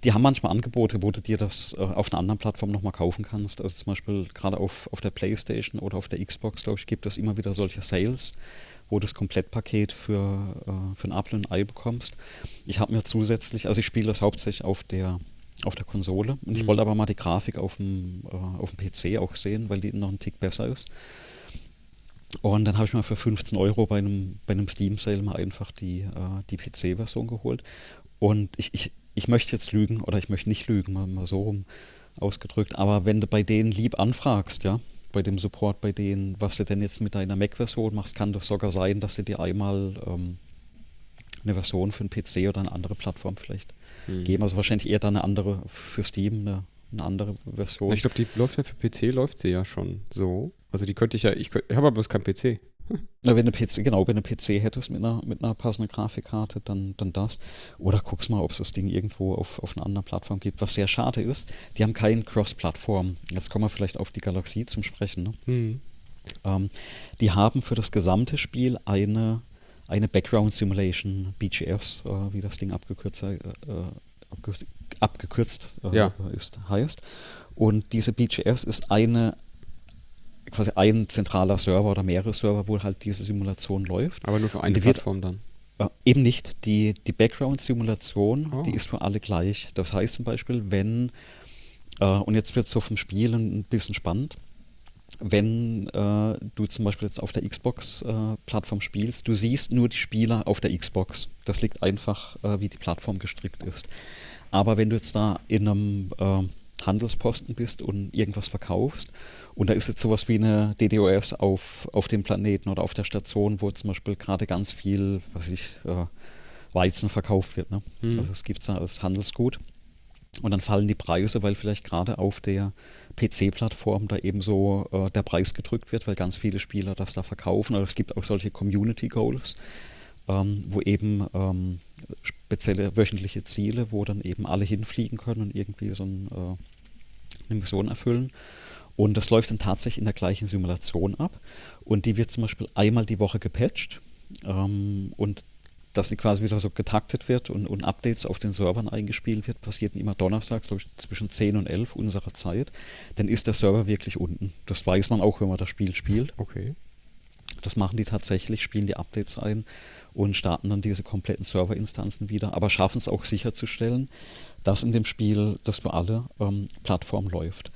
die haben manchmal Angebote, wo du dir das äh, auf einer anderen Plattform nochmal kaufen kannst. Also zum Beispiel gerade auf, auf der Playstation oder auf der Xbox, glaube ich, gibt es immer wieder solche Sales, wo du das Komplettpaket für, äh, für ein Apple und ein Ei bekommst. Ich habe mir zusätzlich, also ich spiele das hauptsächlich auf der auf der Konsole und ich Mhm. wollte aber mal die Grafik auf dem, äh, auf dem PC auch sehen, weil die noch einen Tick besser ist. Und dann habe ich mal für 15 Euro bei einem, bei einem Steam-Sale mal einfach die, äh, die PC-Version geholt. Und ich, ich, ich möchte jetzt lügen oder ich möchte nicht lügen, mal, mal so rum ausgedrückt. Aber wenn du bei denen lieb anfragst, ja, bei dem Support, bei denen, was du denn jetzt mit deiner Mac-Version machst, kann doch sogar sein, dass sie dir einmal ähm, eine Version für einen PC oder eine andere Plattform vielleicht Mhm. geben. Also wahrscheinlich eher dann eine andere für Steam, eine, eine andere Version. Ich glaube, die läuft ja für PC, läuft sie ja schon so. Also die könnte ich ja, ich, ich habe aber bloß keinen PC. Na, wenn du PC, genau, wenn du PC hättest mit einer, mit einer passenden Grafikkarte, dann, dann das. Oder guckst mal, ob es das Ding irgendwo auf, auf einer anderen Plattform gibt, was sehr schade ist. Die haben keinen Cross-Plattform. Jetzt kommen wir vielleicht auf die Galaxie zum Sprechen. Ne? Mhm. Ähm, die haben für das gesamte Spiel eine, eine Background Simulation, BGS, äh, wie das Ding abgekürzt, äh, abgekürzt, abgekürzt äh, Ja. ist, heißt. Und diese BGS ist eine quasi ein zentraler Server oder mehrere Server, wo halt diese Simulation läuft. Aber nur für eine Plattform dann. Äh, eben nicht. Die, die Background-Simulation, Oh. die ist für alle gleich. Das heißt zum Beispiel, wenn, äh, und jetzt wird es so vom Spiel ein bisschen spannend, wenn äh, du zum Beispiel jetzt auf der Xbox-Plattform spielst, du siehst nur die Spieler auf der Xbox. Das liegt einfach, äh, wie die Plattform gestrickt ist. Aber wenn du jetzt da in einem äh, Handelsposten bist und irgendwas verkaufst und da ist jetzt sowas wie eine DDoS auf, auf dem Planeten oder auf der Station, wo zum Beispiel gerade ganz viel, was ich, äh, Weizen verkauft wird. Ne? Mhm. Also es gibt es da als Handelsgut. Und dann fallen die Preise, weil vielleicht gerade auf der PC-Plattform da eben so äh, der Preis gedrückt wird, weil ganz viele Spieler das da verkaufen. Oder es gibt auch solche Community Goals, ähm, wo eben ähm, spezielle wöchentliche Ziele, wo dann eben alle hinfliegen können und irgendwie so ein, äh, eine Mission erfüllen. Und das läuft dann tatsächlich in der gleichen Simulation ab. Und die wird zum Beispiel einmal die Woche gepatcht. Ähm, und dass sie quasi wieder so getaktet wird und, und Updates auf den Servern eingespielt wird, passiert immer donnerstags, glaube ich, zwischen 10 und 11 unserer Zeit. Dann ist der Server wirklich unten. Das weiß man auch, wenn man das Spiel spielt. Okay. Das machen die tatsächlich, spielen die Updates ein und starten dann diese kompletten Serverinstanzen wieder, aber schaffen es auch sicherzustellen, dass in dem Spiel das für alle ähm, Plattformen läuft.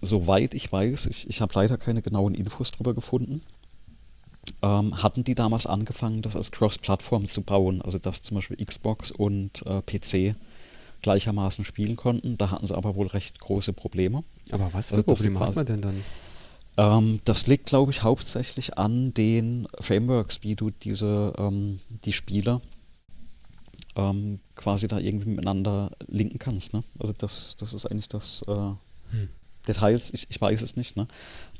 Soweit ich weiß, ich, ich habe leider keine genauen Infos darüber gefunden, ähm, hatten die damals angefangen, das als Cross-Plattform zu bauen, also dass zum Beispiel Xbox und äh, PC gleichermaßen spielen konnten. Da hatten sie aber wohl recht große Probleme. Aber was für Also Probleme hat man denn dann? Ähm, das liegt, glaube ich, hauptsächlich an den Frameworks, wie du diese, ähm, die Spieler ähm, quasi da irgendwie miteinander linken kannst. Ne? Also das, das ist eigentlich das äh, Hm. Details, ich, ich weiß es nicht, ne?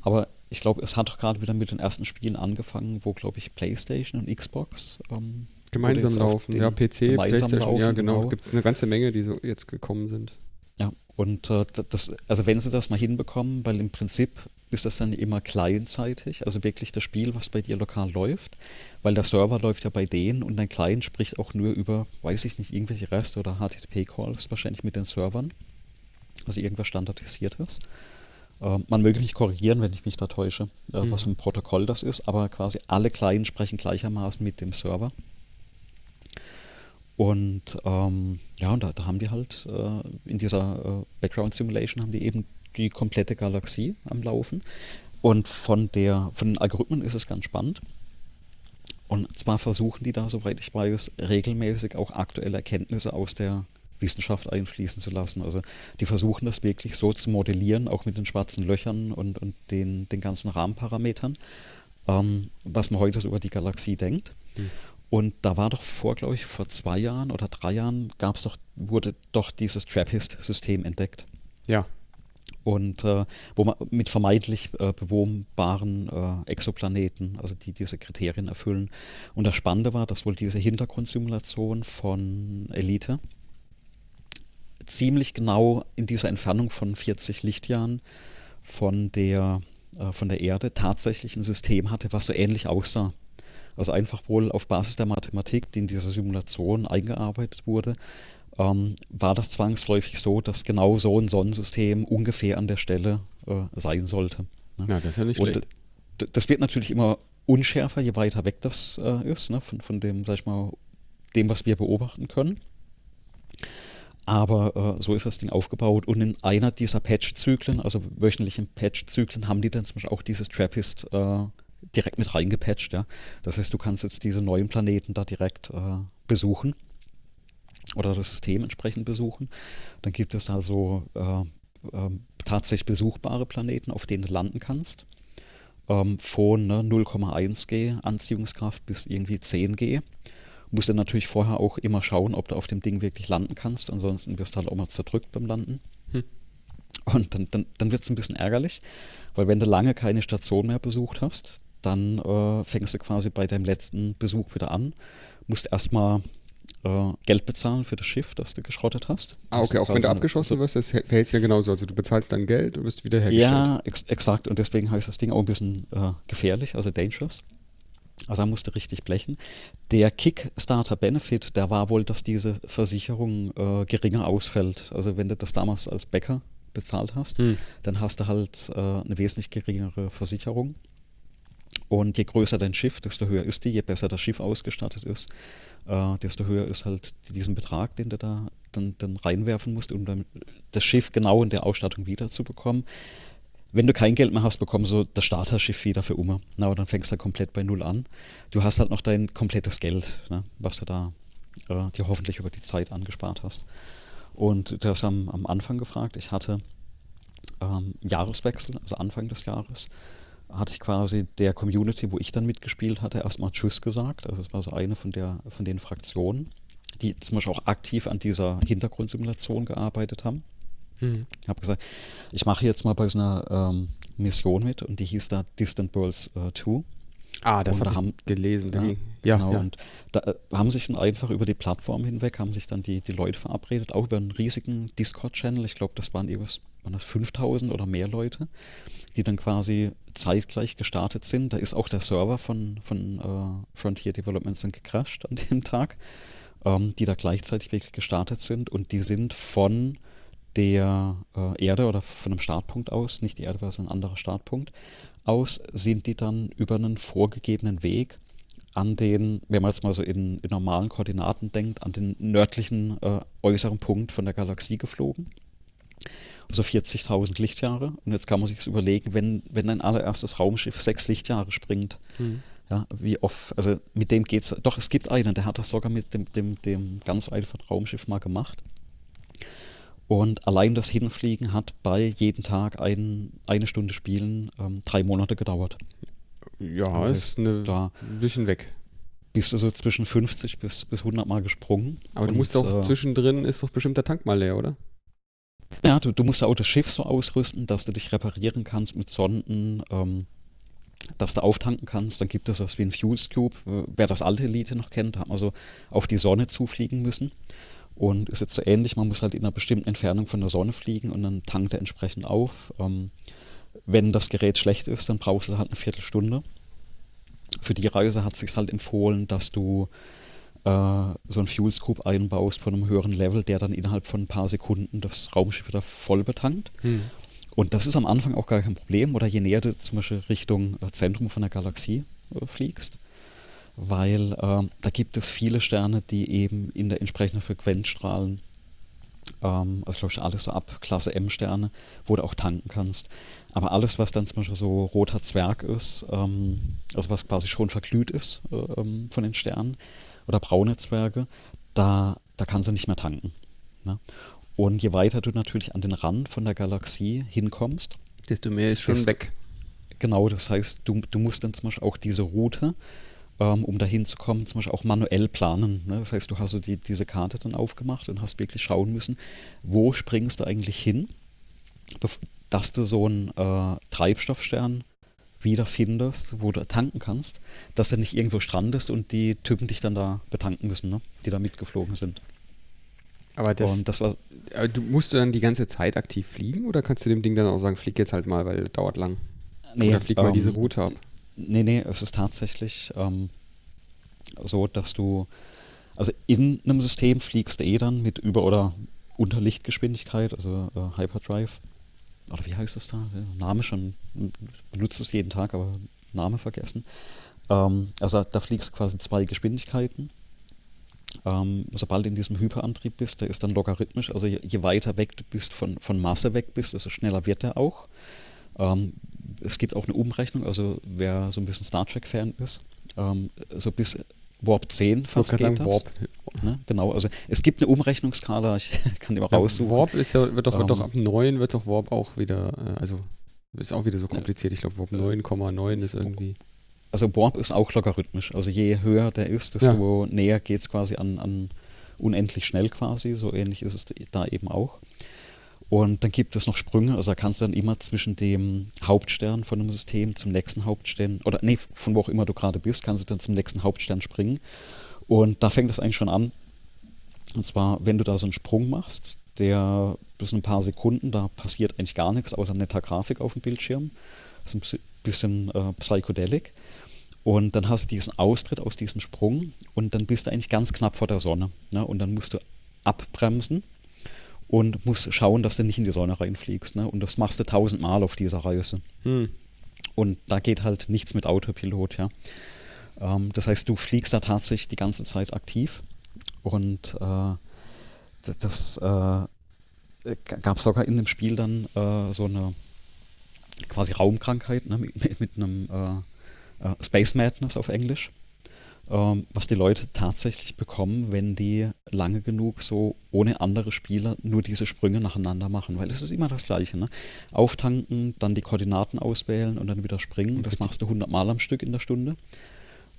Aber ich glaube, es hat doch gerade wieder mit den ersten Spielen angefangen, wo, glaube ich, Playstation und Xbox ähm, Gemeinsam laufen. Ja, PC, Playstation, ja laufen, genau. genau. Gibt es eine ganze Menge, die so jetzt gekommen sind. Und äh, das, also wenn sie das mal hinbekommen, weil im Prinzip ist das dann immer clientseitig, also wirklich das Spiel, was bei dir lokal läuft, weil der Server läuft ja bei denen und dein Client spricht auch nur über, weiß ich nicht, irgendwelche REST oder HTTP-Calls wahrscheinlich mit den Servern, also irgendwas standardisiertes. Äh, man möge mich korrigieren, wenn ich mich da täusche, äh, was für ein Protokoll das ist, aber quasi alle Clients sprechen gleichermaßen mit dem Server. Und ähm, ja, und da, da haben die halt äh, in dieser äh, Background Simulation haben die eben die komplette Galaxie am Laufen. Und von der, von den Algorithmen ist es ganz spannend. Und zwar versuchen die da, soweit ich weiß, regelmäßig auch aktuelle Erkenntnisse aus der Wissenschaft einfließen zu lassen. Also die versuchen das wirklich so zu modellieren, auch mit den schwarzen Löchern und, und den, den ganzen Rahmenparametern, ähm, was man heute so über die Galaxie denkt. Hm. Und da war doch vor, glaube ich, vor zwei Jahren oder drei Jahren gab es doch, wurde doch dieses Trappist-System entdeckt. Ja. Und äh, wo man mit vermeintlich äh, bewohnbaren äh, Exoplaneten, also die diese Kriterien erfüllen. Und das Spannende war, dass wohl diese Hintergrundsimulation von Elite ziemlich genau in dieser Entfernung von 40 Lichtjahren von der, äh, von der Erde tatsächlich ein System hatte, was so ähnlich aussah. Also einfach wohl auf Basis der Mathematik, die in dieser Simulation eingearbeitet wurde, ähm, war das zwangsläufig so, dass genau so ein Sonnensystem ungefähr an der Stelle äh, sein sollte. ne? Ja, das ist ja nicht Und schlecht. das wird natürlich immer unschärfer, je weiter weg das äh, ist, ne? von, von dem, sag ich mal, dem, was wir beobachten können. Aber äh, so ist das Ding aufgebaut. Und in einer dieser Patch-Zyklen, also wöchentlichen Patch-Zyklen, haben die dann zum Beispiel auch dieses Trappist äh, direkt mit reingepatcht. Ja? Das heißt, du kannst jetzt diese neuen Planeten da direkt äh, besuchen oder das System entsprechend besuchen. Dann gibt es da so äh, ähm, tatsächlich besuchbare Planeten, auf denen du landen kannst. Ähm, von ne, 0,1 G Anziehungskraft bis irgendwie 10 G. Musst du natürlich vorher auch immer schauen, ob du auf dem Ding wirklich landen kannst. Ansonsten wirst du halt auch mal zerdrückt beim Landen. Hm. Und dann, dann, dann wird es ein bisschen ärgerlich, weil wenn du lange keine Station mehr besucht hast, dann äh, fängst du quasi bei deinem letzten Besuch wieder an, musst erstmal äh, Geld bezahlen für das Schiff, das du geschrottet hast. Ah, okay, auch wenn du abgeschossen wirst, das verhält sich ja genauso. Also du bezahlst dann Geld und wirst wieder hergestellt. Ja, ex exakt. Und deswegen heißt das Ding auch ein bisschen äh, gefährlich, also dangerous. Also er musste richtig blechen. Der Kickstarter-Benefit, der war wohl, dass diese Versicherung äh, geringer ausfällt. Also wenn du das damals als Bäcker bezahlt hast, hm. dann hast du halt äh, eine wesentlich geringere Versicherung. Und je größer dein Schiff, desto höher ist die, je besser das Schiff ausgestattet ist, äh, desto höher ist halt diesen Betrag, den du da dann, dann reinwerfen musst, um dann das Schiff genau in der Ausstattung wiederzubekommen. Wenn du kein Geld mehr hast, bekommst du das Starterschiff wieder für Umme. Na, und dann fängst du halt komplett bei Null an. Du hast halt noch dein komplettes Geld, ne, was du da äh, dir hoffentlich über die Zeit angespart hast. Und du hast am, am Anfang gefragt, ich hatte ähm, Jahreswechsel, also Anfang des Jahres, hatte ich quasi der Community, wo ich dann mitgespielt hatte, erstmal Tschüss gesagt. Also es war so eine von, der, von den Fraktionen, die zum Beispiel auch aktiv an dieser Hintergrundsimulation gearbeitet haben. Mhm. Ich habe gesagt, ich mache jetzt mal bei so einer ähm, Mission mit und die hieß da Distant Worlds äh, 2. Ah, das habe ich haben, gelesen. Ja, ja, genau. Ja. Und da äh, haben sich dann einfach über die Plattform hinweg, haben sich dann die, die Leute verabredet, auch über einen riesigen Discord-Channel. Ich glaube, das waren, waren das 5000 oder mehr Leute, die dann quasi zeitgleich gestartet sind. Da ist auch der Server von, von äh, Frontier Developments dann gecrashed an dem Tag, ähm, die da gleichzeitig wirklich gestartet sind und die sind von der äh, Erde oder von einem Startpunkt aus, nicht die Erde, war ein anderer Startpunkt, aus sind die dann über einen vorgegebenen Weg an den, wenn man jetzt mal so in, in normalen Koordinaten denkt, an den nördlichen äh, äußeren Punkt von der Galaxie geflogen. Also 40.000 Lichtjahre. Und jetzt kann man sich überlegen, wenn, wenn ein allererstes Raumschiff sechs Lichtjahre springt, mhm. ja, wie oft, also mit dem geht's, doch es gibt einen, der hat das sogar mit dem, dem, dem ganz einfachen Raumschiff mal gemacht. Und allein das Hinfliegen hat bei jedem Tag ein, eine Stunde Spielen ähm, drei Monate gedauert. Ja, also ist eine, da ein bisschen weg. Bist du so zwischen 50 bis, bis 100 Mal gesprungen. Aber du musst auch äh, zwischendrin, ist doch bestimmt der Tank mal leer, oder? Ja, du, du musst auch das Schiff so ausrüsten, dass du dich reparieren kannst mit Sonden, ähm, dass du auftanken kannst. Dann gibt es was wie ein Fuel Scoop. Äh, wer das alte Elite noch kennt, hat man so auf die Sonne zufliegen müssen. Und ist jetzt so ähnlich, man muss halt in einer bestimmten Entfernung von der Sonne fliegen und dann tankt er entsprechend auf. Ähm, wenn das Gerät schlecht ist, dann brauchst du halt eine Viertelstunde. Für die Reise hat es sich halt empfohlen, dass du so einen Fuel Scoop einbaust von einem höheren Level, der dann innerhalb von ein paar Sekunden das Raumschiff wieder voll betankt. Hm. Und das ist am Anfang auch gar kein Problem. Oder je näher du zum Beispiel Richtung äh, Zentrum von der Galaxie äh, fliegst, weil äh, da gibt es viele Sterne, die eben in der entsprechenden Frequenz strahlen. Ähm, also glaube ich alles so ab Klasse M-Sterne, wo du auch tanken kannst. Aber alles, was dann zum Beispiel so roter Zwerg ist, ähm, also was quasi schon verglüht ist äh, ähm, von den Sternen, oder braune Zwerge, da, da kannst du nicht mehr tanken. Ne? Und je weiter du natürlich an den Rand von der Galaxie hinkommst, desto mehr ist schon weg. Genau, das heißt, du, du musst dann zum Beispiel auch diese Route ähm, um dahin zu kommen, zum Beispiel auch manuell planen. Ne? Das heißt, du hast so die, diese Karte dann aufgemacht und hast wirklich schauen müssen, wo springst du eigentlich hin, dass du so einen äh, Treibstoffstern wiederfindest, wo du tanken kannst, dass du nicht irgendwo strandest und die Typen dich dann da betanken müssen, ne? die da mitgeflogen sind. Aber das, das war, aber du musst du dann die ganze Zeit aktiv fliegen oder kannst du dem Ding dann auch sagen, flieg jetzt halt mal, weil das dauert lang? Nee, oder flieg ähm, mal diese Route ab? Nee, nee, es ist tatsächlich ähm, so, dass du, also in einem System fliegst du eh dann mit Über- oder Unterlichtgeschwindigkeit, also äh, Hyperdrive. Oder wie heißt es da? Name schon, benutzt es jeden Tag, aber Name vergessen. Ähm, also da fliegst du quasi zwei Geschwindigkeiten. Ähm, sobald du in diesem Hyperantrieb bist, der ist dann logarithmisch. Also je, je, weiter weg du bist, von, von Masse weg bist, desto schneller wird er auch. Ähm, es gibt auch eine Umrechnung, also wer so ein bisschen Star Trek-Fan ist, ähm, so bis Warp 10 fast geht sagen, das. Warp. Ne? Genau, also es gibt eine Umrechnungsskala, ich kann die mal ja, raussuchen. Warp ist ja, wird doch, wird doch ähm, ab 9 wird doch Warp auch wieder, äh, also ist auch wieder so kompliziert. Ich glaube, Warp 9,9 ist irgendwie. Also Warp ist auch logarithmisch. Also je höher der ist, desto ja. näher geht es quasi an, an unendlich schnell quasi. So ähnlich ist es da eben auch. Und dann gibt es noch Sprünge, also da kannst du dann immer zwischen dem Hauptstern von einem System zum nächsten Hauptstern, oder nee, von wo auch immer du gerade bist, kannst du dann zum nächsten Hauptstern springen. Und da fängt das eigentlich schon an. Und zwar, wenn du da so einen Sprung machst, der bis ein paar Sekunden, da passiert eigentlich gar nichts, außer netter Grafik auf dem Bildschirm. Das ist ein bisschen äh, psychedelic. Und dann hast du diesen Austritt aus diesem Sprung und dann bist du eigentlich ganz knapp vor der Sonne. Ne? Und dann musst du abbremsen und musst schauen, dass du nicht in die Sonne reinfliegst. Ne? Und das machst du tausendmal auf dieser Reise. Hm. Und da geht halt nichts mit Autopilot, ja. Ähm, das heißt, du fliegst da tatsächlich die ganze Zeit aktiv. Und äh, das, äh, gab sogar in dem Spiel dann äh, so eine quasi Raumkrankheit ne, mit, mit, mit einem äh, äh, Space Madness auf Englisch ähm, was die Leute tatsächlich bekommen, wenn die lange genug so ohne andere Spieler nur diese Sprünge nacheinander machen, weil es ist immer das Gleiche. Ne? Auftanken, dann die Koordinaten auswählen und dann wieder springen. Das machst du 100 Mal am Stück in der Stunde.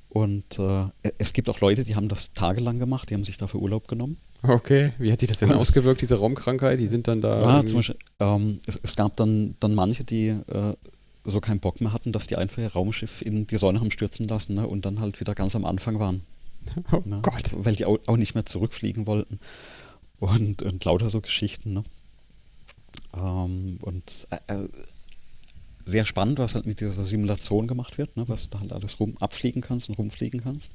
Und äh, es gibt auch Leute, die haben das tagelang gemacht, die haben sich dafür Urlaub genommen. Okay, wie hat sich das denn und ausgewirkt, diese Raumkrankheit? Die sind dann da. Ja, zum Beispiel, ähm, es, es, gab dann, dann manche, die äh, so keinen Bock mehr hatten, dass die einfach ihr Raumschiff in die Sonne haben stürzen lassen ne, und dann halt wieder ganz am Anfang waren. Oh ne, Gott. Weil die auch, nicht mehr zurückfliegen wollten. Und, und lauter so Geschichten. Ne? Ähm, und äh, äh, sehr spannend, was halt mit dieser Simulation gemacht wird, ne, was du halt alles rum abfliegen kannst und rumfliegen kannst.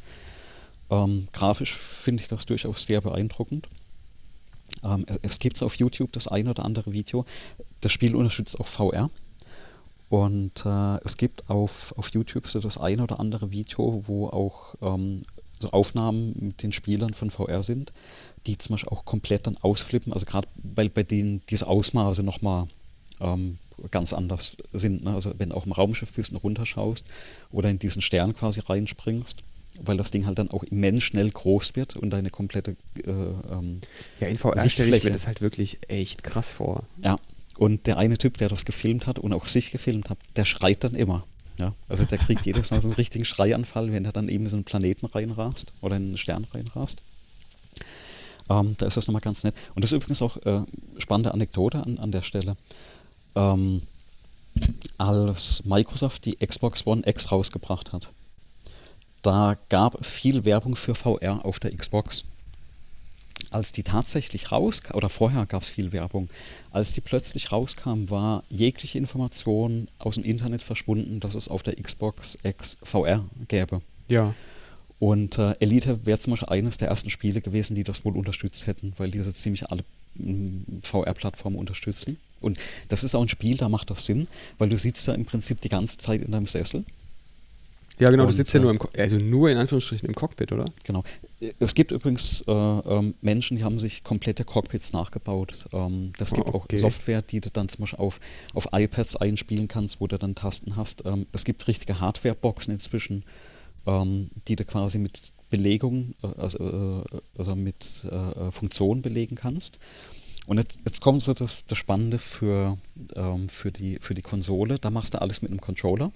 Ähm, grafisch finde ich das durchaus sehr beeindruckend. Ähm, es gibt auf YouTube das ein oder andere Video. Das Spiel unterstützt auch VR. Und äh, es gibt auf, auf YouTube so das ein oder andere Video, wo auch ähm, so Aufnahmen mit den Spielern von VR sind, die zum Beispiel auch komplett dann ausflippen, also gerade weil bei denen diese Ausmaße nochmal ähm, ganz anders sind. Ne? Also wenn du auch im Raumschiff bist und runterschaust oder in diesen Stern quasi reinspringst, weil das Ding halt dann auch immens schnell groß wird und deine komplette äh, ähm, Ja, in VR stelle ich mir das halt wirklich echt krass vor. Ja, und der eine Typ, der das gefilmt hat und auch sich gefilmt hat, der schreit dann immer. Ja, also der kriegt jedes Mal so einen richtigen Schreianfall, wenn er dann eben so einen Planeten reinrast oder einen Stern reinrast. Ähm, da ist das nochmal ganz nett. Und das ist übrigens auch äh, spannende Anekdote an, an der Stelle. Ähm, als Microsoft die Xbox One X rausgebracht hat, da gab es viel Werbung für VR auf der Xbox als die tatsächlich rauskam, oder vorher gab es viel Werbung, als die plötzlich rauskam, war jegliche Information aus dem Internet verschwunden, dass es auf der Xbox X VR gäbe. Ja. Und äh, Elite wäre zum Beispiel eines der ersten Spiele gewesen, die das wohl unterstützt hätten, weil diese ziemlich alle mm, VR-Plattformen unterstützen. Und das ist auch ein Spiel, da macht das Sinn, weil du sitzt ja im Prinzip die ganze Zeit in deinem Sessel ja, genau, und, du sitzt ja nur im, also nur in Anführungsstrichen im Cockpit, oder? Genau. Es gibt übrigens äh, ähm, Menschen, die haben sich komplette Cockpits nachgebaut. Ähm, das gibt okay. auch Software, die du dann zum Beispiel auf, auf iPads einspielen kannst, wo du dann Tasten hast. Ähm, es gibt richtige Hardware-Boxen inzwischen, ähm, die du quasi mit Belegung, äh, also, äh, also mit äh, äh, Funktionen belegen kannst. Und jetzt, jetzt kommt so das, das Spannende für, ähm, für, die, für die Konsole. Da machst du alles mit einem Controller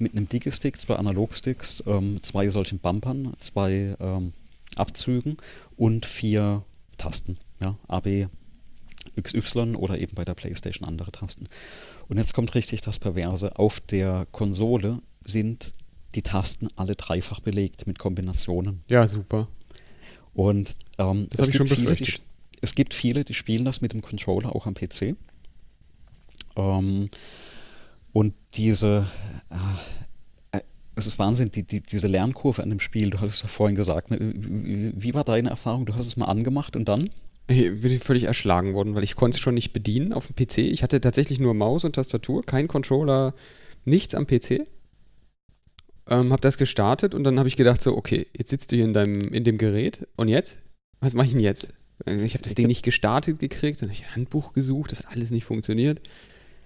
mit einem Digistick, zwei Analogsticks, ähm, zwei solchen Bumpern, zwei ähm, Abzügen und vier Tasten. Ja, AB, XY oder eben bei der PlayStation andere Tasten. Und jetzt kommt richtig das Perverse. Auf der Konsole sind die Tasten alle dreifach belegt mit Kombinationen. Ja, super. Und ähm, das es, gibt viele, die, es gibt viele, die spielen das mit dem Controller auch am PC. Ähm, und diese, äh, äh, es ist Wahnsinn, die, die, diese Lernkurve an dem Spiel, du hast es ja vorhin gesagt, ne? wie, war deine Erfahrung? Du hast es mal angemacht und dann? Ich bin völlig erschlagen worden, weil ich konnte es schon nicht bedienen auf dem PC. Ich hatte tatsächlich nur Maus und Tastatur, kein Controller, nichts am PC. Ähm, habe das gestartet und dann habe ich gedacht so, okay, jetzt sitzt du hier in deinem, in dem Gerät und jetzt? Was mache ich denn jetzt? Also ich habe das Ding nicht gestartet gekriegt, dann habe ich ein Handbuch gesucht, das hat alles nicht funktioniert.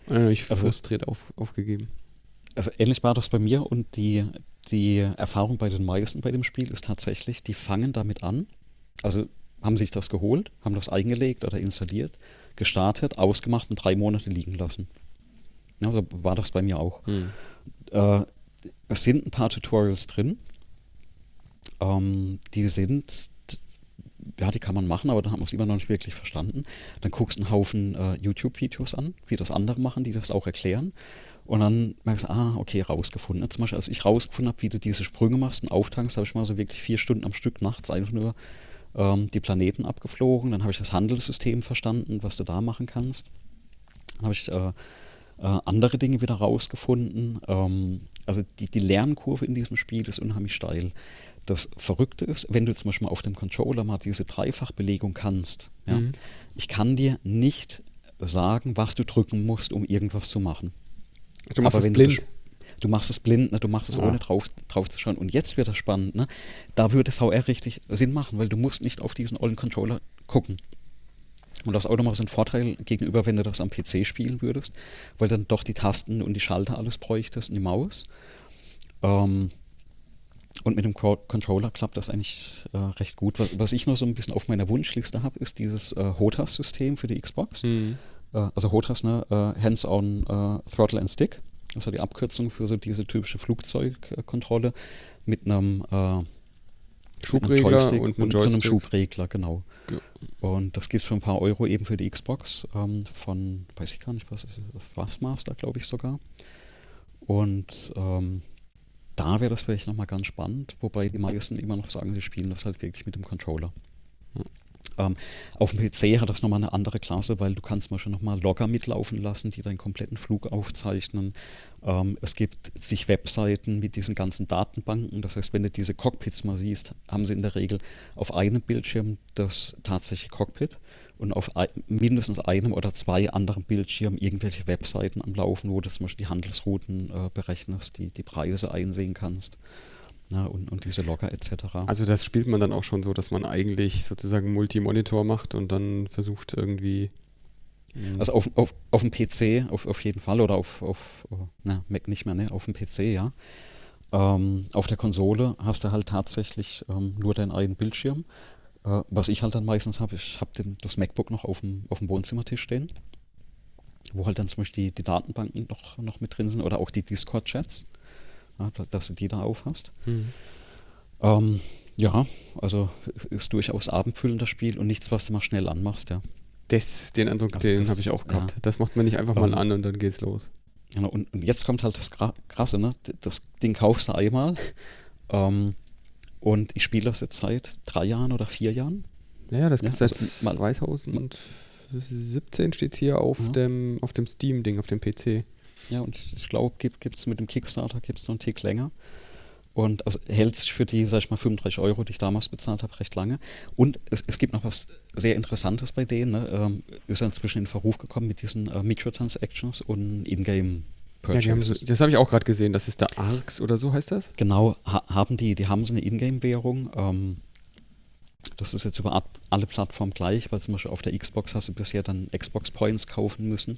Ich also, frustriert auf, aufgegeben. Also ähnlich war das bei mir und die, die Erfahrung bei den meisten bei dem Spiel ist tatsächlich, die fangen damit an, also haben sich das geholt, haben das eingelegt oder installiert, gestartet, ausgemacht und drei Monate liegen lassen. Ja, so war das bei mir auch. Hm. Äh, es sind ein paar Tutorials drin. Ähm, die sind ja, die kann man machen, aber dann hat man es immer noch nicht wirklich verstanden. Dann guckst du einen Haufen äh, YouTube-Videos an, wie das andere machen, die das auch erklären. Und dann merkst du, ah, okay, rausgefunden. Zum Beispiel, als ich rausgefunden habe, wie du diese Sprünge machst und auftankst, habe ich mal so wirklich vier Stunden am Stück nachts einfach nur ähm, die Planeten abgeflogen. Dann habe ich das Handelssystem verstanden, was du da machen kannst. Dann habe ich äh, äh, andere Dinge wieder rausgefunden. Ähm, also die, die Lernkurve in diesem Spiel ist unheimlich steil. Das Verrückte ist, wenn du zum Beispiel mal auf dem Controller mal diese Dreifachbelegung kannst, ja, Mhm. ich kann dir nicht sagen, was du drücken musst, um irgendwas zu machen. Du machst Aber es blind. Du, du machst es blind, ne? du machst es Ah. ohne drauf, drauf zu schauen. Und jetzt wird das spannend. Ne? Da würde VR richtig Sinn machen, weil du musst nicht auf diesen ollen Controller gucken. Und das ist auch nochmal so ein Vorteil gegenüber, wenn du das am PC spielen würdest, weil dann doch die Tasten und die Schalter alles bräuchtest und die Maus. Ähm, und mit dem Controller klappt das eigentlich äh, recht gut. Was, was ich noch so ein bisschen auf meiner Wunschliste habe, ist dieses äh, HOTAS-System für die Xbox. Mhm. Äh, also HOTAS, ne? äh, Hands-on äh, Throttle and Stick. Das ist ja die Abkürzung für so diese typische Flugzeugkontrolle mit einem Schubregler Joystick und einem so einem. Schubregler, genau. Ja. Und das gibt es für ein paar Euro eben für die Xbox ähm, von, weiß ich gar nicht, was ist Thrustmaster, glaube ich sogar. Und ähm, da wäre das vielleicht nochmal ganz spannend, wobei die meisten immer noch sagen, sie spielen das halt wirklich mit dem Controller. Ähm, auf dem PC hat das nochmal eine andere Klasse, weil du kannst zum Beispiel nochmal Logger mitlaufen lassen, die deinen kompletten Flug aufzeichnen. Ähm, es gibt zig Webseiten mit diesen ganzen Datenbanken. Das heißt, wenn du diese Cockpits mal siehst, haben sie in der Regel auf einem Bildschirm das tatsächliche Cockpit und auf ei- mindestens einem oder zwei anderen Bildschirmen irgendwelche Webseiten am Laufen, wo du zum Beispiel die Handelsrouten äh, berechnest, die, die Preise einsehen kannst. Ja, und, und diese Logger etc. Also das spielt man dann auch schon so, dass man eigentlich sozusagen Multimonitor macht und dann versucht irgendwie. mh, Also auf, auf, auf dem PC auf, auf jeden Fall oder auf, auf na, Mac nicht mehr, ne? Auf dem PC, ja. Ähm, auf der Konsole hast du halt tatsächlich ähm, nur deinen einen Bildschirm. Äh, was ich halt dann meistens habe, ich habe das MacBook noch auf dem, auf dem Wohnzimmertisch stehen, wo halt dann zum Beispiel die, die Datenbanken noch, noch mit drin sind oder auch die Discord-Chats, ja, da- dass du die da auf hast. Mhm. Ähm, ja, also ist durchaus abendfüllend das Spiel und nichts, was du mal schnell anmachst, ja. Das, den Eindruck, Also den habe ich auch gehabt. ja. Das macht man nicht einfach mal Ähm, an und dann geht's los. Genau, und, und jetzt kommt halt das Krasse, ne? Das Ding kaufst du einmal ähm, und ich spiele das jetzt seit drei Jahren oder vier Jahren. Ja, ja, das Ja, gibt es also seit mal- 2017 steht hier auf Ja. dem, auf dem Steam-Ding, auf dem PC. Ja, und ich glaube, gibt es mit dem Kickstarter gibt's noch einen Tick länger. Und also hält sich für die, sag ich mal, 35 Euro, die ich damals bezahlt habe, recht lange. Und es, es gibt noch was sehr Interessantes bei denen. Ne? Ähm, ist ja inzwischen in Verruf gekommen mit diesen äh, Microtransactions und Ingame Ja, so, das habe ich auch gerade gesehen. Das ist der ARX oder so heißt das? Genau, ha haben die, die haben so eine Ingame-Währung. Ähm, das ist jetzt über alle Plattformen gleich, weil zum Beispiel auf der Xbox hast du bisher dann Xbox Points kaufen müssen.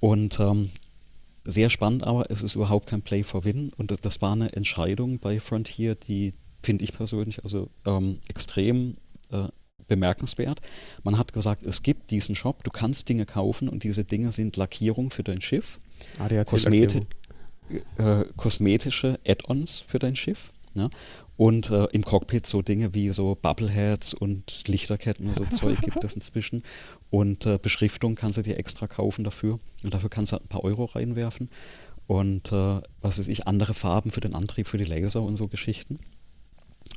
Und ähm, sehr spannend, aber es ist überhaupt kein Play for Win. Und das- war eine Entscheidung bei Frontier, die finde ich persönlich also ähm, extrem äh, bemerkenswert. Man hat gesagt, es gibt diesen Shop, du kannst Dinge kaufen und diese Dinge sind Lackierung für dein Schiff. ADAC Kosmeti äh, kosmetische Add-ons für dein Schiff. Ja? Und äh, im Cockpit so Dinge wie so Bubbleheads und Lichterketten und so Zeug gibt es inzwischen. Und äh, Beschriftung kannst du dir extra kaufen dafür. Und dafür kannst du halt ein paar Euro reinwerfen. Und äh, was weiß ich, andere Farben für den Antrieb, für die Laser und so Geschichten.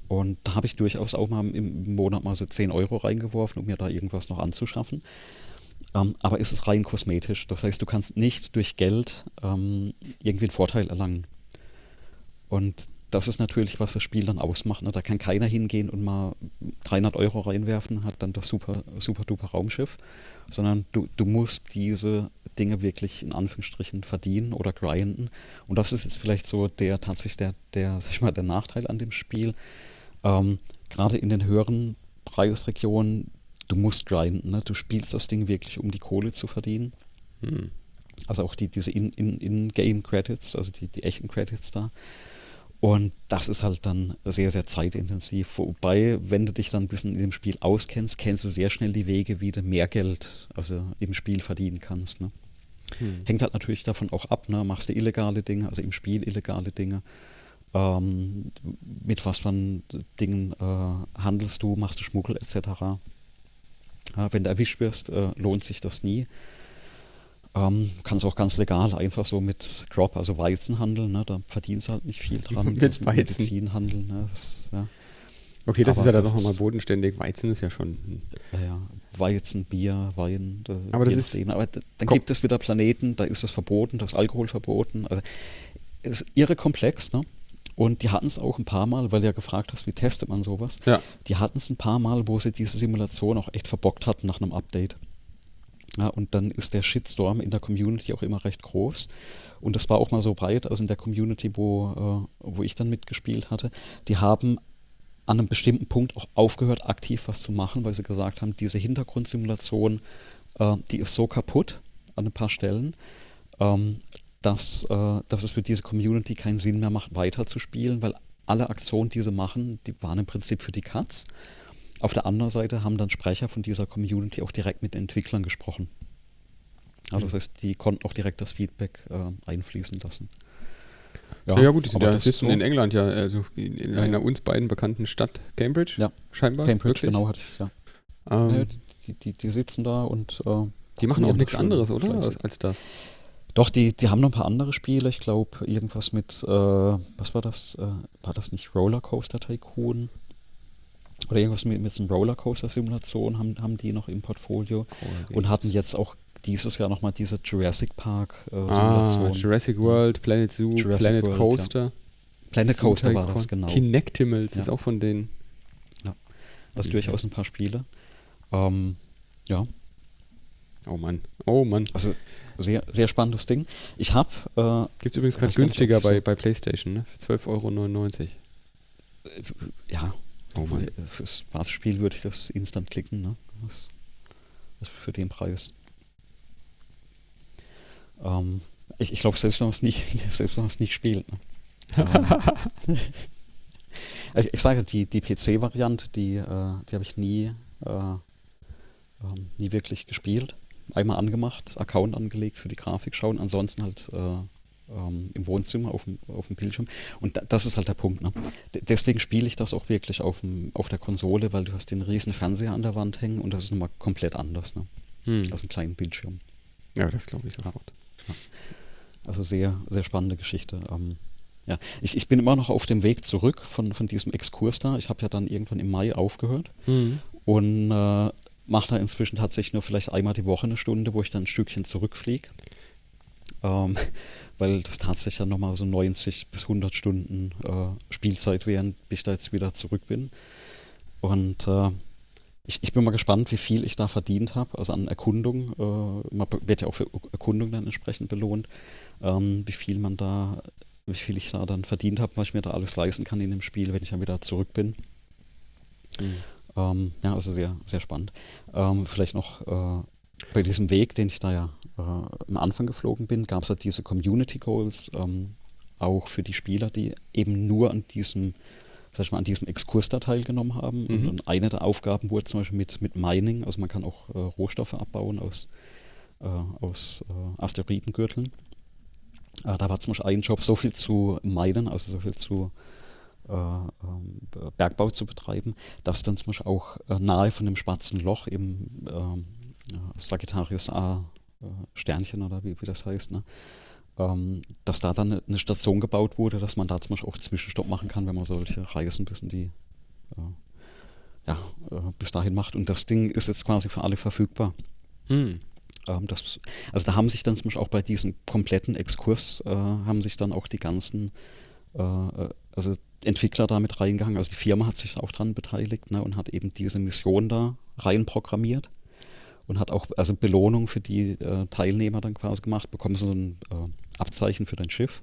Und da habe ich durchaus auch mal im Monat mal so 10 Euro reingeworfen, um mir da irgendwas noch anzuschaffen. Ähm, aber ist es rein kosmetisch. Das heißt, du kannst nicht durch Geld ähm, irgendwie einen Vorteil erlangen. Und das ist natürlich, was das Spiel dann ausmacht. Ne? Da kann keiner hingehen und mal 300 Euro reinwerfen, hat dann das super, super duper Raumschiff, sondern du, du musst diese Dinge wirklich in Anführungsstrichen verdienen oder grinden. Und das ist jetzt vielleicht so der tatsächlich der, der, sag ich mal, der Nachteil an dem Spiel. Ähm, Gerade in den höheren Preisregionen, du musst grinden. Ne? Du spielst das Ding wirklich, um die Kohle zu verdienen. Hm. Also auch die, diese In-Game-Credits, also die, die echten Credits da. Und das ist halt dann sehr, sehr zeitintensiv. Wobei, wenn du dich dann ein bisschen in dem Spiel auskennst, kennst du sehr schnell die Wege, wie du mehr Geld also im Spiel verdienen kannst. Ne? Hm. Hängt halt natürlich davon auch ab, ne? machst du illegale Dinge, also im Spiel illegale Dinge. Ähm, mit was für Dingen äh, handelst du, machst du Schmuggel etc. Ja, wenn du erwischt wirst, äh, lohnt sich das nie. Ähm, kannst auch ganz legal einfach so mit Crop, also Weizen handeln, ne? da verdienst du halt nicht viel dran. Mit Also Weizen. Medizinhandel, ne? das, ja. Okay, das Aber ist ja dann das noch mal ist- bodenständig. Weizen ist ja schon. Ja, ja. Weizen, Bier, Wein. Da, Aber das ist-. Aber dann gibt es wieder Planeten, da ist es verboten, da ist Alkohol verboten. Also ist irre komplex, ne? Und die hatten es auch ein paar Mal, weil du ja gefragt hast, wie testet man sowas. Ja. Die hatten es ein paar Mal, wo sie diese Simulation auch echt verbockt hatten nach einem Update. Ja, und dann ist der Shitstorm in der Community auch immer recht groß. Und das war auch mal so breit, also in der Community, wo, äh, wo ich dann mitgespielt hatte, die haben an einem bestimmten Punkt auch aufgehört, aktiv was zu machen, weil sie gesagt haben, diese Hintergrundsimulation, äh, die ist so kaputt an ein paar Stellen, ähm, dass, äh, dass es für diese Community keinen Sinn mehr macht, weiterzuspielen, weil alle Aktionen, die sie machen, die waren im Prinzip für die Cuts. Auf der anderen Seite haben dann Sprecher von dieser Community auch direkt mit Entwicklern gesprochen. Also das heißt, die konnten auch direkt das Feedback äh, einfließen lassen. Ja, ja, gut, die sind ja, sitzen so- in England ja, also in, in Ja, einer ja. uns beiden bekannten Stadt, Cambridge, Ja. scheinbar. Cambridge, wirklich. genau, hatte ich, ja. Ähm, die, die, die sitzen da und äh, die machen auch nichts anderes, oder? Als, als das. Doch, die, die haben noch ein paar andere Spiele. Ich glaube, irgendwas mit, äh, was war das? Äh, war das nicht Rollercoaster Tycoon? Oder irgendwas mit, mit so einem Rollercoaster-Simulation haben, haben die noch im Portfolio und hatten jetzt auch dieses Jahr nochmal diese Jurassic Park äh, ah. Jurassic World, Planet Zoo, Jurassic Planet World, Coaster. Planet Coaster war das, genau. Kinectimals Ja. ist auch von denen. Also durchaus ein paar Spiele. Ähm, ja, Oh Mann, oh Mann. also sehr, sehr spannendes Ding. Ich habe, äh, Gibt es übrigens gerade günstiger bei, bei PlayStation, ne? Für 12,99 Euro. ja, Oh Mann. Für- Fürs Spaßspiel würde ich das instant klicken, ne? Das, das für den Preis. Ähm, ich ich glaube, selbst wenn man es nicht, selbst wenn man es nicht spielt. Ne? ähm, ich, ich sage, die, die PC-Variante, die, äh, die habe ich nie, äh, ähm, nie wirklich gespielt. Einmal angemacht, Account angelegt für die Grafik schauen, ansonsten halt äh, ähm, im Wohnzimmer auf dem, auf dem Bildschirm. Und da, das ist halt der Punkt. Ne? Deswegen spiele ich das auch wirklich auf, dem, auf der Konsole, weil du hast den riesen Fernseher an der Wand hängen und das ist nochmal komplett anders, ne? Hm. als einen kleinen Bildschirm. Ja, das glaube ich sofort. Also sehr, sehr spannende Geschichte. Ähm, ja, ich, ich bin immer noch auf dem Weg zurück von, von diesem Exkurs da. Ich habe ja dann irgendwann im Mai aufgehört Hm. und äh, mache da inzwischen tatsächlich nur vielleicht einmal die Woche eine Stunde, wo ich dann ein Stückchen zurückfliege. Ähm, weil das tatsächlich ja nochmal so 90 bis 100 Stunden äh, Spielzeit wären, bis ich da jetzt wieder zurück bin. Und äh, ich, ich bin mal gespannt, wie viel ich da verdient habe, also an Erkundung. Äh, man wird ja auch für Erkundung dann entsprechend belohnt, ähm, wie viel man da, wie viel ich da dann verdient habe, was ich mir da alles leisten kann in dem Spiel, wenn ich dann wieder zurück bin. Ähm, ja, also sehr, sehr spannend. Ähm, vielleicht noch äh, bei diesem Weg, den ich da ja äh, am Anfang geflogen bin, gab es halt diese Community Goals ähm, auch für die Spieler, die eben nur an diesem, sag ich mal, an diesem Exkurs da teilgenommen haben. Mhm. Und eine der Aufgaben wurde zum Beispiel mit, mit Mining, also man kann auch äh, Rohstoffe abbauen aus, äh, aus äh, Asteroidengürteln. Äh, da war zum Beispiel ein Job, so viel zu minen, also so viel zu äh, ähm, Bergbau zu betreiben, dass dann zum Beispiel auch nahe von dem schwarzen Loch im Sagittarius A äh, Sternchen oder wie, wie das heißt, ne? ähm, dass da dann eine- Station gebaut wurde, dass man da zum Beispiel auch Zwischenstopp machen kann, wenn man solche Reisen bis in die äh, ja, äh, bis dahin macht. Und das Ding ist jetzt quasi für alle verfügbar. Hm. Ähm, das, also da haben sich dann zum Beispiel auch bei diesem kompletten Exkurs äh, haben sich dann auch die ganzen äh, äh, also Entwickler da mit reingegangen. Also die Firma hat sich auch dran beteiligt ne, und hat eben diese Mission da rein programmiert und hat auch also Belohnung für die äh, Teilnehmer dann quasi gemacht, bekommen so ein äh, Abzeichen für dein Schiff,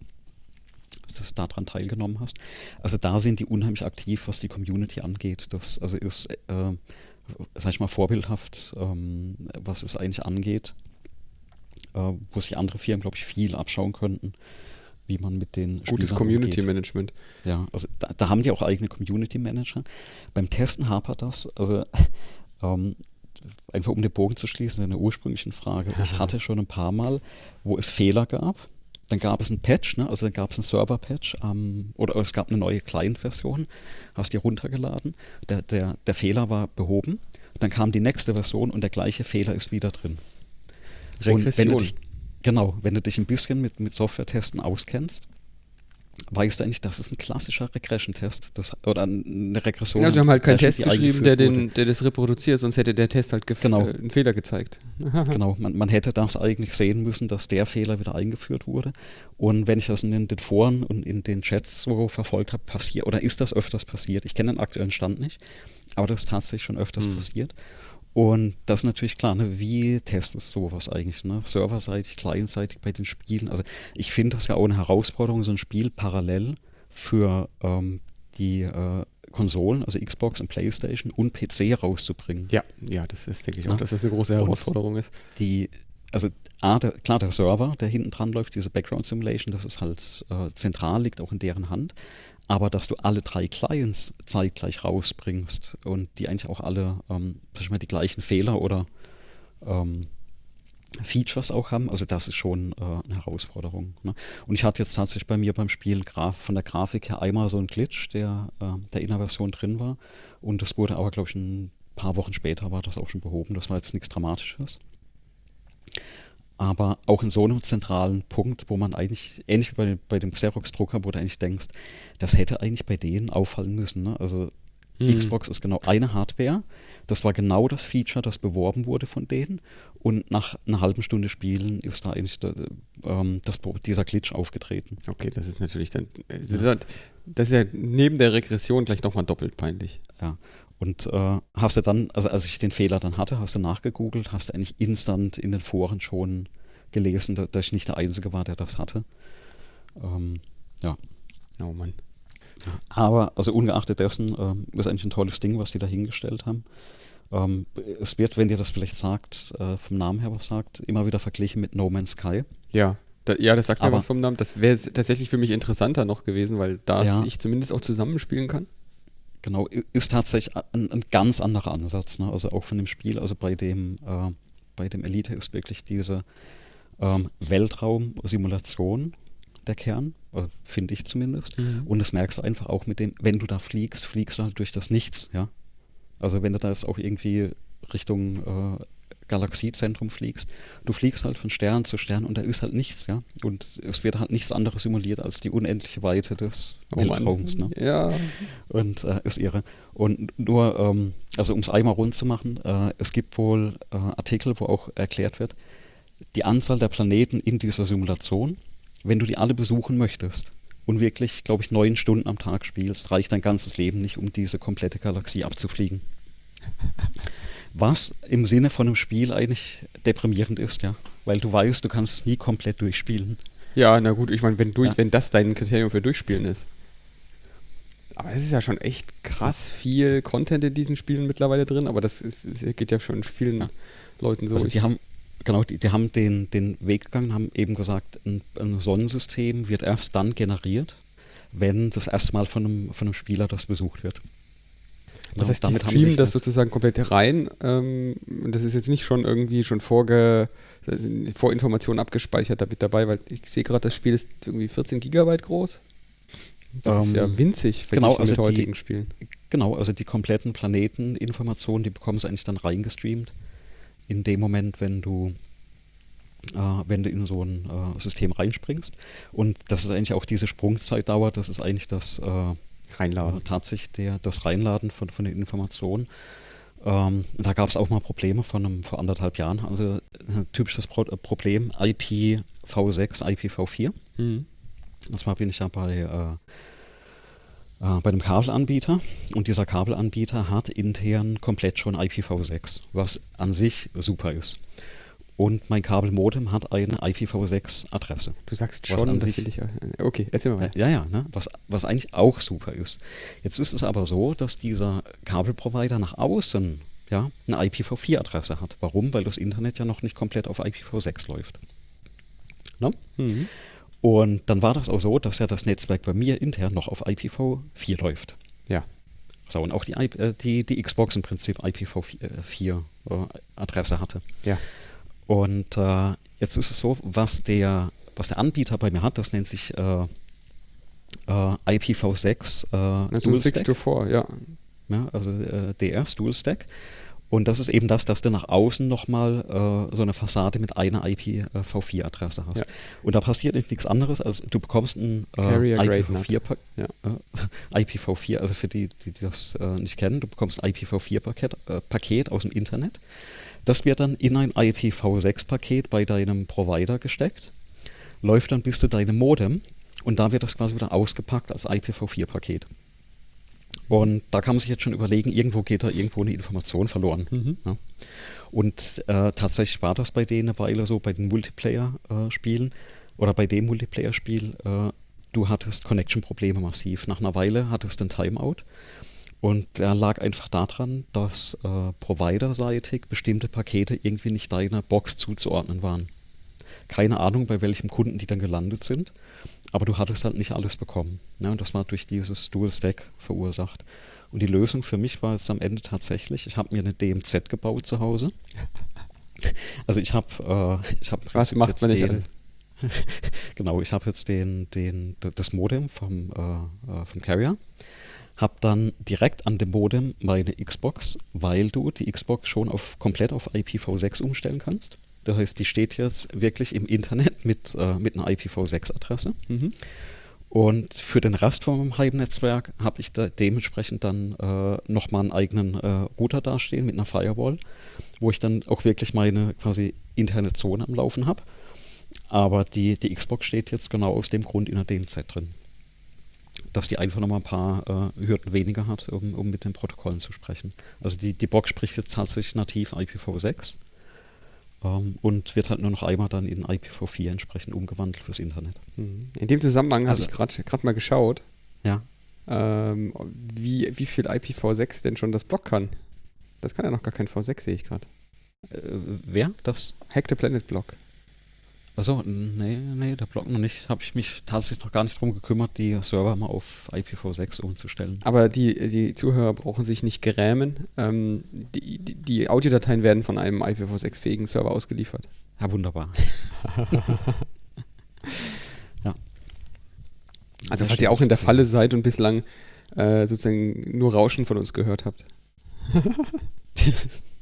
dass du daran teilgenommen hast. Also da sind die unheimlich aktiv, was die Community angeht. Das also ist, äh, sag ich mal, vorbildhaft, ähm, was es eigentlich angeht, äh, wo sich andere Firmen, glaube ich, viel abschauen könnten, wie man mit den Gutes Spielern Community umgeht. Management. Ja, also da, da haben die auch eigene Community Manager. Beim Testen hapert das. Also ähm, einfach um den Bogen zu schließen, eine ursprünglichen Frage. Ich hatte schon ein paar Mal, wo es Fehler gab. Dann gab es ein Patch, ne? also dann gab es einen Server-Patch ähm, oder es gab eine neue Client-Version, hast die runtergeladen, der, der, der Fehler war behoben, dann kam die nächste Version und der gleiche Fehler ist wieder drin. Und wenn du Regression. dich, genau, wenn du dich ein bisschen mit, mit Software-Testen auskennst, weißt du eigentlich, das ist ein klassischer Regression-Test oder eine Regression. Ja, die haben halt keinen Test geschrieben, der, den, der das reproduziert, sonst hätte der Test halt Genau. äh, einen Fehler gezeigt. Genau, man, man hätte das eigentlich sehen müssen, dass der Fehler wieder eingeführt wurde. Und wenn ich das in den, den Foren und in den Chats so verfolgt habe, passiert, oder ist das öfters passiert? Ich kenne den aktuellen Stand nicht, aber das ist tatsächlich schon öfters Hm. passiert. Und das ist natürlich klar, ne? wie testest du sowas eigentlich? Ne? Serverseitig, clientseitig bei den Spielen. Also ich finde das ja auch eine Herausforderung, so ein Spiel parallel für ähm, die äh, Konsolen, also Xbox und Playstation und PC rauszubringen. Ja, ja, das ist, denke ich Ja. auch, dass das eine große Und- Herausforderung ist. Die, also A, der, klar, der Server, der hinten dran läuft, diese Background Simulation, das ist halt äh, zentral, liegt auch in deren Hand. Aber dass du alle drei Clients zeitgleich rausbringst und die eigentlich auch alle ähm, die gleichen Fehler oder ähm, Features auch haben, also das ist schon äh, eine Herausforderung. Ne? Und ich hatte jetzt tatsächlich bei mir beim Spiel Graf von der Grafik her einmal so einen Glitch, der äh, der in der Version drin war. Und das wurde aber, glaube ich, ein paar Wochen später war das auch schon behoben. Das war jetzt nichts Dramatisches. Aber auch in so einem zentralen Punkt, wo man eigentlich, ähnlich wie bei, bei dem Xerox-Drucker, wo du eigentlich denkst, das hätte eigentlich bei denen auffallen müssen. Ne? Also Mhm. Xbox ist genau eine Hardware. Das war genau das Feature, das beworben wurde von denen. Und nach einer halben Stunde Spielen ist da eigentlich der, ähm, das, dieser Glitch aufgetreten. Okay, das ist natürlich dann, das- das ist ja neben der Regression gleich nochmal doppelt peinlich. Ja. Und äh, hast du dann, also als ich den Fehler dann hatte, hast du nachgegoogelt, hast du eigentlich instant in den Foren schon gelesen, da- dass ich nicht der Einzige war, der das hatte. Ähm, ja. Oh Mann. Aber, also ungeachtet dessen, ähm, ist eigentlich ein tolles Ding, was die da hingestellt haben. Ähm, es wird, wenn dir das vielleicht sagt, äh, vom Namen her was sagt, immer wieder verglichen mit No Man's Sky. Ja, da, ja, das sagt mir Aber- was vom Namen. Das wäre tatsächlich für mich interessanter noch gewesen, weil da Ja. ich zumindest auch zusammenspielen kann. Genau, ist tatsächlich ein, ein ganz anderer Ansatz, ne? also auch von dem Spiel. Also bei dem, äh, bei dem Elite ist wirklich diese ähm, Weltraumsimulation der Kern, äh, finde ich zumindest. Mhm. Und das merkst du einfach auch mit dem, wenn du da fliegst, fliegst du halt durch das Nichts, ja. Also wenn du da jetzt auch irgendwie Richtung äh, Galaxiezentrum fliegst, du fliegst halt von Stern zu Stern und da ist halt nichts, ja. Und es wird halt nichts anderes simuliert als die unendliche Weite des Oh. Weltraums, ne? Ja. Und äh, ist irre. Und nur, ähm, also um es einmal rund zu machen, äh, es gibt wohl äh, Artikel, wo auch erklärt wird, die Anzahl der Planeten in dieser Simulation, wenn du die alle besuchen möchtest und wirklich, glaube ich, neun Stunden am Tag spielst, reicht dein ganzes Leben nicht, um diese komplette Galaxie abzufliegen. Was im Sinne von einem Spiel eigentlich deprimierend ist, ja. Weil du weißt, du kannst es nie komplett durchspielen. Ja, na gut, ich meine, wenn, durch, Ja. wenn das dein Kriterium für Durchspielen ist. Aber es ist ja schon echt krass viel Content in diesen Spielen mittlerweile drin, aber das ist, geht ja schon vielen Ja. Leuten so. Also die haben, genau, die, die haben den, den Weg gegangen, haben eben gesagt, ein, ein Sonnensystem wird erst dann generiert, wenn das erste Mal von einem, von einem Spieler das besucht wird. Das heißt, die streamen das sozusagen komplett rein. Ähm, das ist jetzt nicht schon irgendwie schon vorge Vorinformationen abgespeichert damit dabei, weil ich sehe gerade, das Spiel ist irgendwie 14 Gigabyte groß. Das ist Ähm, ja winzig genau, also mit die- heutigen Spielen. Genau, also die kompletten Planeteninformationen, die bekommen sie eigentlich dann reingestreamt. In dem Moment, wenn du, äh, wenn du in so ein äh, System reinspringst. Und das ist eigentlich auch diese Sprungzeitdauer, das ist eigentlich das äh, Reinladen. äh, tatsächlich der, das Reinladen von, von den Informationen. Ähm, da gab es auch mal Probleme von einem, vor anderthalb Jahren. Also ein typisches Pro äh, Problem, IPv6, IPv4. Mhm. Und zwar bin ich ja bei, äh, äh, bei einem Kabelanbieter und dieser Kabelanbieter hat intern komplett schon IPv6, was an sich super ist. Und mein Kabelmodem hat eine IPv6-Adresse. Du sagst Was schon, an das sich- will ich. Okay, erzähl mal weiter. ja, ja ne? was, was eigentlich auch super ist. Jetzt ist es aber so, dass dieser Kabelprovider nach außen ja, eine IPv4-Adresse hat. Warum? Weil das Internet ja noch nicht komplett auf IPv6 läuft. Ne? Mhm. Und dann war das auch so, dass ja das Netzwerk bei mir intern noch auf IPv4 läuft. Ja. So, und auch die, äh, die, die Xbox im Prinzip IPv4 äh, Adresse hatte. Ja. Und äh, jetzt ist es so, was der, was der Anbieter bei mir hat, das nennt sich äh, äh, IPv6 äh, Also Dual 6 Stack. to 4, ja. Ja, also äh, DRs, Dual Stack. Und das ist eben das, dass du nach außen nochmal äh, so eine Fassade mit einer IPv4-Adresse hast. Ja. Und da passiert nichts anderes, als du bekommst ein äh, Carrier Grade IPv4, Ja. äh, IPv4, also für die, die das äh, nicht kennen, du bekommst ein IPv4-Paket äh, Paket aus dem Internet. Das wird dann in ein IPv6-Paket bei deinem Provider gesteckt, läuft dann bis zu deinem Modem und da wird das quasi wieder ausgepackt als IPv4-Paket. Und da kann man sich jetzt schon überlegen, irgendwo geht da irgendwo eine Information verloren. Mhm. Ja. Und äh, tatsächlich war das bei denen eine Weile so, bei den Multiplayer-Spielen oder bei dem Multiplayer-Spiel, äh, du hattest Connection-Probleme massiv. Nach einer Weile hattest du ein Timeout. Und der lag einfach daran, dass äh, providerseitig bestimmte Pakete irgendwie nicht deiner Box zuzuordnen waren. Keine Ahnung, bei welchem Kunden die dann gelandet sind, aber du hattest halt nicht alles bekommen. Ne? Und das war durch dieses Dual Stack verursacht. Und die Lösung für mich war jetzt am Ende tatsächlich, ich habe mir eine DMZ gebaut zu Hause. Also ich habe äh, ich hab im Was macht man nicht den- alles? genau, ich habe jetzt den, den, das Modem vom, äh, äh, vom Carrier, habe dann direkt an dem Modem meine Xbox, weil du die Xbox schon auf, komplett auf IPv6 umstellen kannst. Das heißt, die steht jetzt wirklich im Internet mit, äh, mit einer IPv6-Adresse. Mhm. Und für den Rest von meinem Heimnetzwerk habe ich da dementsprechend dann äh, nochmal einen eigenen äh, Router dastehen mit einer Firewall, wo ich dann auch wirklich meine quasi interne Zone am Laufen habe. Aber die, die Xbox steht jetzt genau aus dem Grund in der DMZ drin. Dass die einfach nochmal ein paar äh, Hürden weniger hat, um, um mit den Protokollen zu sprechen. Also die, die Box spricht jetzt tatsächlich nativ IPv6 ähm, und wird halt nur noch einmal dann in IPv4 entsprechend umgewandelt fürs Internet. Mhm. In dem Zusammenhang Also- habe ich gerade mal geschaut, Ja, ähm, wie, wie viel IPv6 denn schon das Block kann. Das kann ja noch gar kein V6, sehe ich gerade. äh, wer? Das? Hack the Planet Block. Also, nee, nee, der Block noch nicht. Habe ich mich tatsächlich noch gar nicht drum gekümmert, die Server mal auf IPv6 umzustellen. Aber die, die Zuhörer brauchen sich nicht grämen. Ähm, die, die, die Audiodateien werden von einem IPv6-fähigen Server ausgeliefert. Ja, wunderbar. ja. Also falls ihr auch in der Falle seid und bislang äh, sozusagen nur Rauschen von uns gehört habt.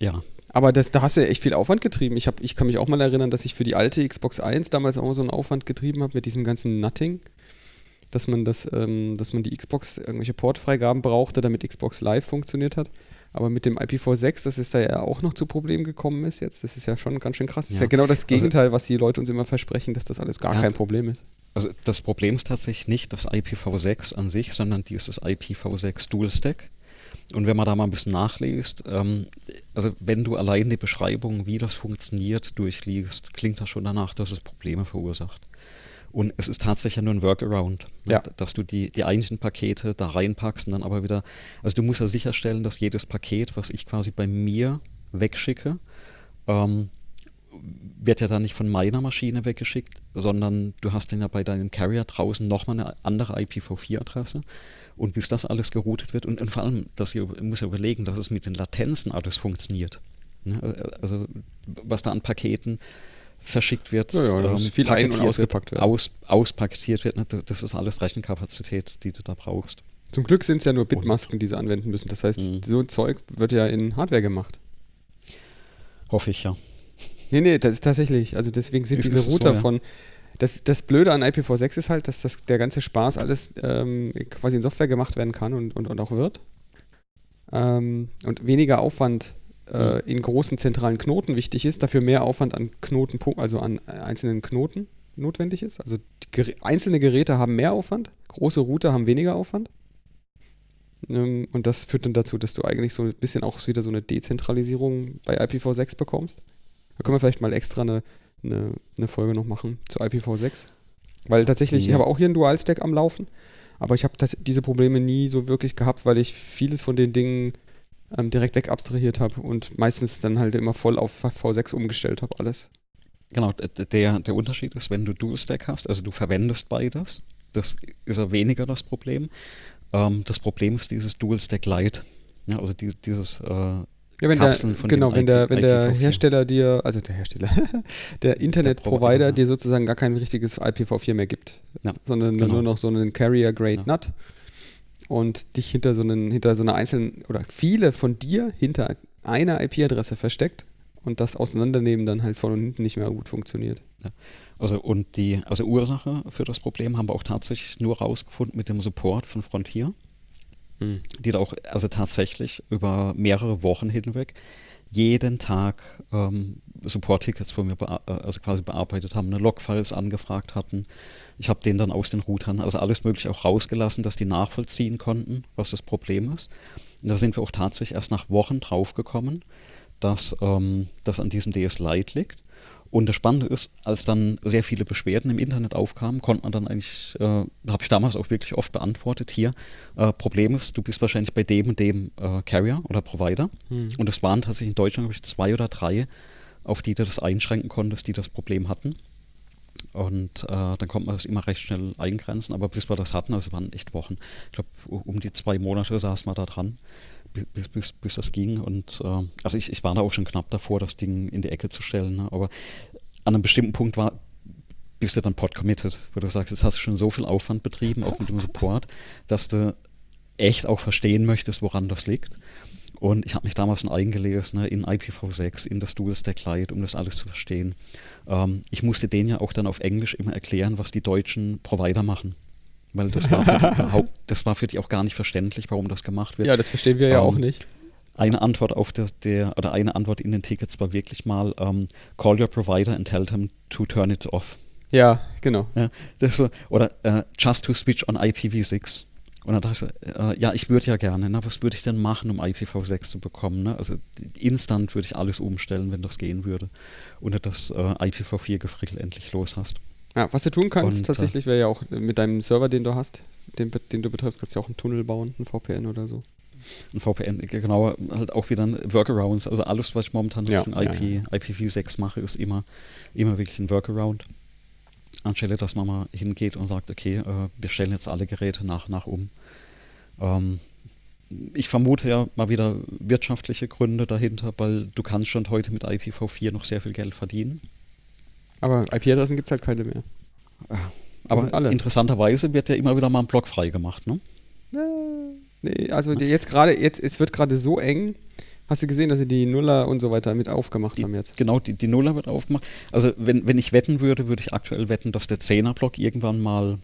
Ja, Aber das, da hast du ja echt viel Aufwand getrieben. Ich, hab, ich kann mich auch mal erinnern, dass ich für die alte Xbox 1 damals auch so einen Aufwand getrieben habe mit diesem ganzen Nutting. Dass man das, ähm, dass man die Xbox irgendwelche Portfreigaben brauchte, damit Xbox Live funktioniert hat. Aber mit dem IPv6, dass es da ja auch noch zu Problemen gekommen ist jetzt, das ist ja schon ganz schön krass. Das ist Ja. ja genau das Gegenteil, was die Leute uns immer versprechen, dass das alles gar Ja. kein Problem ist. also das Problem ist tatsächlich nicht das IPv6 an sich, sondern dieses IPv6 Dual Stack. Und wenn man da mal ein bisschen nachliest, ähm, also wenn du allein die Beschreibung, wie das funktioniert, durchliest, klingt das schon danach, dass es Probleme verursacht. Und es ist tatsächlich nur ein Workaround, ne, Ja. dass du die, die eigentlichen Pakete da reinpackst und dann aber wieder, also du musst ja sicherstellen, dass jedes Paket, was ich quasi bei mir wegschicke, ähm, wird ja dann nicht von meiner Maschine weggeschickt, sondern du hast dann ja bei deinem Carrier draußen nochmal eine andere IPv4-Adresse. Und bis das alles geroutet wird und, und vor allem, dass ihr muss ja überlegen, dass es mit den Latenzen alles funktioniert. Ne? Also was da an Paketen verschickt wird, Ja, ja, muss viel ein- und ausgepackt wird, werden. aus, auspaketiert wird, ne? das ist alles Rechenkapazität, die du da brauchst. Zum Glück sind es ja nur Bitmasken, die sie anwenden müssen. Das heißt, Mhm. so ein Zeug wird ja in Hardware gemacht. Hoffe ich ja. Nee, nee, das ist tatsächlich. Also deswegen sind Ist- diese es so, Router ja. von. Das, das Blöde an IPv6 ist halt, dass das, der ganze Spaß alles ähm, quasi in Software gemacht werden kann und, und, und auch wird. Ähm, und weniger Aufwand äh, in großen zentralen Knoten wichtig ist, dafür mehr Aufwand an Knoten, also an einzelnen Knoten notwendig ist. Also die einzelne Geräte haben mehr Aufwand, große Router haben weniger Aufwand. Ähm, und das führt dann dazu, dass du eigentlich so ein bisschen auch wieder so eine Dezentralisierung bei IPv6 bekommst. Da können wir vielleicht mal extra eine, eine, eine Folge noch machen zu IPv6. Weil tatsächlich, ich Ja. habe auch hier einen Dual-Stack am Laufen, aber ich habe diese Probleme nie so wirklich gehabt, weil ich vieles von den Dingen ähm, direkt weg abstrahiert habe und meistens dann halt immer voll auf V6 umgestellt habe, alles. Genau, der, der Unterschied ist, wenn du Dual Stack hast, also du verwendest beides, das ist ja weniger das Problem. Ähm, das Problem ist dieses Dual Stack Lite. Ja, also die, dieses äh, Ja, wenn Kapseln der, von genau, wenn der, wenn der IPv4. Hersteller dir, also der Hersteller, der Internetprovider Provider, ja. dir sozusagen gar kein richtiges IPv4 mehr gibt, Ja, sondern genau. nur noch so einen Carrier-Grade Ja. NAT, und dich hinter so, einen, hinter so einer einzelnen oder viele von dir hinter einer IP-Adresse versteckt und das Auseinandernehmen dann halt von und hinten nicht mehr gut funktioniert. Ja. Also und die also Ursache für das Problem haben wir auch tatsächlich nur rausgefunden mit dem Support von Frontier, mhm. die da auch also tatsächlich über mehrere Wochen hinweg jeden Tag ähm, Support-Tickets von mir äh, also quasi bearbeitet haben, eine Logfiles angefragt hatten. Ich habe den dann aus den Routern, also alles mögliche auch rausgelassen, dass die nachvollziehen konnten, was das Problem ist. Und da sind wir auch tatsächlich erst nach Wochen draufgekommen, dass ähm, das an diesem DS Lite liegt. Und das Spannende ist, als dann sehr viele Beschwerden im Internet aufkamen, konnte man dann eigentlich, äh, habe ich damals auch wirklich oft beantwortet, hier, äh, Problem ist, du bist wahrscheinlich bei dem und dem äh, Carrier oder Provider. Hm. Und es waren tatsächlich in Deutschland, glaube ich, zwei oder drei, auf die du das einschränken konntest, die das Problem hatten. Und äh, dann konnte man das immer recht schnell eingrenzen, aber bis wir das hatten, also es waren echt Wochen. Ich glaube, um die zwei Monate saß man da dran, bis, bis, bis das ging. Und äh, also ich, ich war da auch schon knapp davor, das Ding in die Ecke zu stellen. Ne? Aber an einem bestimmten Punkt war, bist du dann pod committed, wo du sagst, jetzt hast du schon so viel Aufwand betrieben, auch mit dem Support, dass du echt auch verstehen möchtest, woran das liegt. Und ich habe mich damals schon eingelesen ne, in IPv6, in das Dual Stack Lite, um das alles zu verstehen. Ähm, ich musste denen ja auch dann auf Englisch immer erklären, was die deutschen Provider machen. Weil das war, für die, überhaupt, das war für die auch gar nicht verständlich, warum das gemacht wird. Ja, das verstehen wir ja ähm, auch nicht. Eine Antwort auf der, der, oder eine Antwort in den Tickets war wirklich mal ähm, call your provider and tell them to turn it off. Ja, genau. Ja, so, oder uh, just to switch on IPv6. Und dann dachte ich, äh, ja, ich würde ja gerne, ne? was würde ich denn machen, um IPv6 zu bekommen? Ne? Also instant würde ich alles umstellen, wenn das gehen würde. Und das äh, IPv4-Gefrickel endlich los hast. Ja, was du tun kannst Und, äh, tatsächlich wäre ja auch mit deinem Server, den du hast, den, den du betreibst, kannst du ja auch einen Tunnel bauen, ein VPN oder so. Ein VPN, genau, halt auch wieder ein Workarounds. Also alles, was ich momentan ja, Richtung IP, ja, ja. IPv6 mache, ist immer, immer wirklich ein Workaround anstelle dass man mal hingeht und sagt, okay, äh, wir stellen jetzt alle Geräte nach nach um. Ähm, ich vermute ja mal wieder wirtschaftliche Gründe dahinter, weil du kannst schon heute mit IPv4 noch sehr viel Geld verdienen. Aber IP-Adressen gibt es halt keine mehr. Aber interessanterweise wird ja immer wieder mal ein Block frei gemacht, ne? Nee, also jetzt gerade, jetzt, es wird gerade so eng, Hast du gesehen, dass sie die Nuller und so weiter mit aufgemacht die, haben jetzt? Genau, die, die Nuller wird aufgemacht. Also wenn, wenn ich wetten würde, würde ich aktuell wetten, dass der 10er-Block irgendwann mal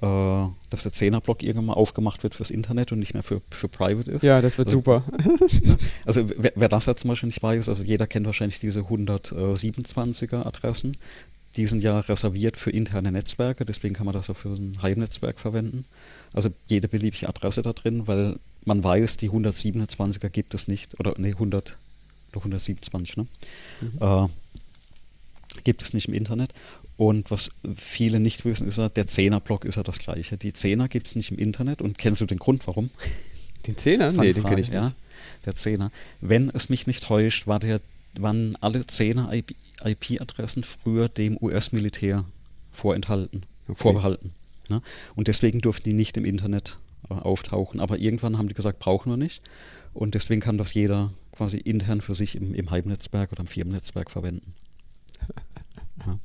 dass der 10er-Block irgendwann mal aufgemacht wird fürs Internet und nicht mehr für, für Private ist. Ja, das wird also, super. ja, also wer, wer, das jetzt zum Beispiel nicht weiß, also jeder kennt wahrscheinlich diese 127er Adressen. Die sind ja reserviert für interne Netzwerke, deswegen kann man das auch für ein Heimnetzwerk verwenden. Also jede beliebige Adresse da drin, weil man weiß, die 127er gibt es nicht, oder ne, 100 oder 127, ne? Mhm. Äh, gibt es nicht im Internet. Und was viele nicht wissen, ist ja, der 10er-Block ist ja das gleiche. Die 10er gibt es nicht im Internet. Und kennst du den Grund, warum? Den 10er? Nee, den kenne ich nicht. Ja, der 10er. Wenn es mich nicht täuscht, war der, waren alle 10er IP-Adressen früher dem US-Militär vorenthalten, okay. vorbehalten. Ne? Und deswegen durften die nicht im Internet äh, auftauchen. Aber irgendwann haben die gesagt, brauchen wir nicht. Und deswegen kann das jeder quasi intern für sich im, im Heimnetzwerk oder im Firmennetzwerk verwenden. Ja.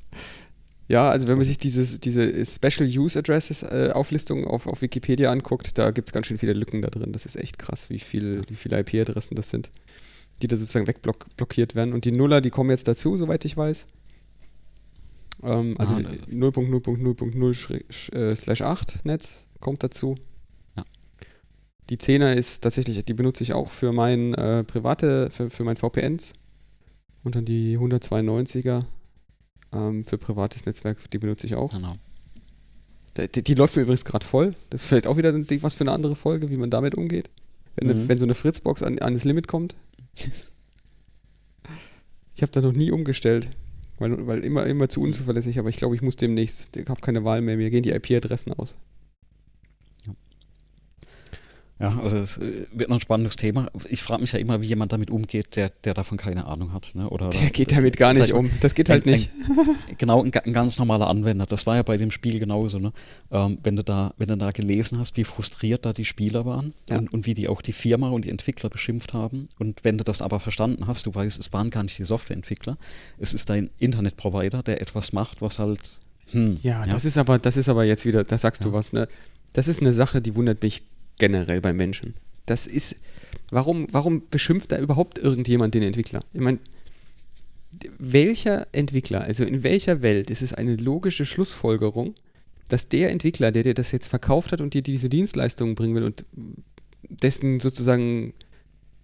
Ja, also wenn man sich dieses, diese Special Use Addresses äh, Auflistung auf, auf Wikipedia anguckt, da gibt es ganz schön viele Lücken da drin. Das ist echt krass, wie, viel, wie viele IP-Adressen das sind, die da sozusagen wegblockiert werden. Und die Nuller, die kommen jetzt dazu, soweit ich weiß. Ähm, also ah, 0.0.0.0 äh, slash 8 Netz kommt dazu. Ja. Die 10er ist tatsächlich, die benutze ich auch für mein äh, private, für, für mein VPNs. Und dann die 192er ähm, für privates Netzwerk, die benutze ich auch. Genau. Die, die, läuft mir übrigens gerade voll. Das ist vielleicht auch wieder was für eine andere Folge, wie man damit umgeht. Wenn, mhm. eine, wenn so eine Fritzbox an, an das Limit kommt. ich habe da noch nie umgestellt. Weil, weil immer, immer zu unzuverlässig, aber ich glaube, ich muss demnächst, ich habe keine Wahl mehr, mir gehen die IP-Adressen aus. Ja, also es äh, wird noch ein spannendes Thema. Ich frage mich ja immer, wie jemand damit umgeht, der, der davon keine Ahnung hat. Ne? Oder, der geht damit gar nicht um. Das geht halt ein, nicht. Ein, genau, ein, ein, ganz normaler Anwender. Das war ja bei dem Spiel genauso. Ne? Ähm, wenn, du da, wenn du da gelesen hast, wie frustriert da die Spieler waren ja. und, und wie die auch die Firma und die Entwickler beschimpft haben. Und wenn du das aber verstanden hast, du weißt, es waren gar nicht die Softwareentwickler, es ist dein Internetprovider, der etwas macht, was halt. Hm, ja, ja, das ist aber, das ist aber jetzt wieder, da sagst ja. du was, ne? das ist eine Sache, die wundert mich generell bei Menschen. Das ist, warum, warum beschimpft da überhaupt irgendjemand den Entwickler? Ich meine, welcher Entwickler, also in welcher Welt ist es eine logische Schlussfolgerung, dass der Entwickler, der dir das jetzt verkauft hat und dir diese Dienstleistungen bringen will und dessen sozusagen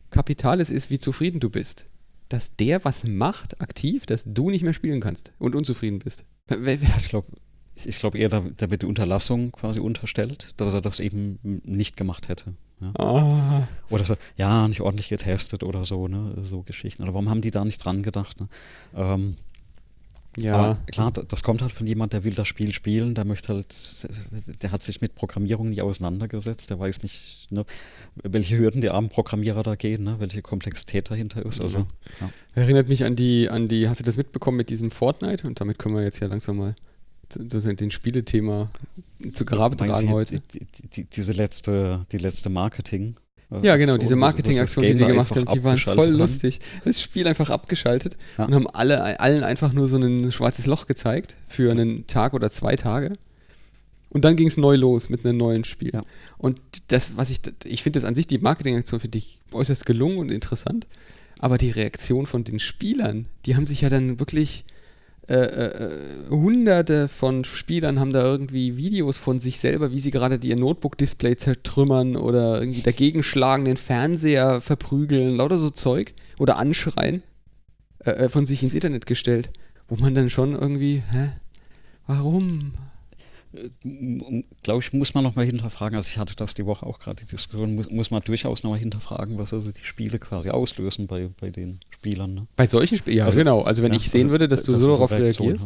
Kapital es ist, wie zufrieden du bist, dass der was macht, aktiv, dass du nicht mehr spielen kannst und unzufrieden bist. Ich glaube ich glaub eher, da, da wird die Unterlassung quasi unterstellt, dass er das eben nicht gemacht hätte. Ja. Ah. Oder so, ja, nicht ordentlich getestet oder so, ne? So Geschichten. Oder warum haben die da nicht dran gedacht? Ne? Ähm, Ja, Aber klar, das kommt halt von jemand, der will das Spiel spielen, der möchte halt, der hat sich mit Programmierung nie auseinandergesetzt, der weiß nicht, ne, welche Hürden die armen Programmierer da gehen, ne, welche Komplexität dahinter ist. Also, ja. Erinnert mich an die, an die, hast du das mitbekommen mit diesem Fortnite? Und damit können wir jetzt ja langsam mal sozusagen den Spielethema zu Grabe tragen du, heute. Die, die, die, diese letzte, die letzte Marketing. äh, Ja, genau, Aktion, diese Marketingaktion, die die gemacht haben, die waren voll haben. lustig. Das Spiel einfach abgeschaltet Ja. und haben alle, allen einfach nur so ein schwarzes Loch gezeigt für einen Tag oder zwei Tage. Und dann ging es neu los mit einem neuen Spiel. Ja. Und das, was ich, ich finde das an sich, die Marketingaktion finde ich äußerst gelungen und interessant. Aber die Reaktion von den Spielern, die haben sich ja dann wirklich äh, äh, äh, hunderte von Spielern haben da irgendwie Videos von sich selber, wie sie gerade ihr Notebook-Display zertrümmern oder irgendwie dagegen schlagen, den Fernseher verprügeln, lauter so Zeug oder anschreien, äh, äh, von sich ins Internet gestellt, wo man dann schon irgendwie, hä? Warum? glaube ich, muss man nochmal hinterfragen, also ich hatte das die Woche auch gerade, die Diskussion, muss, muss man durchaus nochmal hinterfragen, was also die Spiele quasi auslösen bei, bei den Spielern. Ne? Bei solchen Spielen, ja Also- genau, also wenn Ja, ich sehen also, würde, dass du dass so darauf reagierst,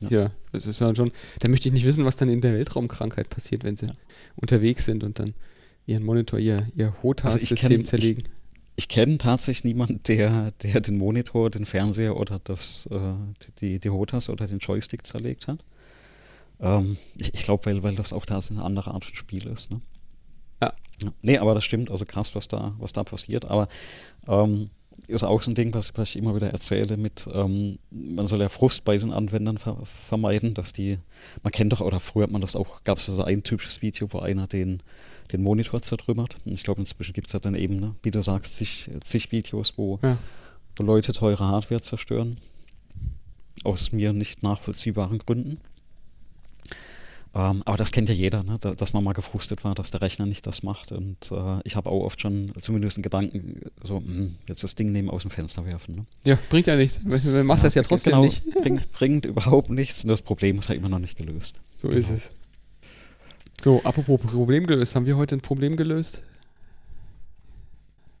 hast. ja. das ist dann schon, da möchte ich nicht wissen, was dann in der Weltraumkrankheit passiert, wenn sie Ja. unterwegs sind und dann ihren Monitor, ihr, ihr Also ich HOTAS-System kenn- zerlegen. Ich kenne tatsächlich niemanden, der, der den Monitor, den Fernseher oder das, äh, die, die Hotas oder den Joystick zerlegt hat. Ähm, ich ich glaube, weil, weil das auch da eine andere Art von Spiel ist. Ne? Ja. ja. Nee, aber das stimmt, also krass, was da, was da passiert. Aber ähm, ist auch so ein Ding, was, was ich immer wieder erzähle mit, ähm, man soll ja Frust bei den Anwendern ver vermeiden, dass die, man kennt doch, oder früher hat man das auch, gab es so ein typisches Video, wo einer den, den Monitor zertrümmert. Und ich glaube, inzwischen gibt es ja dann eben, ne, wie du sagst, zig, zig Videos, wo, Ja. wo Leute teure Hardware zerstören. Aus mir nicht nachvollziehbaren Gründen. Ähm, aber das kennt ja jeder, ne? da, dass man mal gefrustet war, dass der Rechner nicht das macht. Und äh, ich habe auch oft schon zumindest einen Gedanken, so, hm, jetzt das Ding neben aus dem Fenster werfen. Ne? Ja, bringt ja nichts. Man macht das ja trotzdem genau, nicht. Bringt, bringt überhaupt nichts und das Problem ist halt immer noch nicht gelöst. So Genau. ist es. So, apropos Problem gelöst. Haben wir heute ein Problem gelöst?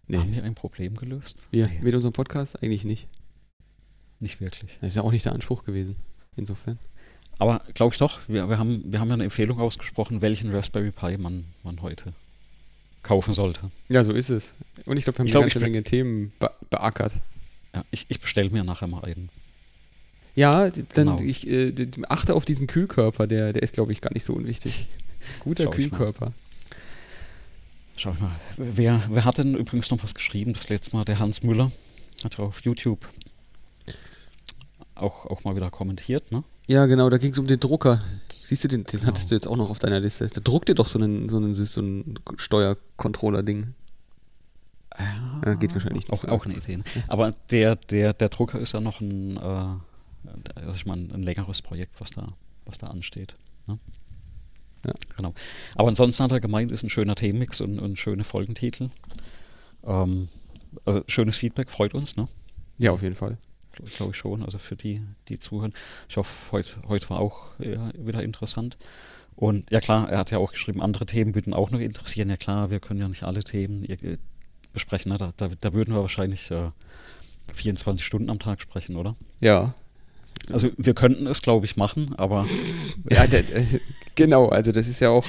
Nee. Haben wir ein Problem gelöst? Wir Nee. mit unserem Podcast? Eigentlich nicht. Nicht wirklich. Das ist ja auch nicht der Anspruch gewesen. Insofern. Aber glaube ich doch, wir, wir, haben, wir haben ja eine Empfehlung ausgesprochen, welchen Raspberry Pi man, man heute kaufen sollte. Ja, so ist es. Und ich glaube, wir haben Ich eine glaub, ganze ich bin- Menge Themen be beackert. Ja, ich ich bestelle mir nachher mal einen. Ja, dann Genau. ich äh, achte auf diesen Kühlkörper, der, der ist, glaube ich, gar nicht so unwichtig. Guter Schau ich. Kühlkörper. Schau ich mal. Wer, wer hat denn übrigens noch was geschrieben? Das letzte Mal der Hans Müller. Hat ja auf YouTube auch, auch mal wieder kommentiert, ne? Ja, genau, da ging es um den Drucker. Siehst du, den, den Genau. hattest du jetzt auch noch auf deiner Liste. Da druckt dir doch so einen, so einen, so ein Steuercontroller-Ding. Ja, Ja, geht wahrscheinlich nicht auch, auch eine Idee. Ne? Aber der, der, der Drucker ist ja noch ein, äh, also ich meine, ein längeres Projekt, was da, was da ansteht. Ne? Ja. Genau. Aber ansonsten hat er gemeint, ist ein schöner Themenmix und, und schöne Folgentitel. Ähm, also schönes Feedback, freut uns, ne? Ja, auf jeden Fall. Glaube glaub ich schon. Also für die, die zuhören. Ich hoffe, heute, heute war auch äh, wieder interessant. Und ja klar, er hat ja auch geschrieben, andere Themen würden auch noch interessieren. Ja klar, wir können ja nicht alle Themen äh, besprechen. Ne? Da, da, da würden wir wahrscheinlich äh, 24 Stunden am Tag sprechen, oder? Ja. Also wir könnten es, glaube ich, machen, aber Ja, der, äh, genau, also das ist ja auch,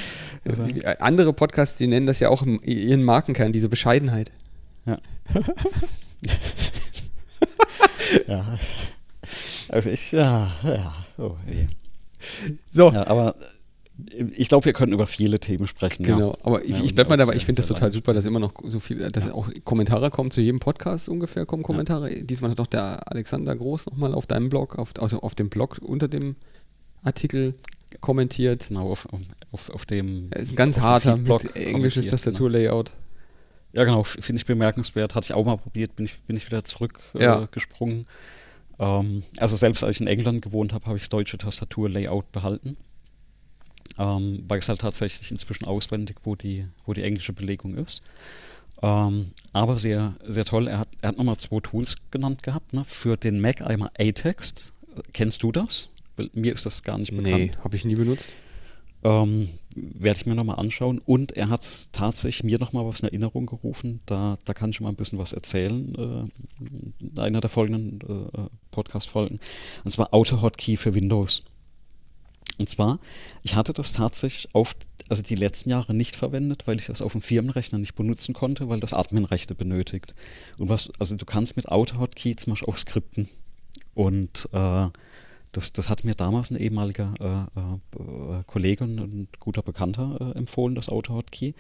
Also- andere Podcasts, die nennen das ja auch ihren Markenkern, diese Bescheidenheit. ja. Also ich, ja, ja, oh, je. So, ja aber ich glaube, wir können über viele Themen sprechen. genau. Ja. Aber ich, Ja, ich und bleib mal dabei, ich finde das total super, dass immer noch so viel, dass auch Kommentare kommen zu jedem Podcast ungefähr, kommen Kommentare. Diesmal hat auch der Alexander Groß nochmal auf deinem Blog, auf, also auf dem Blog unter dem Artikel kommentiert. Genau, auf, auf, auf dem. Er ist ein ganz harter mit englisches kommentiert, genau. Ja, genau, finde ich bemerkenswert. Hatte ich auch mal probiert, bin ich, bin ich wieder zurückgesprungen. Ja. Äh, ähm, also selbst als ich in England gewohnt habe, habe ich das deutsche Tastaturlayout behalten. Ähm, weil es halt tatsächlich inzwischen auswendig, wo die, wo die englische Belegung ist. Ähm, aber sehr, sehr toll. Er hat, er hat nochmal zwei Tools genannt gehabt. Ne? Für den Mac einmal A-Text. Kennst du das? Weil mir ist das gar nicht bekannt. Nee, habe ich nie benutzt. Ähm, Werde ich mir nochmal anschauen. Und er hat tatsächlich mir nochmal was in Erinnerung gerufen. Da, da kann ich mal ein bisschen was erzählen. Äh, in einer der folgenden äh, Podcast-Folgen. Und zwar Auto-Hotkey für Windows. Und zwar, ich hatte das tatsächlich auf, also die letzten Jahre nicht verwendet, weil ich das auf dem Firmenrechner nicht benutzen konnte, weil das Adminrechte benötigt. Und was, also du kannst mit Auto-Hotkey zum Beispiel auch skripten. Und äh, das, das hat mir damals ein ehemaliger äh, äh, Kollege und ein guter Bekannter äh, empfohlen, das Auto-Hotkey,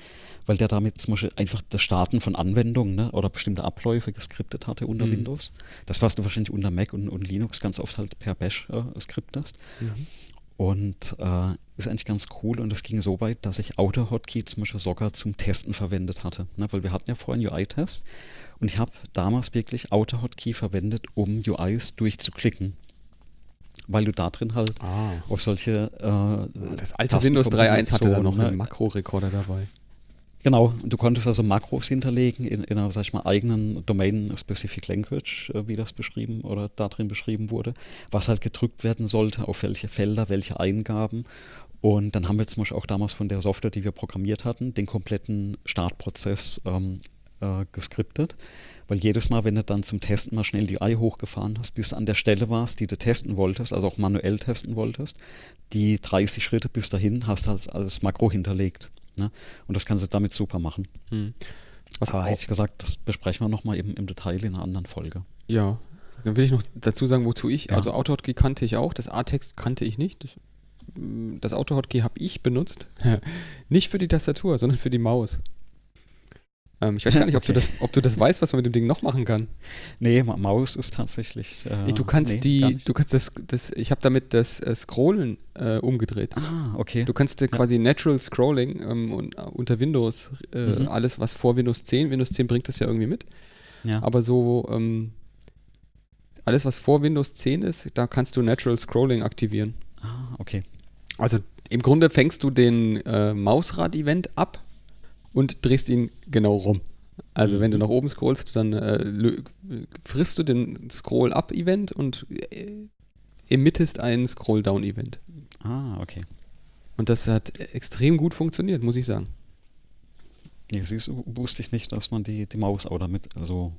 weil der damit zum Beispiel einfach das Starten von Anwendungen ne, oder bestimmte Abläufe geskriptet hatte unter Mhm. Windows. Das, was du wahrscheinlich unter Mac und, und Linux ganz oft halt per Bash äh, skriptest. Und äh, ist eigentlich ganz cool und es ging so weit, dass ich Auto-Hotkey zum Beispiel sogar zum Testen verwendet hatte. Ne? Weil wir hatten ja vorhin UI-Test und ich habe damals wirklich Auto-Hotkey verwendet, um UIs durchzuklicken. Weil du da drin halt Ah. auf solche äh, Das alte Windows 3.1 hatte da noch ne? einen Makrorekorder dabei. Genau, du konntest also Makros hinterlegen in, in einer, sag ich mal, eigenen Domain-Specific Language, äh, wie das beschrieben oder da drin beschrieben wurde, was halt gedrückt werden sollte, auf welche Felder, welche Eingaben. Und dann haben wir zum Beispiel auch damals von der Software, die wir programmiert hatten, den kompletten Startprozess ähm, äh, geskriptet. Weil jedes Mal, wenn du dann zum Testen mal schnell die UI hochgefahren hast, bis du an der Stelle warst, die du testen wolltest, also auch manuell testen wolltest, die 30 Schritte bis dahin hast du als, als Makro hinterlegt. Ne? Und das kannst du damit super machen. Hm. Was Aber hätte ich gesagt, das besprechen wir nochmal eben im Detail in einer anderen Folge. ja, dann will ich noch dazu sagen, wozu ich, Ja. also Autohotkey kannte ich auch, das A-Text kannte ich nicht. Das, mm, das Autohotkey habe ich benutzt. nicht für die Tastatur, sondern für die Maus. Ähm, ich weiß gar nicht, ob, du Okay. das, ob du das weißt, was man mit dem Ding noch machen kann. Nee, Ma- Maus ist tatsächlich. Äh, du kannst nee, die, du kannst das, das ich habe damit das äh, Scrollen äh, umgedreht. Ah, okay. Du kannst quasi Natural Scrolling ähm, und, äh, unter Windows, äh, Mhm. alles was vor Windows 10, Windows 10 bringt das ja irgendwie mit, ja. aber so ähm, alles was vor Windows 10 ist, da kannst du Natural Scrolling aktivieren. ah, okay. Also im Grunde fängst du den äh, Mausrad-Event ab und drehst ihn genau rum. Also wenn du Mhm. nach oben scrollst, dann äh, frisst du den Scroll-Up-Event und äh, emittest einen Scroll-Down-Event. Ah, okay. Und das hat extrem gut funktioniert, muss ich sagen. Nee, siehst du, wusste ich nicht, dass man die, die Maus auch damit, also.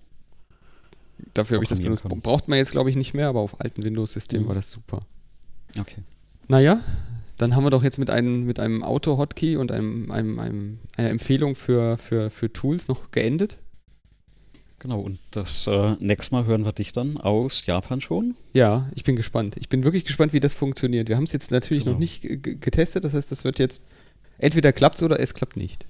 Dafür habe ich das benutzt. kann. Braucht man jetzt, glaube ich, nicht mehr, aber auf alten Windows-Systemen Mhm. war das super. Okay. Naja, dann haben wir doch jetzt mit einem, mit einem Auto-Hotkey und einem, einem, einem, einer Empfehlung für, für, für Tools noch geendet. Genau, und das äh, nächste Mal hören wir dich dann aus Japan schon. Ja, ich bin gespannt. Ich bin wirklich gespannt, wie das funktioniert. Wir haben es jetzt natürlich Genau. noch nicht getestet, das heißt, das wird jetzt entweder klappt oder es klappt nicht.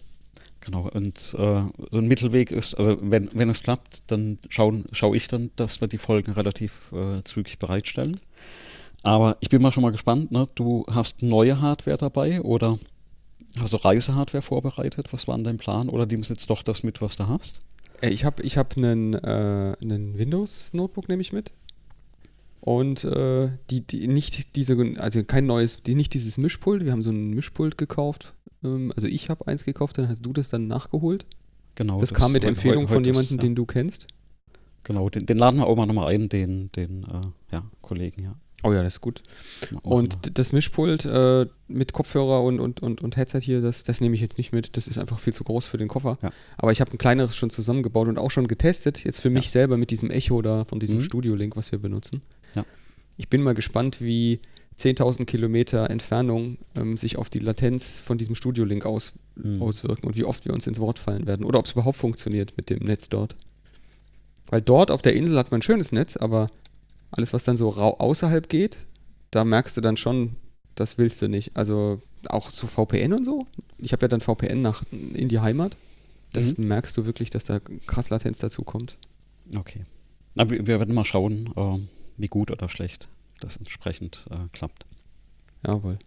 Genau, und äh, so ein Mittelweg ist, also wenn, wenn es klappt, dann schaue ich dann, dass wir die Folgen relativ äh, zügig bereitstellen. Aber ich bin mal schon mal gespannt, ne? du hast neue Hardware dabei oder hast du Reisehardware vorbereitet? Was war denn dein Plan? Oder nimmst jetzt doch das mit, was du hast? Äh, Ich habe ich hab einen, äh, einen Windows-Notebook, nehme ich mit. Und äh, die, die nicht diese, also kein neues, die, nicht dieses Mischpult. Wir haben so ein Mischpult gekauft. Ähm, also ich habe eins gekauft, dann hast du das dann nachgeholt. Genau. das, kam mit Empfehlung heu- von heute ist, jemandem, ja, den du kennst. Genau, den, den laden wir auch mal nochmal ein, den, den äh, ja, Kollegen, ja. Oh ja, das ist gut. Und das Mischpult äh, mit Kopfhörer und, und, und, und Headset hier, das, das nehme ich jetzt nicht mit. Das ist einfach viel zu groß für den Koffer. Ja. Aber ich habe ein kleineres schon zusammengebaut und auch schon getestet. Jetzt für mich Ja. selber mit diesem Echo da, von diesem Mhm. Studio-Link, was wir benutzen. Ja. Ich bin mal gespannt, wie 10.000 Kilometer Entfernung ähm, sich auf die Latenz von diesem Studio-Link aus, Mhm. auswirken und wie oft wir uns ins Wort fallen werden. Oder ob es überhaupt funktioniert mit dem Netz dort. Weil dort auf der Insel hat man ein schönes Netz, aber alles, was dann so rau außerhalb geht, da merkst du dann schon, das willst du nicht. Also auch so VPN und so. Ich habe ja dann VPN nach in die Heimat. Das Mhm. merkst du wirklich, dass da krass Latenz dazu kommt. Okay. Aber wir, werden mal schauen, ähm, wie gut oder schlecht das entsprechend äh, klappt. Jawohl.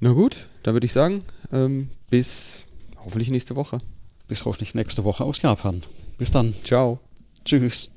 Na gut, da würde ich sagen, ähm, bis hoffentlich nächste Woche. Bis hoffentlich nächste Woche aus Japan. Bis dann. Ciao. Tschüss.